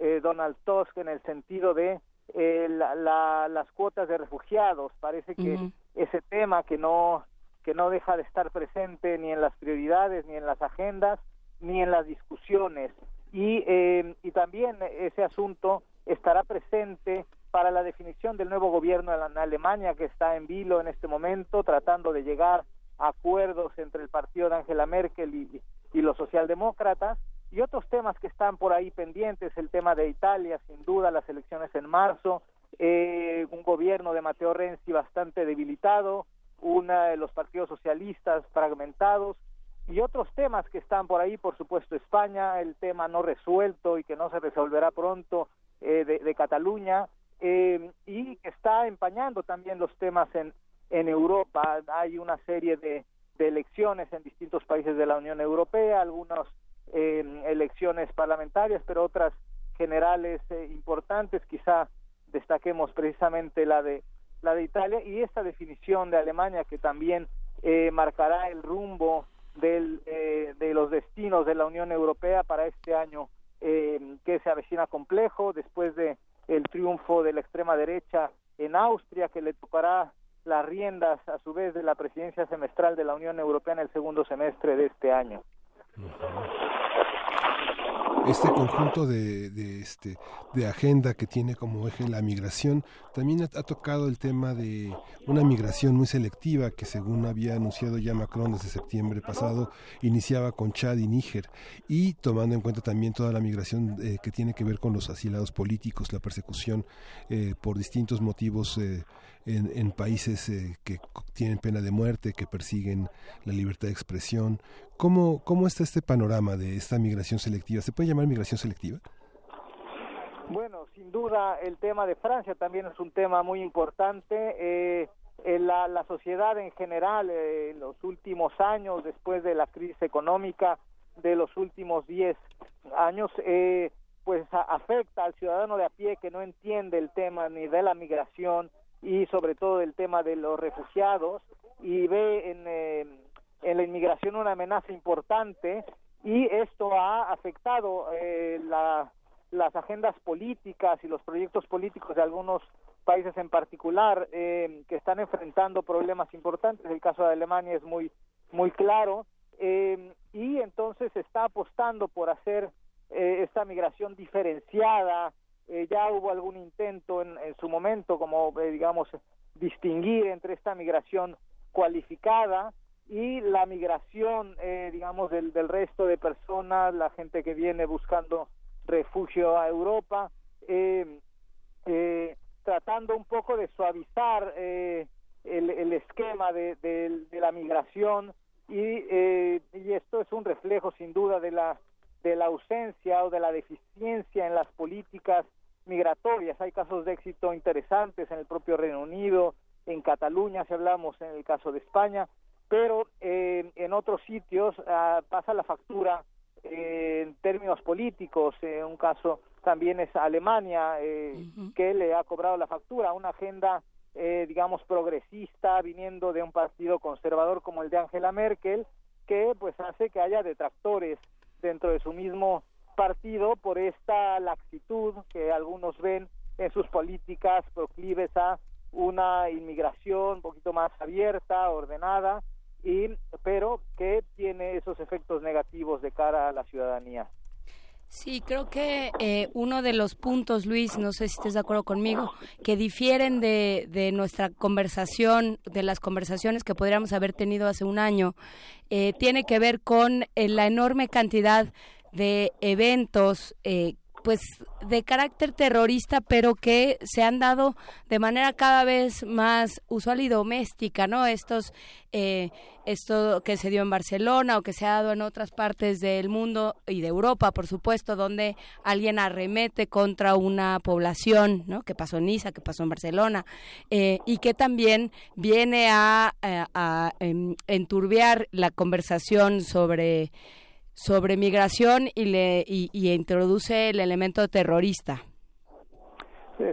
eh, Donald Tusk en el sentido de eh, la, las cuotas de refugiados. Parece que ese tema que no que no deja de estar presente ni en las prioridades, ni en las agendas, ni en las discusiones. Y, eh, y también ese asunto estará presente para la definición del nuevo gobierno en Alemania que está en vilo en este momento, tratando de llegar a acuerdos entre el partido de Angela Merkel y, y los socialdemócratas y otros temas que están por ahí pendientes, el tema de Italia, sin duda, las elecciones en marzo, eh, un gobierno de Matteo Renzi bastante debilitado, una de los partidos socialistas fragmentados y otros temas que están por ahí, por supuesto España, el tema no resuelto y que no se resolverá pronto eh, de, Cataluña eh, y está empañando también los temas en, en Europa. Hay una serie de, de elecciones en distintos países de la Unión Europea, algunos elecciones parlamentarias, pero otras generales eh, importantes, quizá destaquemos precisamente la de la de Italia y esta definición de Alemania que también eh, marcará el rumbo del, eh, de los destinos de la Unión Europea para este año que se avecina complejo después de el triunfo de la extrema derecha en Austria que le tocará las riendas a su vez de la presidencia semestral de la Unión Europea en el segundo semestre de este año este conjunto de, de, este, de agenda que tiene como eje la migración, también ha, tocado el tema de una migración muy selectiva que según había anunciado ya Macron desde septiembre pasado, iniciaba con Chad y Níger, y tomando en cuenta también toda la migración eh, que tiene que ver con los asilados políticos, la persecución eh, por distintos motivos. Eh, en, países que tienen pena de muerte, que persiguen la libertad de expresión, ¿Cómo, ¿Cómo está este panorama de esta migración selectiva? ¿Se puede llamar migración selectiva? Bueno, sin duda el tema de Francia también es un tema muy importante. Eh, la, la, sociedad en general eh, en los últimos años, después de la crisis económica de los últimos 10 años, eh, pues afecta al ciudadano de a pie que no entiende el tema ni de la migración y sobre todo el tema de los refugiados y ve en eh, en la inmigración una amenaza importante y esto ha afectado eh, las agendas políticas y los proyectos políticos de algunos países en particular eh, que están enfrentando problemas importantes. El caso de Alemania es muy muy claro eh, y entonces está apostando por hacer esta migración diferenciada. Ya hubo algún intento en, en su momento, como digamos, distinguir entre esta migración cualificada y la migración, digamos, del, del resto de personas, la gente que viene buscando refugio a Europa, eh, eh, tratando un poco de suavizar eh, el, el, esquema de, de, de, la migración y, eh, y esto es un reflejo sin duda de la de la ausencia o de la deficiencia en las políticas migratorias. Hay casos de éxito interesantes en el propio Reino Unido, en Cataluña, si hablamos en el caso de España, pero eh, en otros sitios uh, pasa la factura eh, en términos políticos. Eh, un caso también es Alemania, eh, uh -huh. que le ha cobrado la factura, una agenda, eh, digamos, progresista, viniendo de un partido conservador como el de Angela Merkel, que pues hace que haya detractores dentro de su mismo partido por esta laxitud que algunos ven en sus políticas proclives a una inmigración un poquito más abierta, ordenada, y pero que tiene esos efectos negativos de cara a la ciudadanía. Sí, creo que eh, uno de los puntos, Luis, no sé si estés de acuerdo conmigo, que difieren de, de nuestra conversación, de las conversaciones que podríamos haber tenido hace un año, eh, tiene que ver con eh, la enorme cantidad de eventos eh, pues de carácter terrorista, pero que se han dado de manera cada vez más usual y doméstica, ¿no? Estos, eh, esto que se dio en Barcelona o que se ha dado en otras partes del mundo y de Europa, por supuesto, donde alguien arremete contra una población, ¿no? Que pasó en Niza, que pasó en Barcelona, eh, y que también viene a, a, a em, enturbiar la conversación sobre sobre migración y le y, y introduce el elemento terrorista.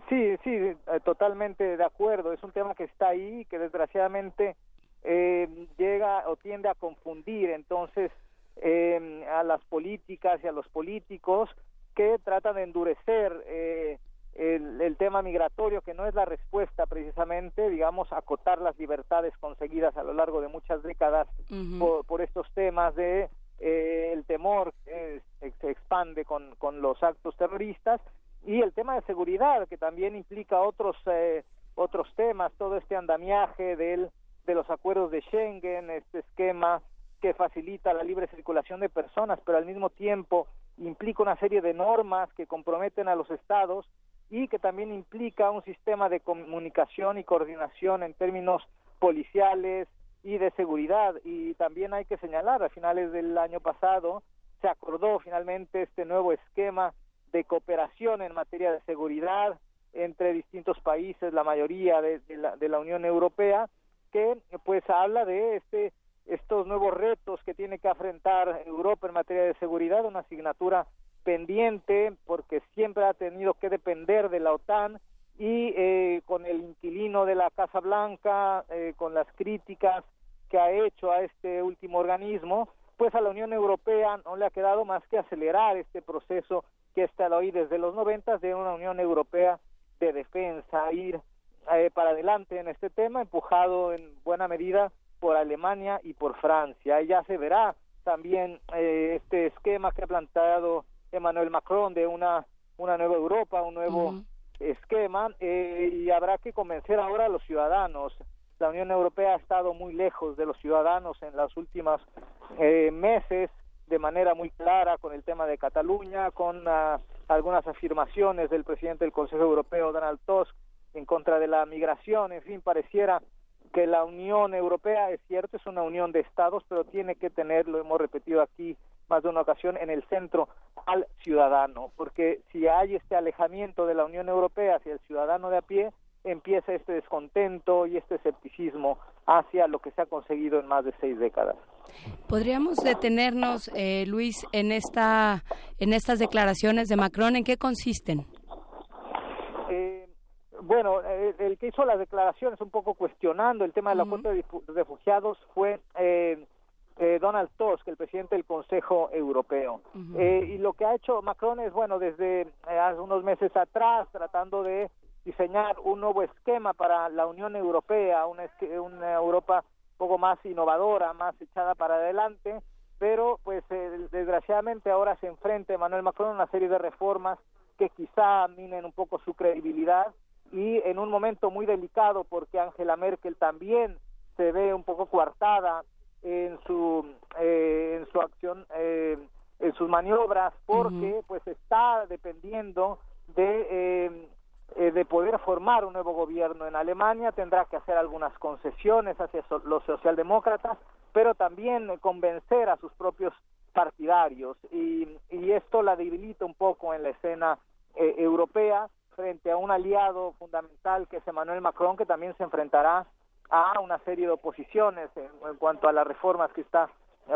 Sí, sí, totalmente de acuerdo. Es un tema que está ahí, que desgraciadamente eh, llega o tiende a confundir entonces eh, a las políticas y a los políticos que tratan de endurecer eh, el, el, tema migratorio, que no es la respuesta precisamente, digamos, acotar las libertades conseguidas a lo largo de muchas décadas uh -huh. por, por estos temas de eh, el temor eh, se expande con, con los actos terroristas y el tema de seguridad que también implica otros eh, otros temas todo este andamiaje del de los acuerdos de Schengen este esquema que facilita la libre circulación de personas pero al mismo tiempo implica una serie de normas que comprometen a los estados y que también implica un sistema de comunicación y coordinación en términos policiales y de seguridad. Y también hay que señalar a finales del año pasado se acordó finalmente este nuevo esquema de cooperación en materia de seguridad entre distintos países la mayoría de, de, la, de la Unión Europea que pues habla de este estos nuevos retos que tiene que afrontar Europa en materia de seguridad una asignatura pendiente porque siempre ha tenido que depender de la OTAN y eh, con el inquilino de la Casa Blanca, eh, con las críticas que ha hecho a este último organismo, pues a la Unión Europea no le ha quedado más que acelerar este proceso que está ahí desde los noventas de una Unión Europea de defensa, ir eh, para adelante en este tema, empujado en buena medida por Alemania y por Francia. Y ya se verá también eh, este esquema que ha planteado Emmanuel Macron de una, una nueva Europa, un nuevo esquema eh, y habrá que convencer ahora a los ciudadanos. La Unión Europea ha estado muy lejos de los ciudadanos en los últimos eh, meses de manera muy clara con el tema de Cataluña, con uh, algunas afirmaciones del presidente del Consejo Europeo, Donald Tusk, en contra de la migración. En fin, pareciera que la Unión Europea, es cierto, es una unión de estados, pero tiene que tener, lo hemos repetido aquí más de una ocasión, en el centro al ciudadano, porque si hay este alejamiento de la Unión Europea hacia el ciudadano de a pie, empieza este descontento y este escepticismo hacia lo que se ha conseguido en más de seis décadas. Podríamos detenernos, eh, Luis, en esta, en estas declaraciones de Macron. ¿En qué consisten? Eh, bueno, el, el, que hizo las declaraciones un poco cuestionando el tema de la uh -huh. cuota de refugiados fue eh, eh, Donald Tusk, el presidente del Consejo Europeo. Uh -huh. eh, y lo que ha hecho Macron es, bueno, desde eh, hace unos meses atrás, tratando de diseñar un nuevo esquema para la Unión Europea, una, una Europa un poco más innovadora, más echada para adelante, pero pues eh, desgraciadamente ahora se enfrenta Emmanuel Macron a una serie de reformas que quizá minen un poco su credibilidad y en un momento muy delicado porque Angela Merkel también se ve un poco coartada en su eh, en su acción eh, en sus maniobras porque pues está dependiendo de eh, eh, de poder formar un nuevo gobierno en Alemania tendrá que hacer algunas concesiones hacia los socialdemócratas pero también convencer a sus propios partidarios. Y, y esto la debilita un poco en la escena eh, europea frente a un aliado fundamental que es Emmanuel Macron que también se enfrentará a una serie de oposiciones en, cuanto a las reformas que está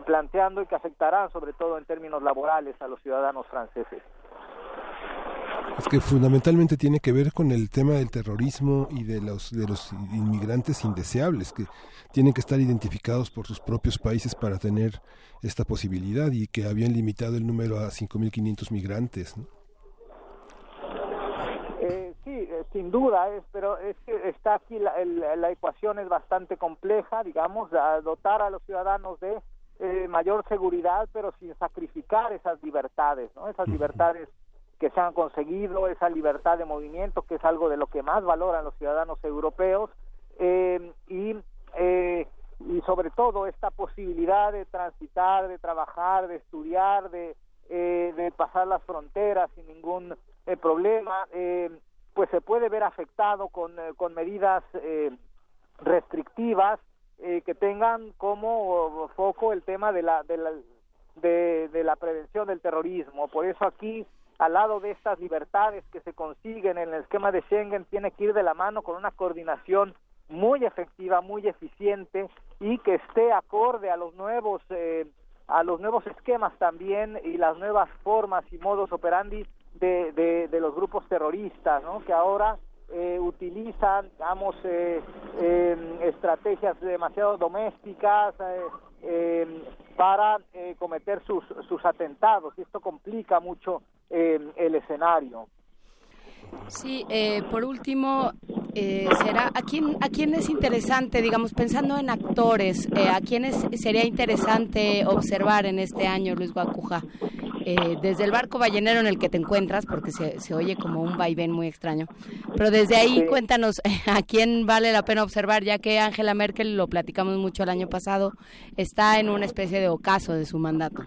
planteando y que afectarán sobre todo en términos laborales a los ciudadanos franceses. Es que fundamentalmente tiene que ver con el tema del terrorismo y de los de los inmigrantes indeseables que tienen que estar identificados por sus propios países para tener esta posibilidad y que habían limitado el número a 5.500 migrantes. ¿no? sí, eh, sin duda, es, pero es que está aquí la, la ecuación es bastante compleja, digamos, a dotar a los ciudadanos de eh, mayor seguridad, pero sin sacrificar esas libertades, ¿no? Esas libertades que se han conseguido, esa libertad de movimiento, que es algo de lo que más valoran los ciudadanos europeos, eh, y, eh, y sobre todo esta posibilidad de transitar, de trabajar, de estudiar, de, eh, de pasar las fronteras sin ningún eh, problema, eh, pues se puede ver afectado con, eh, con medidas eh, restrictivas eh, que tengan como foco el tema de la, de la de, de la prevención del terrorismo. Por eso aquí, al lado de estas libertades que se consiguen en el esquema de Schengen, tiene que ir de la mano con una coordinación muy efectiva, muy eficiente y que esté acorde a los nuevos eh, a los nuevos esquemas también y las nuevas formas y modos operandi de, de, los grupos terroristas, ¿no? Que ahora eh, utilizan, digamos, eh, eh, estrategias demasiado domésticas eh, eh, para eh, cometer sus, sus atentados y esto complica mucho eh, el escenario. Sí, eh, por último, será a quién a quién es interesante, digamos, pensando en actores, a quiénes sería interesante observar en este año, Luis Guacuja, eh, desde el barco ballenero en el que te encuentras, porque se, se oye como un vaivén muy extraño, pero desde ahí Sí. cuéntanos (laughs) a quién vale la pena observar, ya que Angela Merkel, lo platicamos mucho el año pasado, está en una especie de ocaso de su mandato.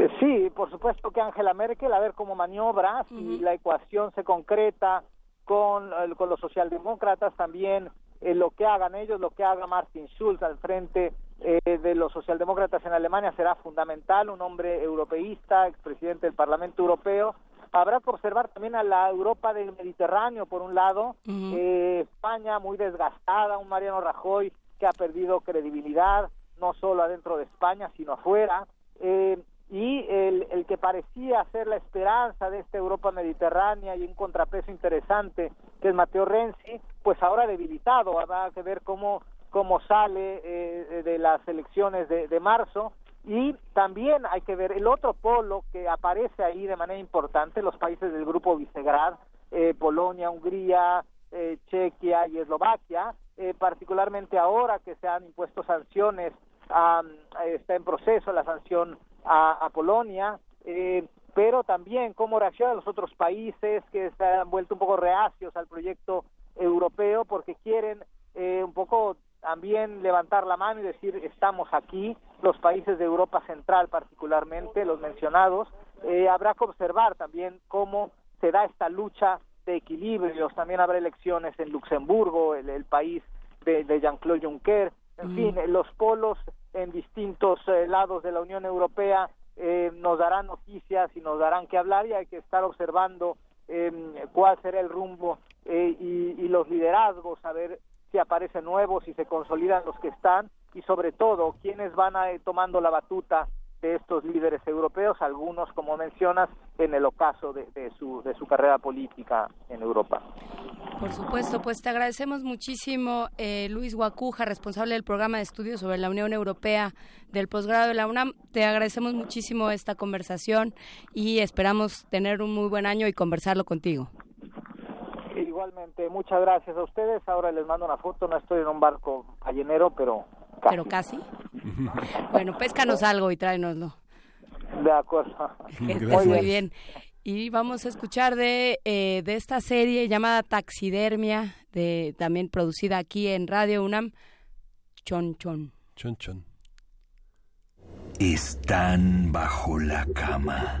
Eh, Sí, por supuesto que Angela Merkel, a ver cómo maniobra, si la ecuación se concreta con, eh, con los socialdemócratas, también eh, lo que hagan ellos, lo que haga Martin Schulz al frente eh, de los socialdemócratas en Alemania será fundamental, un hombre europeísta, expresidente del Parlamento Europeo. Habrá que observar también a la Europa del Mediterráneo, por un lado, eh, España muy desgastada, un Mariano Rajoy que ha perdido credibilidad, no solo adentro de España, sino afuera. Eh, y el, el que parecía ser la esperanza de esta Europa mediterránea y un contrapeso interesante que es Matteo Renzi, pues ahora debilitado, habrá que ver cómo, cómo sale eh, de las elecciones de, de marzo. Y también hay que ver el otro polo que aparece ahí de manera importante, los países del grupo Visegrad, eh, Polonia, Hungría, eh, Chequia y Eslovaquia, eh, particularmente ahora que se han impuesto sanciones, a, está en proceso la sanción a, a Polonia, eh, pero también cómo reaccionan los otros países que se han vuelto un poco reacios al proyecto europeo porque quieren un poco también levantar la mano y decir estamos aquí, los países de Europa Central particularmente, los mencionados, eh, habrá que observar también cómo se da esta lucha de equilibrios, también habrá elecciones en Luxemburgo, el, el país de, de Jean-Claude Juncker, en fin, los polos en distintos eh, lados de la Unión Europea eh, nos darán noticias y nos darán que hablar y hay que estar observando eh, cuál será el rumbo eh, y, y los liderazgos, a ver si aparecen nuevos, si se consolidan los que están y sobre todo quiénes van a, tomando la batuta de estos líderes europeos, algunos, como mencionas, en el ocaso de, de, su, de su carrera política en Europa. Por supuesto, pues te agradecemos muchísimo, eh, Luis Guacuja, responsable del programa de estudios sobre la Unión Europea del posgrado de la UNAM. Te agradecemos muchísimo esta conversación y esperamos tener un muy buen año y conversarlo contigo. Igualmente, muchas gracias a ustedes. Ahora les mando una foto, no estoy en un barco ballenero, pero Pero casi. Bueno, péscanos algo y tráenoslo. De acuerdo. (laughs) muy bien. Y vamos a escuchar de, eh, de esta serie llamada Taxidermia, de, también producida aquí en Radio UNAM, Chon Chon. Chon Chon. Están bajo la cama.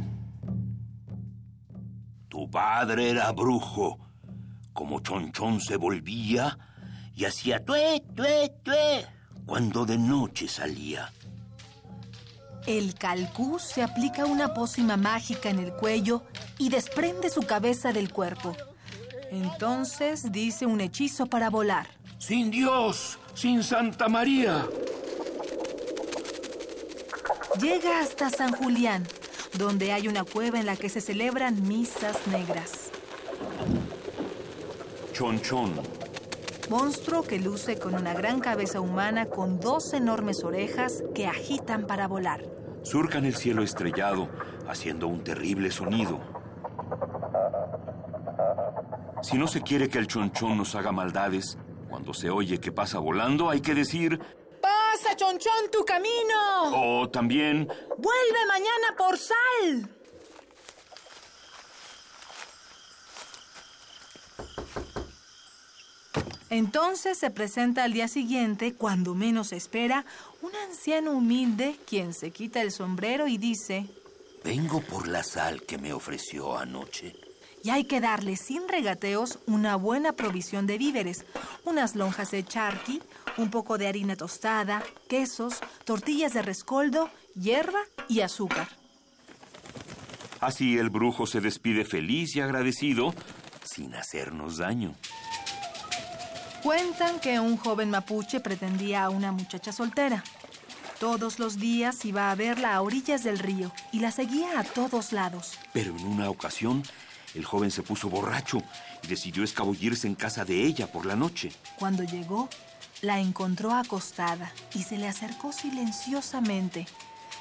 Tu padre era brujo. Como chonchón se volvía y hacía tue, tue, tue cuando de noche salía. El calcú se aplica una pócima mágica en el cuello y desprende su cabeza del cuerpo. Entonces dice un hechizo para volar. Sin Dios, sin Santa María. Llega hasta San Julián, donde hay una cueva en la que se celebran misas negras. Chonchón. Monstruo que luce con una gran cabeza humana con dos enormes orejas que agitan para volar. Surcan el cielo estrellado, haciendo un terrible sonido. Si no se quiere que el chonchón nos haga maldades, cuando se oye que pasa volando, hay que decir... ¡Pasa, chonchón, tu camino! O también... ¡Vuelve mañana por sal! Entonces se presenta al día siguiente, cuando menos espera, un anciano humilde quien se quita el sombrero y dice, Vengo por la sal que me ofreció anoche. Y hay que darle sin regateos una buena provisión de víveres, unas lonjas de charqui, un poco de harina tostada, quesos, tortillas de rescoldo, hierba y azúcar. Así el brujo se despide feliz y agradecido, sin hacernos daño. Cuentan que un joven mapuche pretendía a una muchacha soltera. Todos los días iba a verla a orillas del río y la seguía a todos lados. Pero en una ocasión, el joven se puso borracho y decidió escabullirse en casa de ella por la noche. Cuando llegó, la encontró acostada y se le acercó silenciosamente,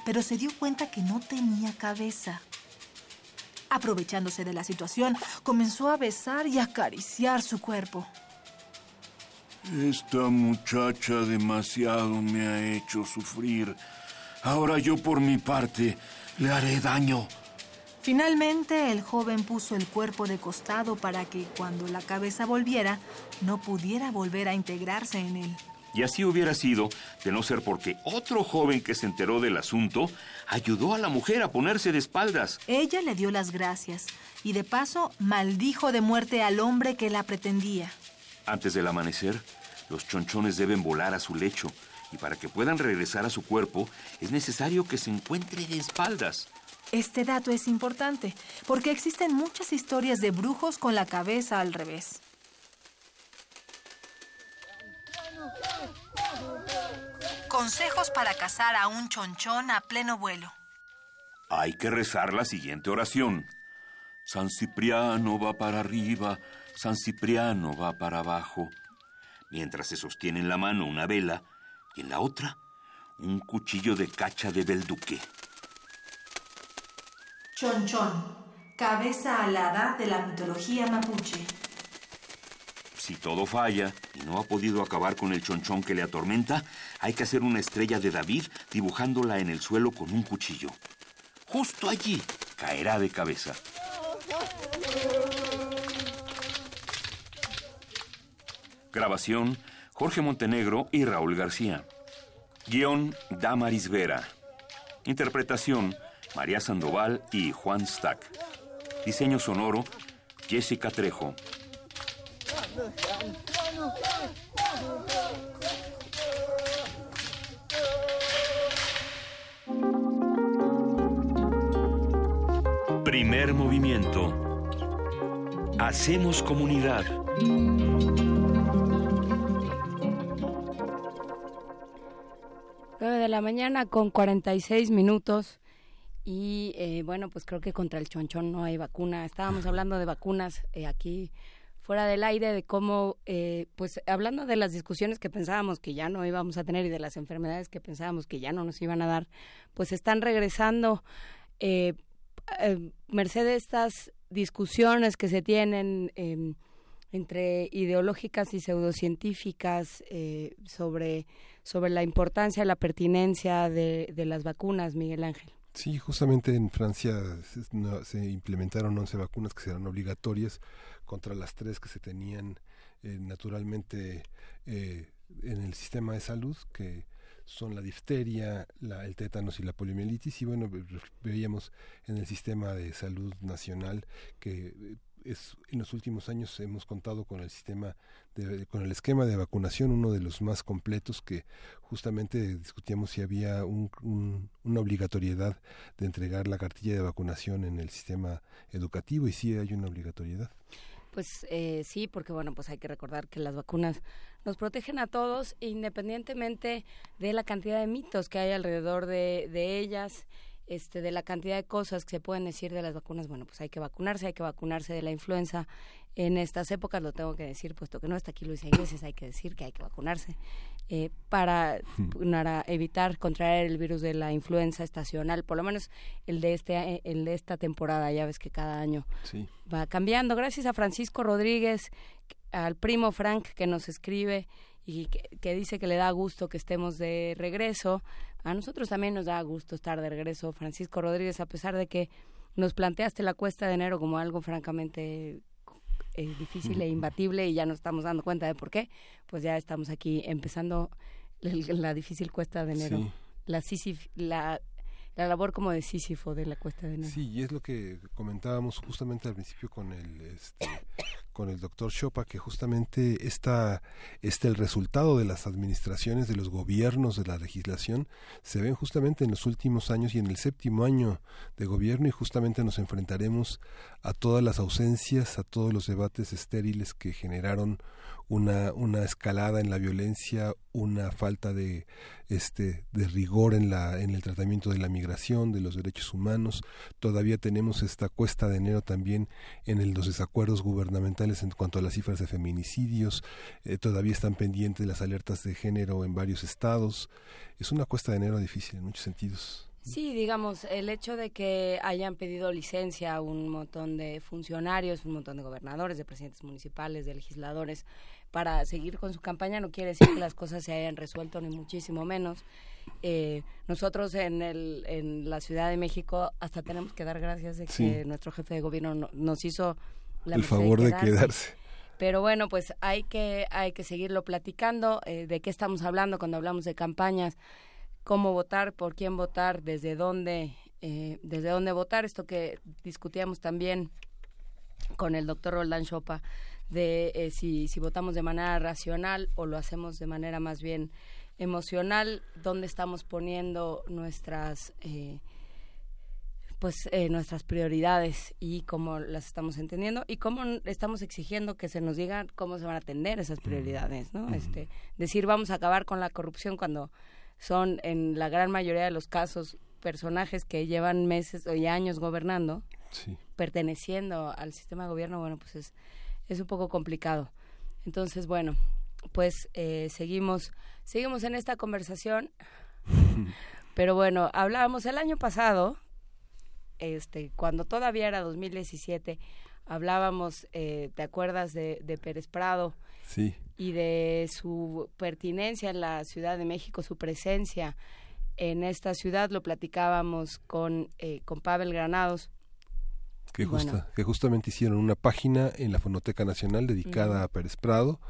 pero se dio cuenta que no tenía cabeza. Aprovechándose de la situación, comenzó a besar y acariciar su cuerpo. Esta muchacha demasiado me ha hecho sufrir. Ahora yo por mi parte le haré daño. Finalmente el joven puso el cuerpo de costado para que cuando la cabeza volviera no pudiera volver a integrarse en él. Y así hubiera sido, de no ser porque otro joven que se enteró del asunto ayudó a la mujer a ponerse de espaldas. Ella le dio las gracias y de paso maldijo de muerte al hombre que la pretendía. Antes del amanecer, los chonchones deben volar a su lecho y para que puedan regresar a su cuerpo es necesario que se encuentre de espaldas. Este dato es importante porque existen muchas historias de brujos con la cabeza al revés. Consejos para cazar a un chonchón a pleno vuelo. Hay que rezar la siguiente oración. San Cipriano va para arriba, San Cipriano va para abajo. Mientras se sostiene en la mano una vela y en la otra un cuchillo de cacha de belduque. Chonchón, cabeza alada de la mitología mapuche. Si todo falla y no ha podido acabar con el chonchón que le atormenta, hay que hacer una estrella de David dibujándola en el suelo con un cuchillo. Justo allí caerá de cabeza. Grabación Jorge Montenegro y Raúl García. Guión Damaris Vera. Interpretación María Sandoval y Juan Stack. Diseño sonoro Jessica Trejo. Primer movimiento. Hacemos comunidad. Nueve de la mañana con 46 minutos Y eh, bueno, pues creo que contra el chonchón no hay vacuna. Estábamos hablando de vacunas eh, aquí fuera del aire, de cómo, eh, pues hablando de las discusiones que pensábamos que ya no íbamos a tener y de las enfermedades que pensábamos que ya no nos iban a dar, pues están regresando. Eh, eh, merced de estas discusiones que se tienen em, entre ideológicas y pseudocientíficas eh, sobre, sobre la importancia, la pertinencia de, de las vacunas, Miguel Ángel. Sí, justamente en Francia se, implementaron 11 vacunas que serán obligatorias contra las tres que se tenían eh, naturalmente eh, en el sistema de salud, que son la difteria, la, el tétanos y la poliomielitis. Y bueno, veíamos en el sistema de salud nacional que eh, es, en los últimos años hemos contado con el sistema, de, con el esquema de vacunación, uno de los más completos que justamente discutíamos si había un, un, una obligatoriedad de entregar la cartilla de vacunación en el sistema educativo y sí hay una obligatoriedad. Pues eh, sí, porque bueno, pues hay que recordar que las vacunas nos protegen a todos independientemente de la cantidad de mitos que hay alrededor de, de ellas este, de la cantidad de cosas que se pueden decir de las vacunas, bueno, pues hay que vacunarse, hay que vacunarse de la influenza en estas épocas, lo tengo que decir, puesto que no está aquí Luisa Iglesias, hay que decir que hay que vacunarse eh, para, para, evitar contraer el virus de la influenza estacional, por lo menos el de este el de esta temporada, ya ves que cada año sí. va cambiando. Gracias a Francisco Rodríguez, al primo Frank que nos escribe y que, que, dice que le da gusto que estemos de regreso. A nosotros también nos da gusto estar de regreso, Francisco Rodríguez, a pesar de que nos planteaste la cuesta de enero como algo francamente eh, difícil e (laughs) imbatible y ya nos estamos dando cuenta de por qué, pues ya estamos aquí empezando la, la difícil cuesta de enero. Sí. La, Sísif, la la labor como de Sísifo de la cuesta de enero. Sí, y es lo que comentábamos justamente al principio con el este, con el doctor Chopa que justamente esta este el resultado de las administraciones de los gobiernos de la legislación se ven justamente en los últimos años y en el séptimo año de gobierno y justamente nos enfrentaremos a todas las ausencias, a todos los debates estériles que generaron una, una escalada en la violencia, una falta de este de rigor en la en el tratamiento de la migración, de los derechos humanos. Todavía tenemos esta cuesta de enero también en el, los desacuerdos gubernamentales en cuanto a las cifras de feminicidios. Eh, todavía están pendientes las alertas de género en varios estados. Es una cuesta de enero difícil en muchos sentidos. Sí, digamos, el hecho de que hayan pedido licencia a un montón de funcionarios, un montón de gobernadores, de presidentes municipales, de legisladores, para seguir con su campaña no quiere decir que las cosas se hayan resuelto, ni muchísimo menos. Eh, nosotros en, el, en la Ciudad de México hasta tenemos que dar gracias de que Sí. nuestro jefe de gobierno no- nos hizo la el favor de quedarse. pero bueno, pues hay que, hay que seguirlo platicando. Eh, ¿De qué estamos hablando cuando hablamos de campañas? ¿Cómo votar? ¿Por quién votar? ¿Desde dónde? Eh, ¿Desde dónde votar? Esto que discutíamos también con el doctor Roldán Chopa, de eh, si, si votamos de manera racional o lo hacemos de manera más bien emocional, dónde estamos poniendo nuestras... Eh, pues eh, nuestras prioridades y cómo las estamos entendiendo y cómo estamos exigiendo que se nos diga cómo se van a atender esas prioridades, ¿no? Este, decir vamos a acabar con la corrupción cuando son en la gran mayoría de los casos personajes que llevan meses y años gobernando, Sí. perteneciendo al sistema de gobierno, bueno, pues es, es un poco complicado. Entonces, bueno, pues eh, seguimos, seguimos en esta conversación, (laughs) pero bueno, hablábamos el año pasado, este, cuando todavía era 2017, hablábamos, eh, ¿te acuerdas de, de Pérez Prado? Sí. y de su pertinencia en la Ciudad de México, su presencia en esta ciudad, lo platicábamos con, eh, con Pavel Granados. Que, Bueno. justa, que justamente hicieron una página en la Fonoteca Nacional dedicada a Pérez Prado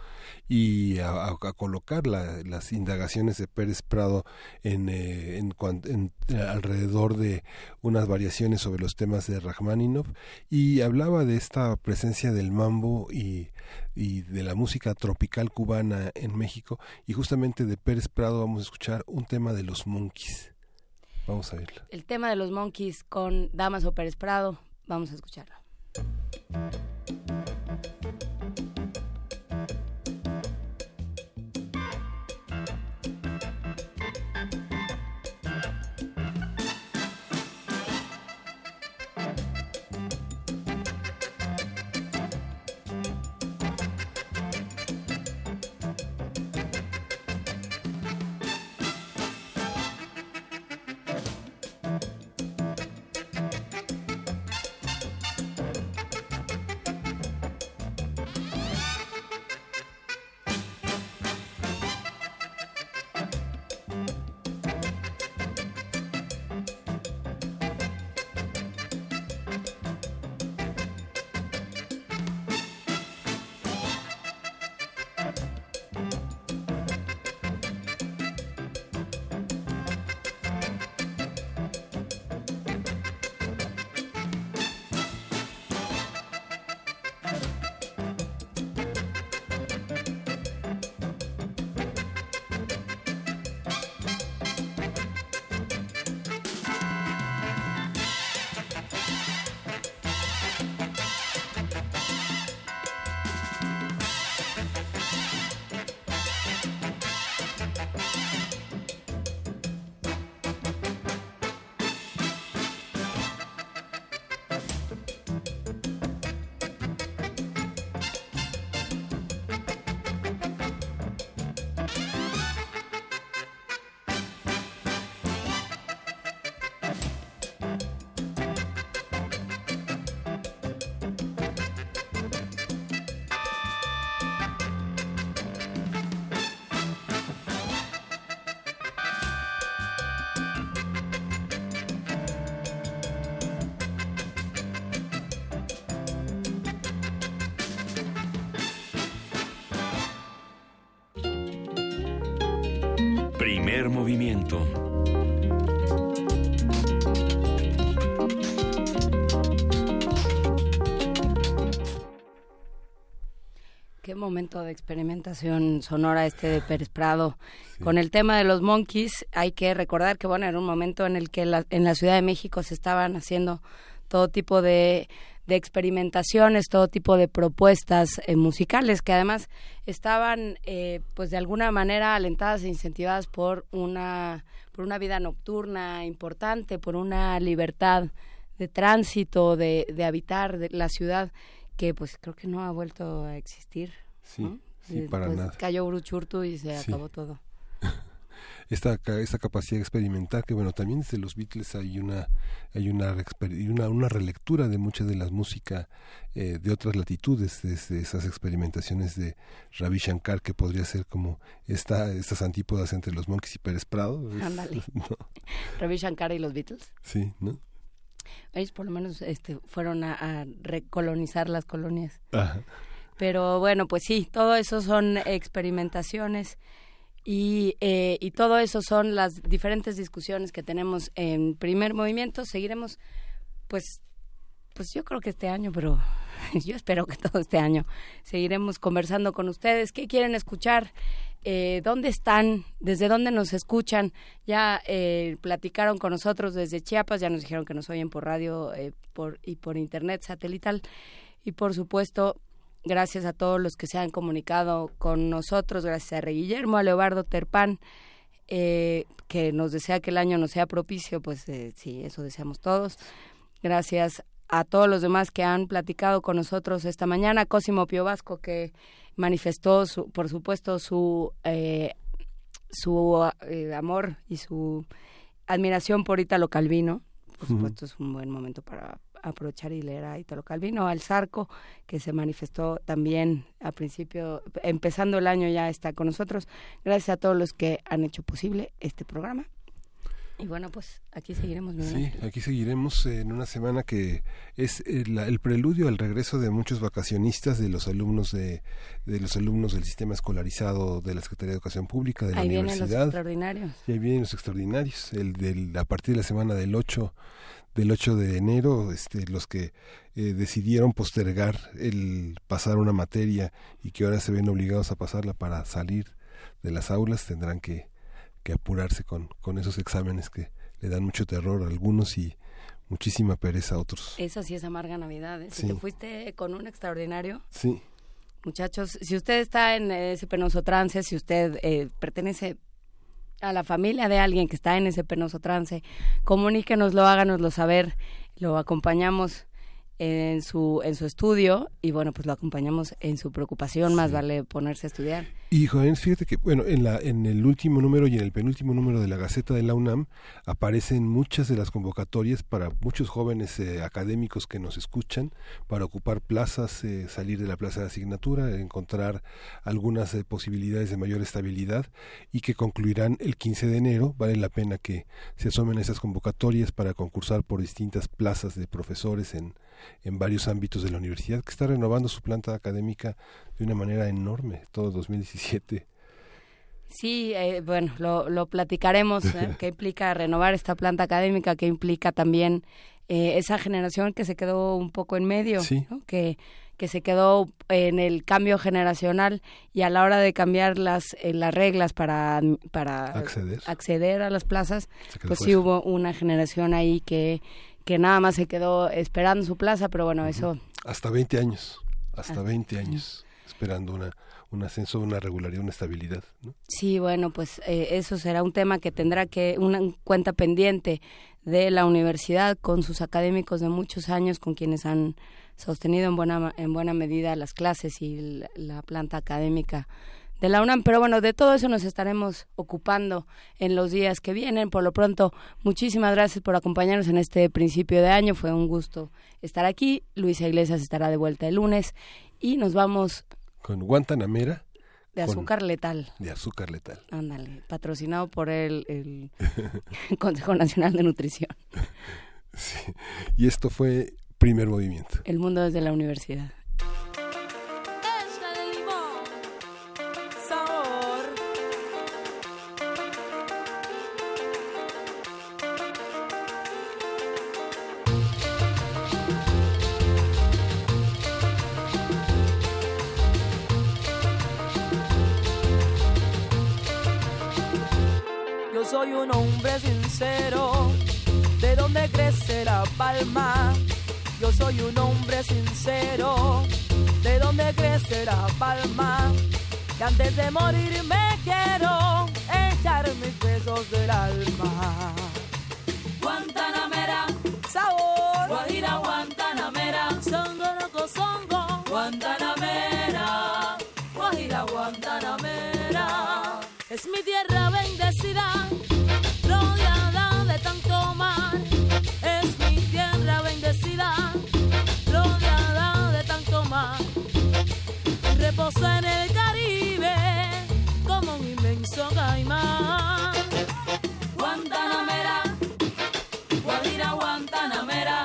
y a, a- a colocar la- las indagaciones de Pérez Prado en, eh, en, alrededor de unas variaciones sobre los temas de Rachmaninoff y hablaba de esta presencia del mambo y, y de la música tropical cubana en México y justamente de Pérez Prado vamos a escuchar un tema de los Monkeys. Vamos a verlo. El tema de los Monkeys con Damaso Pérez Prado, vamos a escucharlo. Momento de experimentación sonora este de Pérez Prado. Con el tema de los monkeys, hay que recordar que bueno, era un momento en el que en la Ciudad de México se estaban haciendo todo tipo de, experimentaciones, todo tipo de propuestas eh, musicales que además estaban eh, pues de alguna manera alentadas e incentivadas por una, por una vida nocturna importante, por una libertad de tránsito, de, de habitar la ciudad que pues creo que no ha vuelto a existir. Sí, sí, para nada. Cayó Uruchurtu y se acabó todo. (laughs) esta, esta capacidad de experimentar que bueno también desde los Beatles hay una hay una una, una relectura de mucha de la música eh, de otras latitudes desde esas experimentaciones de Ravi Shankar que podría ser como esta estas antípodas entre los Monkeys y Pérez Prado (laughs) Ándale. Ravi Shankar y los Beatles sí no ellos por lo menos este fueron a, a recolonizar las colonias Ajá. Pero bueno pues sí todo eso son experimentaciones y, eh, y todo eso son las diferentes discusiones que tenemos en primer movimiento. Seguiremos, pues, pues yo creo que este año, pero (laughs) yo espero que todo este año seguiremos conversando con ustedes. ¿Qué quieren escuchar? Eh, ¿Dónde están? ¿Desde dónde nos escuchan? Ya eh, platicaron con nosotros desde Chiapas, ya nos dijeron que nos oyen por radio eh, por, y por internet satelital. Y por supuesto, Gracias a todos los que se han comunicado con nosotros, gracias a Rey Guillermo, a Leobardo Terpán, eh, que nos desea que el año nos sea propicio, pues eh, sí, eso deseamos todos. Gracias a todos los demás que han platicado con nosotros esta mañana, Cosimo Pio Vasco, que manifestó, su, por supuesto, su, eh, su amor y su admiración por Italo Calvino. Por supuesto, es un buen momento para aprovechar y leer a Italo Calvino, al Zarco, que se manifestó también a principio, empezando el año ya está con nosotros. Gracias a todos los que han hecho posible este programa. Y bueno, pues aquí seguiremos. Sí, aquí seguiremos en una semana que es el, preludio al regreso de muchos vacacionistas de los alumnos de, de los alumnos del sistema escolarizado de la Secretaría de Educación Pública de la ahí universidad. Vienen los extraordinarios. Y ahí vienen los extraordinarios. El del, a partir de la semana del 8 del 8 de enero, este, los que eh, decidieron postergar el pasar una materia y que ahora se ven obligados a pasarla para salir de las aulas, tendrán que, que apurarse con, con esos exámenes que le dan mucho terror a algunos y muchísima pereza a otros. Esa sí es amarga Navidad. ¿eh? Si te fuiste con un extraordinario. Sí. Muchachos, si usted está en ese penoso trance, si usted eh, pertenece a la familia de alguien que está en ese penoso trance, comuníquenoslo, háganoslo saber, lo acompañamos en su en su estudio y bueno pues lo acompañamos en su preocupación más vale ponerse a estudiar. Y jóvenes fíjate que bueno en la en el último número y en el penúltimo número de la Gaceta de la UNAM aparecen muchas de las convocatorias para muchos jóvenes eh, académicos que nos escuchan para ocupar plazas eh, salir de la plaza de asignatura encontrar algunas eh, posibilidades de mayor estabilidad y que concluirán el 15 de enero. Vale la pena que se asomen esas convocatorias para concursar por distintas plazas de profesores en en varios ámbitos de la universidad, que está renovando su planta académica de una manera enorme, todo 2017. Sí, eh, bueno, lo, lo platicaremos, ¿eh? (laughs) qué implica renovar esta planta académica, qué implica también eh, esa generación que se quedó un poco en medio, que, que se quedó en el cambio generacional y a la hora de cambiar las, las reglas para, para acceder. acceder a las plazas, pues sí hubo una generación ahí que que nada más se quedó esperando su plaza, pero bueno, eso... Hasta 20 años, hasta 20 ah, años esperando una, un ascenso, una regularidad, una estabilidad. ¿no? Sí, bueno, pues eh, eso será un tema que tendrá que una cuenta pendiente de la universidad con sus académicos de muchos años, con quienes han sostenido en buena en buena medida las clases y la planta académica de la UNAM. Pero bueno, de todo eso nos estaremos ocupando en los días que vienen. Por lo pronto, muchísimas gracias por acompañarnos en este principio de año. Fue un gusto estar aquí. Luisa Iglesias estará de vuelta el lunes y nos vamos con Guantanamera. De azúcar letal. De azúcar letal. Ándale, patrocinado por el, el (laughs) (laughs) Consejo Nacional de Nutrición. (laughs) Sí. Y esto fue Primer Movimiento. El mundo desde la universidad. Palma? Yo soy un hombre sincero. ¿De dónde crece la palma? Que antes de morir me quiero echar mis besos del alma. Guantanamera, sabor. Guajira Guantanamera, songo loco songo. Guantanamera, Guajira Guantanamera. Es mi tierra Reposa en el Caribe como un inmenso caimán. Guantanamera, Guajira Guantanamera,